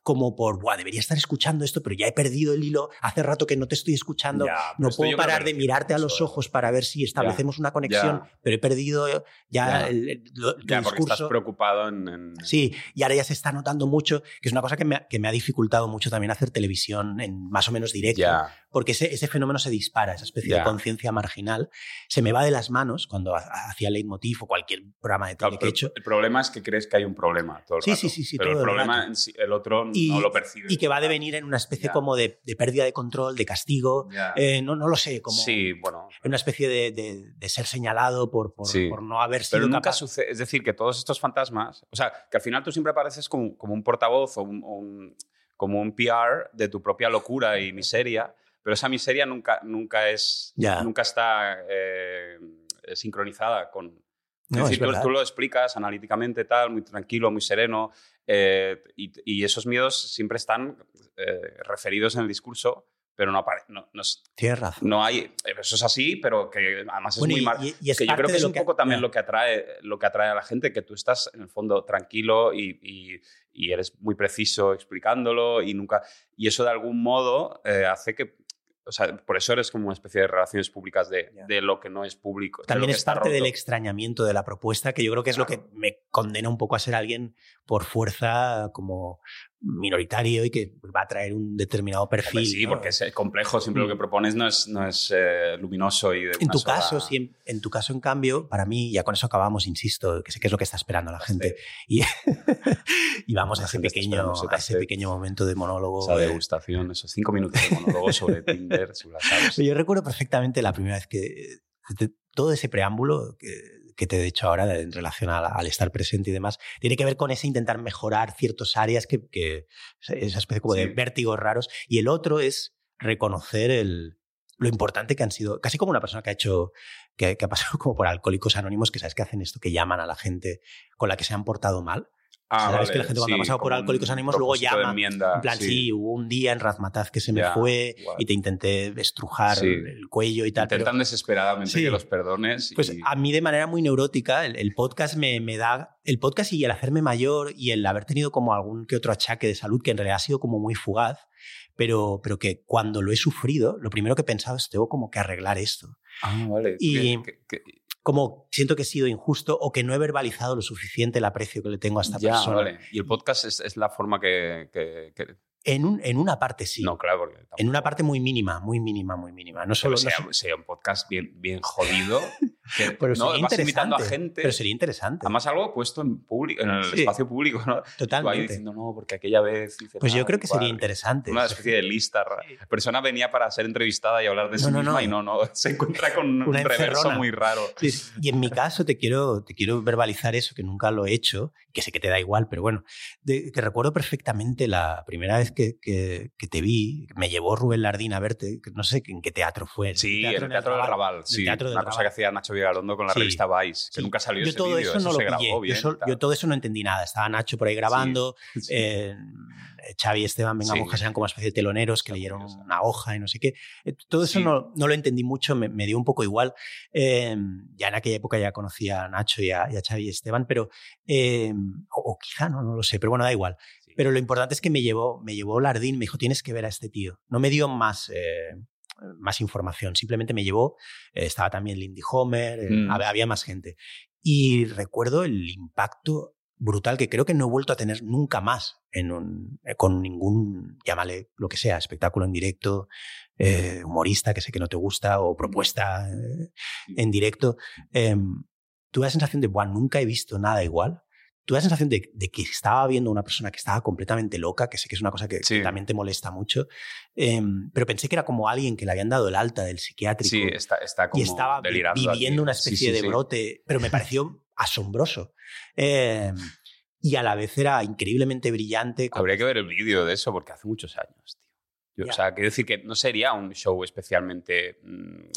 como por, Buah, debería estar escuchando esto, pero ya he perdido el hilo, hace rato que no te estoy escuchando, no puedo parar de mirarte a los ojos para ver si establecemos una conexión, pero he perdido ya, el, discurso. estás preocupado en, Sí, y ahora ya se está notando mucho, que es una cosa que me, que me ha dificultado mucho también hacer televisión en más o menos directo, porque ese, ese, fenómeno se dispara, esa especie de conciencia marginal, se me va de las manos cuando hacía Leitmotiv o cualquier programa de tele que he hecho. El problema es que crees que hay un problema todo el sí, Sí, sí, sí. Pero el problema, el otro y, no lo. Y que va a devenir en una especie como de, pérdida de control, de castigo, eh, no, no lo sé, como sí, bueno. en una especie de, de, ser señalado por, por, por, no haber sido Pero nunca capaz. sucede, es decir, que todos estos fantasmas, o sea, que al final tú siempre apareces como, como un portavoz o un, como un PR de tu propia locura y miseria, pero esa miseria nunca, nunca, es, nunca está eh, sincronizada con, es decir, tú, lo explicas analíticamente, tal, muy tranquilo, muy sereno, eh, y, esos miedos siempre están eh, referidos en el discurso, pero no aparece. No, no, Tienes razón. No hay. Eh, eso es así, pero que además es muy mal. que yo creo que es un poco también lo que, atrae, lo que atrae a la gente, que tú estás en el fondo tranquilo y, y, eres muy preciso explicándolo y nunca. Y eso de algún modo hace que o sea, por eso eres como una especie de relaciones públicas de, de lo que no es público. También es parte del extrañamiento de la propuesta, que yo creo que es lo que me condena un poco a ser alguien por fuerza como minoritario y que va a traer un determinado perfil. sí, porque es complejo, siempre lo que mm. propones no es, no es eh, luminoso y de en tu caso, sí, en, tu caso, en cambio, para mí, ya con eso acabamos, insisto, que sé que es lo que está esperando la gente. Y, [laughs] y, vamos a ese, pequeño, a ese pequeño momento de monólogo. Esa degustación, esos cinco minutos de monólogo sobre [laughs] Tinder, sobre las aves. Yo recuerdo perfectamente la primera vez que todo ese preámbulo que que te he dicho ahora en relación al, estar presente y demás, tiene que ver con ese intentar mejorar ciertas áreas que, que esa especie como de vértigos raros. Y el otro es reconocer el, lo importante que han sido, casi como una persona que ha hecho, que, que ha pasado como por alcohólicos anónimos, que sabes que hacen esto, que llaman a la gente con la que se han portado mal Ah, Sabes que la gente cuando ha pasado por Alcohólicos Anónimos luego llama. en plan, sí. hubo un día en Razmataz que se me fue y te intenté estrujar el cuello y tal. Intentan desesperadamente que los perdones. Pues a mí de manera muy neurótica, el, podcast me, me, da. El podcast y el hacerme mayor y el haber tenido como algún que otro achaque de salud que en realidad ha sido como muy fugaz, pero, pero que cuando lo he sufrido, lo primero que he pensado es tengo como que arreglar esto. Ah, vale. Y, como siento que he sido injusto o que no he verbalizado lo suficiente el aprecio que le tengo a esta persona. Vale. Y el podcast es, la forma que, en, un, en una parte sí. No, claro. En una parte muy mínima, muy mínima, muy mínima. No solo, sea, un podcast bien, bien jodido. [laughs] pero no, vas invitando a gente. Pero sería interesante. Además, algo puesto en, público, en el espacio público, ¿no? Totalmente. Ahí diciendo, no, porque aquella vez. pues yo creo que sería interesante. Una especie de lista. La persona venía para ser entrevistada y hablar de sí misma y no, no, [laughs] se encuentra con un reverso muy raro. Y en mi caso, te quiero, te quiero verbalizar eso, que nunca lo he hecho, que sé que te da igual, pero bueno, que recuerdo perfectamente la primera vez que, que, te vi, me llevó Rubén Lardín a verte, no sé en qué teatro fue. Sí, en el Teatro del Raval. Sí, una cosa que hacía Nacho Vigalondo con la revista Vice, que nunca salió yo ese todo eso, no lo grabó bien. Yo, todo eso no entendí nada. Estaba Nacho por ahí grabando, [laughs] eh, Xavi y Esteban Venga Monjas eran como una especie de teloneros que leyeron una hoja y no sé qué. Eh, todo eso no, no, lo entendí mucho, me, dio un poco igual. Em, ya en aquella época ya conocía a Nacho y a, Xavi y Esteban, pero, em, o, quizá no, no lo sé, pero bueno, da igual. Pero lo importante es que me llevó, me llevó Lardín, me dijo, tienes que ver a este tío. No me dio más, eh, más información, simplemente me llevó, eh, estaba también Lindy Homer, mm. había más gente. Y recuerdo el impacto brutal que creo que no he vuelto a tener nunca más en un, eh, con ningún, llámale lo que sea, espectáculo en directo, eh, humorista que sé que no te gusta o propuesta eh, en directo. Em, tuve la sensación de, bueno, nunca he visto nada igual. Tuve la sensación de, que estaba viendo una persona que estaba completamente loca, que sé que es una cosa que, también te molesta mucho, em, pero pensé que era como alguien que le habían dado el alta del psiquiátrico sí, está, está como y estaba viviendo una especie de brote, pero me pareció asombroso. Em, y a la vez era increíblemente brillante. Habría que ver el vídeo de eso porque hace muchos años, tío. o sea, quiero decir que no sería un show especialmente. Mm,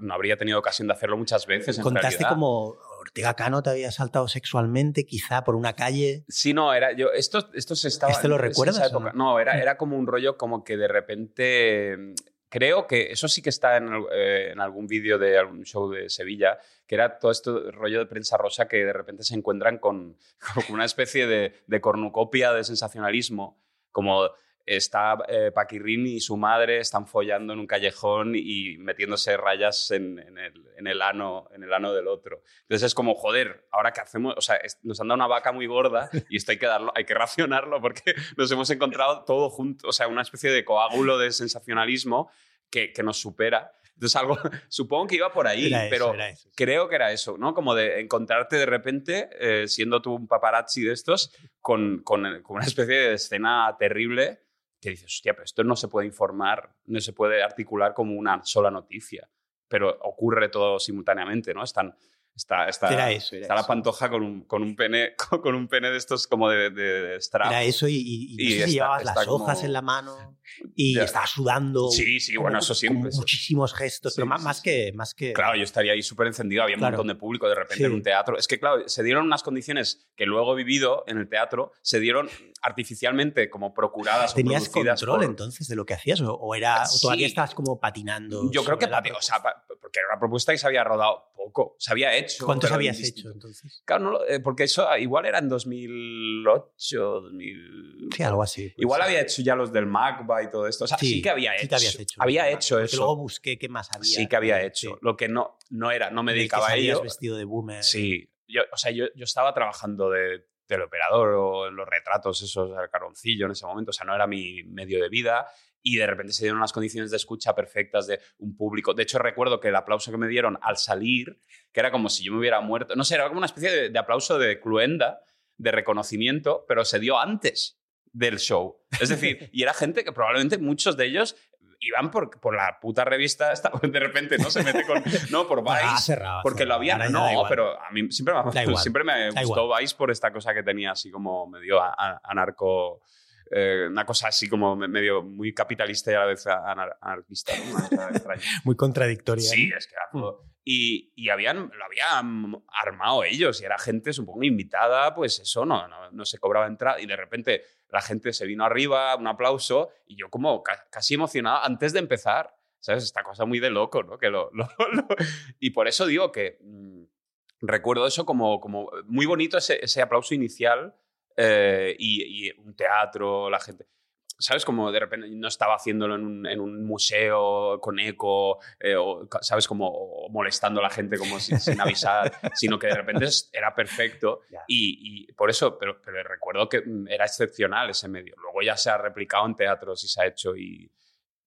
no, habría tenido ocasión de hacerlo muchas veces. En Contaste como Ortega Cano te había saltado sexualmente, quizá por una calle. Sí, no, era yo. Esto, esto se estaba. ¿Este lo recuerdas? no, era, era como un rollo como que de repente creo que eso sí que está eh, en, algún vídeo de algún show de Sevilla, que era todo esto rollo de prensa rosa que de repente se encuentran con, [laughs] una especie de, cornucopia de sensacionalismo, como está eh, y su madre están follando en un callejón y metiéndose rayas en, el, ano, en el ano del otro. Entonces es como, joder, ahora qué hacemos, o sea, nos han dado una vaca muy gorda y esto hay que, darlo, hay que racionarlo porque [laughs] nos hemos encontrado todo junto, o sea, una especie de coágulo de sensacionalismo que, que nos supera. Entonces, algo, [laughs] supongo que iba por ahí, pero creo que era eso, ¿no? Como de encontrarte de repente, eh, siendo tú un paparazzi de estos, con, con, con, una especie de escena terrible que dices, hostia, pero esto no se puede informar, no se puede articular como una sola noticia, pero ocurre todo simultáneamente, ¿no? Están Está, está, está la pantoja con un, con un, pene, [laughs] con, un pene de estos como de, de, strap. Era eso y, y, no sé si llevabas las hojas en la mano y estaba sudando. Sí, sí, bueno, eso siempre. Muchísimos gestos, pero más, más, que, más que... Claro, yo estaría ahí súper encendido, había un montón de público de repente en un teatro. Es que, claro, se dieron unas condiciones que luego he vivido en el teatro, se dieron artificialmente como procuradas ¿Tenías o control entonces de lo que hacías o, era, todavía estabas como patinando? Yo creo que, o sea, porque era una propuesta que se había rodado poco, se había hecho. ¿Cuántos habías hecho entonces? Claro, eh, porque eso igual era en 2008, 2000... Sí, algo así. Igual había hecho ya los del MACBA y todo esto. O sea, sí, que había hecho. hecho. Había hecho eso. luego busqué qué más había. Sí que había hecho. Lo que no, no era, no me dedicaba a ello. vestido de boomer. Sí. Yo, o sea, yo, yo estaba trabajando de teleoperador o en los retratos esos al caroncillo en ese momento. O sea, no era mi medio de vida y de repente se dieron unas condiciones de escucha perfectas de un público. De hecho, recuerdo que el aplauso que me dieron al salir, que era como si yo me hubiera muerto, no sé, era como una especie de, aplauso de cluenda, de reconocimiento, pero se dio antes del show. Es decir, [laughs] y era gente que probablemente muchos de ellos iban por, por la puta revista esta, [laughs] de repente no se mete con no por Vice porque lo había no pero a mí siempre me, siempre me gustó Vice por esta cosa que tenía así como medio anarco eh, una cosa así como medio muy capitalista y a la vez anarquista. [laughs] muy contradictoria. Sí, es que y, y habían, lo habían armado ellos y era gente supongo invitada, pues eso, no, no, se cobraba entrada y de repente la gente se vino arriba, un aplauso y yo como casi emocionado antes de empezar, ¿sabes? Esta cosa muy de loco, ¿no? Que [laughs] lo, y por eso digo que mm, recuerdo eso como, como muy bonito ese, ese aplauso inicial eh, y, un teatro, la gente. ¿Sabes? Como de repente no estaba haciéndolo en un, en un museo con eco, eh, o, ¿sabes? Como molestando a la gente como sin, sin avisar, [laughs] sino que de repente era perfecto. Y, y, por eso, pero, pero recuerdo que mm, era excepcional ese medio. Luego ya se ha replicado en teatros y se ha hecho y,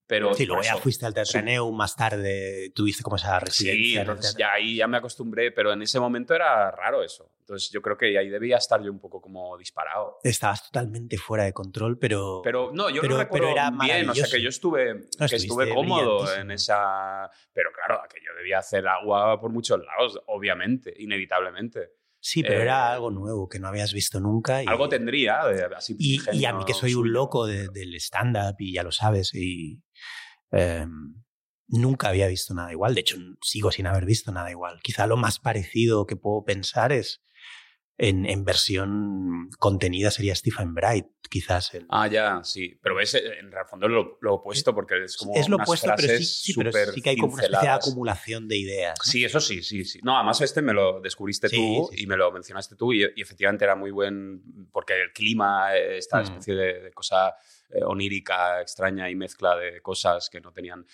pero sí, luego ya fuiste al Teatro más tarde tuviste como esa residencia. Sí, entonces ya ahí ya me acostumbré, pero en ese momento era raro eso. Entonces yo creo que ahí debía estar yo un poco como disparado. Estabas totalmente fuera de control, pero... Pero no, yo pero, lo recuerdo era bien, o sea que yo estuve, que estuve cómodo en esa... Pero claro, que yo debía hacer agua por muchos lados, obviamente, inevitablemente. Sí, pero era eh, algo nuevo que no habías visto nunca. Y, algo tendría, así y, y, a mí que soy un loco del stand-up y ya lo sabes, y em, nunca había visto nada igual. De hecho, sigo sin haber visto nada igual. Quizá lo más parecido que puedo pensar es en, en, versión contenida sería Stephen Bright, quizás. El... Ah, ya, sí. Pero ves, eh, en el fondo lo, lo opuesto, porque es como. Es lo unas opuesto, pero sí, sí, pero sí que hay como una especie de acumulación de ideas. ¿no? Sí, eso sí, sí, sí. No, además este me lo descubriste sí, tú sí, y me lo mencionaste tú, y, y, efectivamente era muy buen, porque el clima, eh, esta mm. especie de, de cosa eh, onírica, extraña y mezcla de cosas que no tenían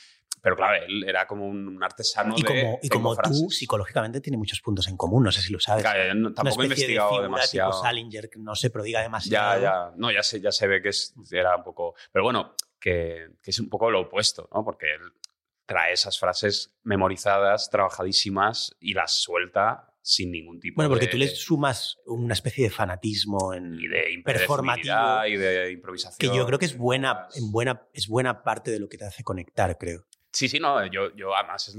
pero claro, él era como un artesano y como, de Y como tú, psicológicamente, tiene muchos puntos en común, no sé si lo sabes. Claro, no, tampoco he investigado de demasiado. Tipo Salinger, que no se prodiga demasiado. Ya, ya, no, ya se, ya se ve que es, era un poco... Pero bueno, que, que es un poco lo opuesto, ¿no? Porque él trae esas frases memorizadas, trabajadísimas y las suelta sin ningún tipo bueno, porque de, tú le sumas una especie de fanatismo en y de performativo y de improvisación que yo creo que es buena, en buena, es buena parte de lo que te hace conectar, creo. Sí, sí, no, yo, yo además es,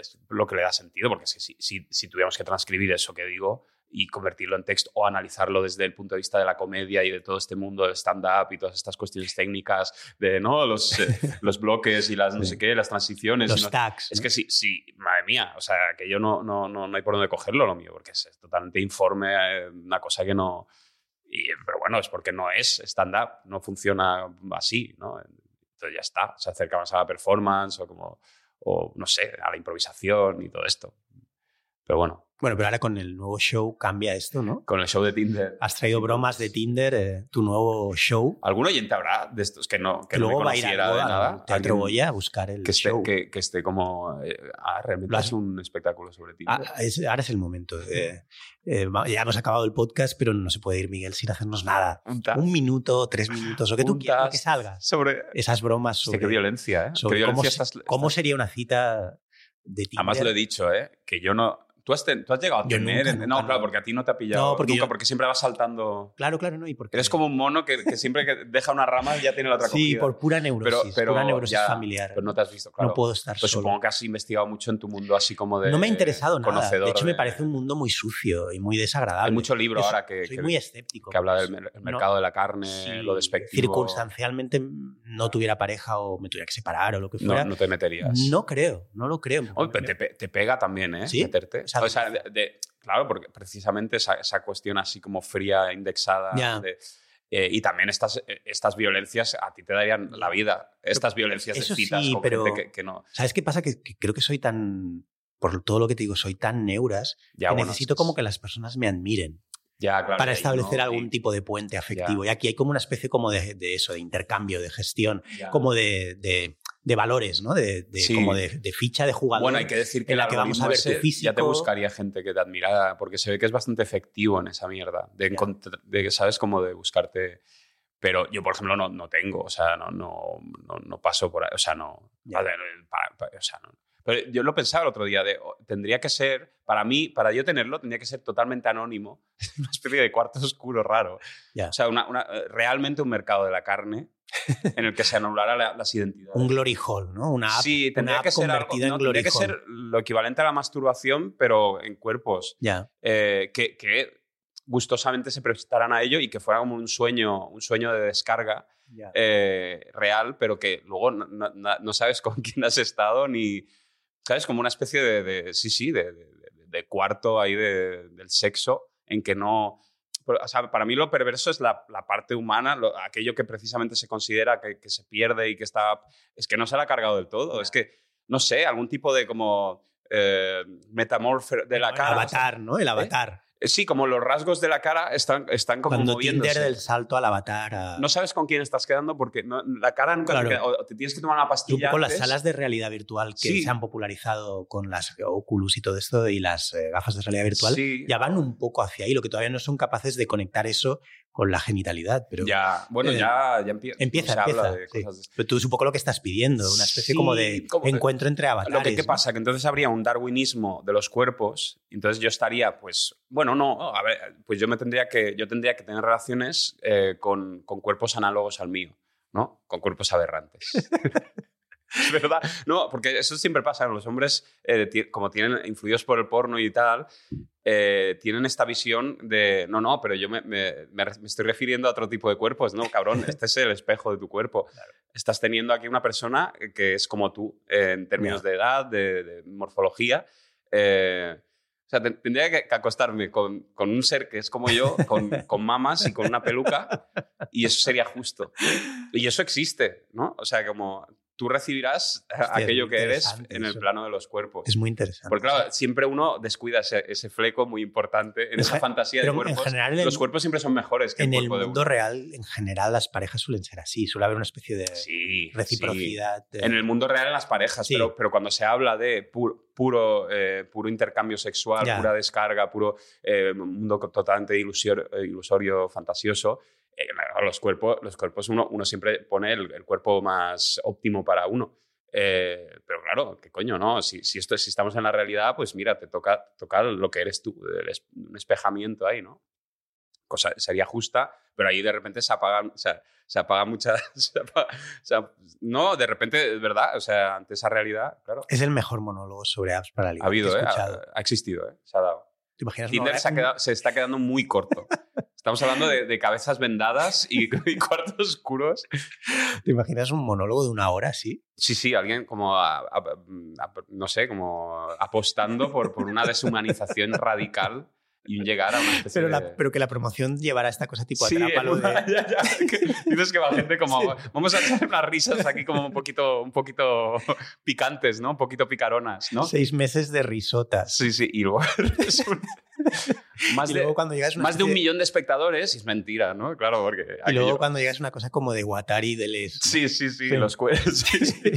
es, lo que le da sentido, porque si, si, si, tuviéramos que transcribir eso que digo y convertirlo en texto o analizarlo desde el punto de vista de la comedia y de todo este mundo del stand-up y todas estas cuestiones técnicas de ¿no? los, eh, [laughs] los bloques y las no sé qué, las transiciones. Los no, tags. Es ¿no? que sí, sí, madre mía, o sea, que yo no, no, no, no hay por dónde cogerlo lo mío, porque es totalmente informe, eh, una cosa que no... Y, pero bueno, es porque no es stand-up, no funciona así, ¿no? Entonces ya está, se acerca más a la performance o como, o no sé, a la improvisación y todo esto. Pero bueno. Bueno, pero ahora con el nuevo show cambia esto, ¿no? Con el show de Tinder. Has traído bromas de Tinder, eh, tu nuevo show. ¿Algún oyente habrá de estos que no, que Luego no me va a ir a de nada? Teatro Goya a buscar el que esté, show. Que, que esté como... Eh, ah, realmente es un espectáculo sobre Tinder. Ah, es, ahora es el momento. Eh, eh, ya hemos acabado el podcast, pero no se puede ir, Miguel, sin hacernos nada. Un, minuto, tres minutos, lo que tú quieras, que salga. Sobre... Esas bromas sobre... qué violencia, ¿eh? Sobre qué cómo, estás, cómo sería una cita de Tinder. Además lo he dicho, ¿eh? Que yo no... ¿Tú has, ten, ¿Tú has, llegado a tener? Nunca, no, nunca, claro, porque a ti no te ha pillado no, porque nunca, yo... porque siempre vas saltando. Claro, claro, no. ¿Y porque... Eres como un mono que, que siempre que deja una rama ya tiene la otra Sí, cogida. por pura neurosis, pero, pero pura neurosis ya, familiar. Pero no te has visto, claro. No puedo estar pues solo. supongo que has investigado mucho en tu mundo así como de No me ha interesado nada. De hecho, de... me parece un mundo muy sucio y muy desagradable. Hay mucho libro Yo ahora que, soy que, muy escéptico. que habla del mercado de la carne, sí, lo despectivo. Circunstancialmente no tuviera pareja o me tuviera que separar o lo que fuera. No, no te meterías. No creo, no lo creo. Oh, te, te, pega también, ¿eh? ¿Sí? Meterte. O sea, o sea de, de, claro, porque precisamente esa, esa, cuestión así como fría, indexada. Yeah. De, eh, y también estas, estas violencias a ti te darían la vida. Estas violencias de citas sí, pero, que, que, no. ¿Sabes qué pasa? Que, que, creo que soy tan. Por todo lo que te digo, soy tan neuras ya, que bueno, necesito es... como que las personas me admiren. Ya, claro, para establecer no, algún y... tipo de puente afectivo. Ya. Y aquí hay como una especie como de, de eso, de intercambio, de gestión, como de, de, de, valores, ¿no? De, de sí. como de, ficha de jugador. Bueno, hay que decir que, en la que vamos a ver tu físico. Ya te buscaría gente que te admirara, porque se ve que es bastante efectivo en esa mierda. De, de ¿sabes? Como de buscarte pero yo, por ejemplo, no, no tengo, o sea, no, no, no, no paso por ahí, o sea, no, o sea, no. Pero yo lo pensaba el otro día, de, tendría que ser, para mí, para yo tenerlo, tendría que ser totalmente anónimo, [laughs] una especie de cuarto oscuro raro. Yeah. O sea, una, una, realmente un mercado de la carne [laughs] en el que se anulara la, las identidades. Un glory hall, ¿no? Una app, sí, tendría una app que ser algo, algo, no, tendría que ser lo equivalente a la masturbación, pero en cuerpos. Eh, que, que gustosamente se prestaran a ello y que fuera como un sueño, un sueño de descarga eh, real, pero que luego no, no, no, sabes [laughs] con quién has estado ni... ¿sabes? Como una especie de, de- sí, sí, de, de- de cuarto ahí de- del sexo en que no... O sea, para mí lo perverso es la, la parte humana, lo- aquello que precisamente se considera que, que se pierde y que está... Es que no se la ha cargado del todo. Es que, no sé, algún tipo de como... Eh, metamorfe de la El cara. avatar, ¿no? El avatar. Eh, Sí, como los rasgos de la cara están, están como Cuando moviéndose. Tinder del salto al avatar a... No sabes con quién estás quedando porque no- la cara nunca Claro. te queda. O te tienes que tomar una pastilla. poco las antes. salas de realidad virtual que Sí. se han popularizado con las Oculus y todo esto y las eh, gafas de realidad virtual Sí. ya van un poco hacia ahí, lo que todavía no son capaces de conectar eso con la genitalidad, pero Ya, bueno, Eh, ya, ya empie- empieza, habla empieza. de sí. cosas de- Pero tú es un poco lo que estás pidiendo, una especie Sí, como de como- encuentro entre avatares. Lo que ¿qué pasa, que entonces habría un darwinismo de los cuerpos, entonces yo estaría, pues, bueno, no, a ver, pues yo me tendría que, yo tendría que tener relaciones eh, con, con cuerpos análogos al mío, ¿no? Con cuerpos aberrantes. [laughs] [laughs] Verdad. No, porque eso siempre pasa. Los hombres, eh, como tienen influidos por el porno y tal, eh, tienen esta visión de, no, no, pero yo me, me- me estoy refiriendo a otro tipo de cuerpos. No, cabrón, [laughs] este es el espejo de tu cuerpo. Estás teniendo aquí una persona que es como tú eh, en términos de edad, de, de morfología. Eh, o sea, ten- tendría que, que acostarme con, con un ser que es como yo, con, con mamas y con una peluca, y eso sería justo. Y eso existe, ¿no? O sea, como tú recibirás Hostia, es aquello que eres en el eso. plano de los cuerpos. Es muy interesante. Porque claro, siempre uno descuida ese, ese fleco muy importante en esa fantasía de en cuerpos. general los cuerpos siempre son mejores que en el el cuerpo de mundo uno. real, en general, las parejas suelen ser así. Suele haber una especie de Sí, reciprocidad. sí. de- En el mundo real en las parejas, Sí. pero, pero cuando se habla de pu- puro, eh, puro intercambio sexual, Ya. pura descarga, puro eh, mundo totalmente ilusor- eh, ilusorio, fantasioso, eh, los cuerpos, los cuerpos uno, uno siempre pone el, el cuerpo más óptimo para uno. Eh, pero claro, ¿qué coño, no? Si, si, esto, si estamos en la realidad, pues mira, te toca, toca lo que eres tú, un espejamiento ahí, ¿no? Cosa sería justa, pero ahí de repente se apagan, o sea, se apaga mucha... [laughs] se apaga- o sea, no, de repente, es verdad, o sea, ante esa realidad, claro. Es el mejor monólogo sobre apps para ligar Ha habido, ¿eh? Ha, ha existido, ¿eh? Se ha dado. ¿Te imaginas Tinder hora- se, ha quedado- se está quedando muy corto. Estamos hablando de, de cabezas vendadas y, [laughs] y cuartos oscuros. ¿Te imaginas un monólogo de una hora así? Sí, sí, alguien como, a- a- a- no sé, como apostando por, por una [laughs] deshumanización radical y un llegar a una especie Pero, de... pero que la promoción llevara esta cosa tipo Sí, atrápalo [laughs] de... ya, ya, [laughs] que dices que va gente como vamos a echar unas risas aquí como un poquito un poquito picantes no un poquito picaronas no Seis meses de risotas. sí sí y luego [laughs] más y de luego cuando llegas a una más de un millón de espectadores y es mentira no claro porque Y luego cuando llegas una cosa como de Watari de les... sí sí sí, Sí. los cuerpos sí, sí.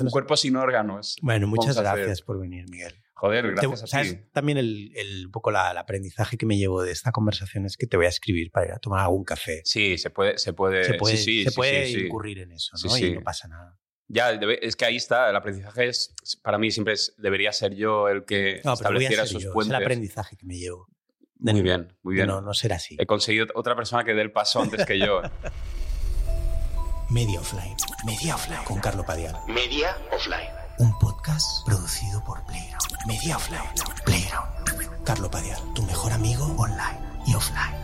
Un cuerpo sin órganos Bueno, muchas gracias por venir, Miguel. Joder Te- gracias a ¿sabes? ti También el, el- un poco la- el aprendizaje que me llevo de esta conversación es que te voy a escribir para ir a tomar algún café. sí se puede se puede se puede, sí, sí, se sí, puede sí, sí. incurrir en eso, ¿no? sí. Y no pasa nada. Ya, es que ahí está, el aprendizaje es, para mí siempre es- debería ser yo el que No, estableciera ser esos yo. Es puentes. el aprendizaje que me llevo. De Muy no- bien, muy bien. No, no ser así. He conseguido otra persona que dé el paso antes que yo. [laughs] Media Offline. Media Offline. Con Carlo Padial. Media offline un podcast producido por Playground. Media Offline. Playground. Carlo Padial, tu mejor amigo online y offline.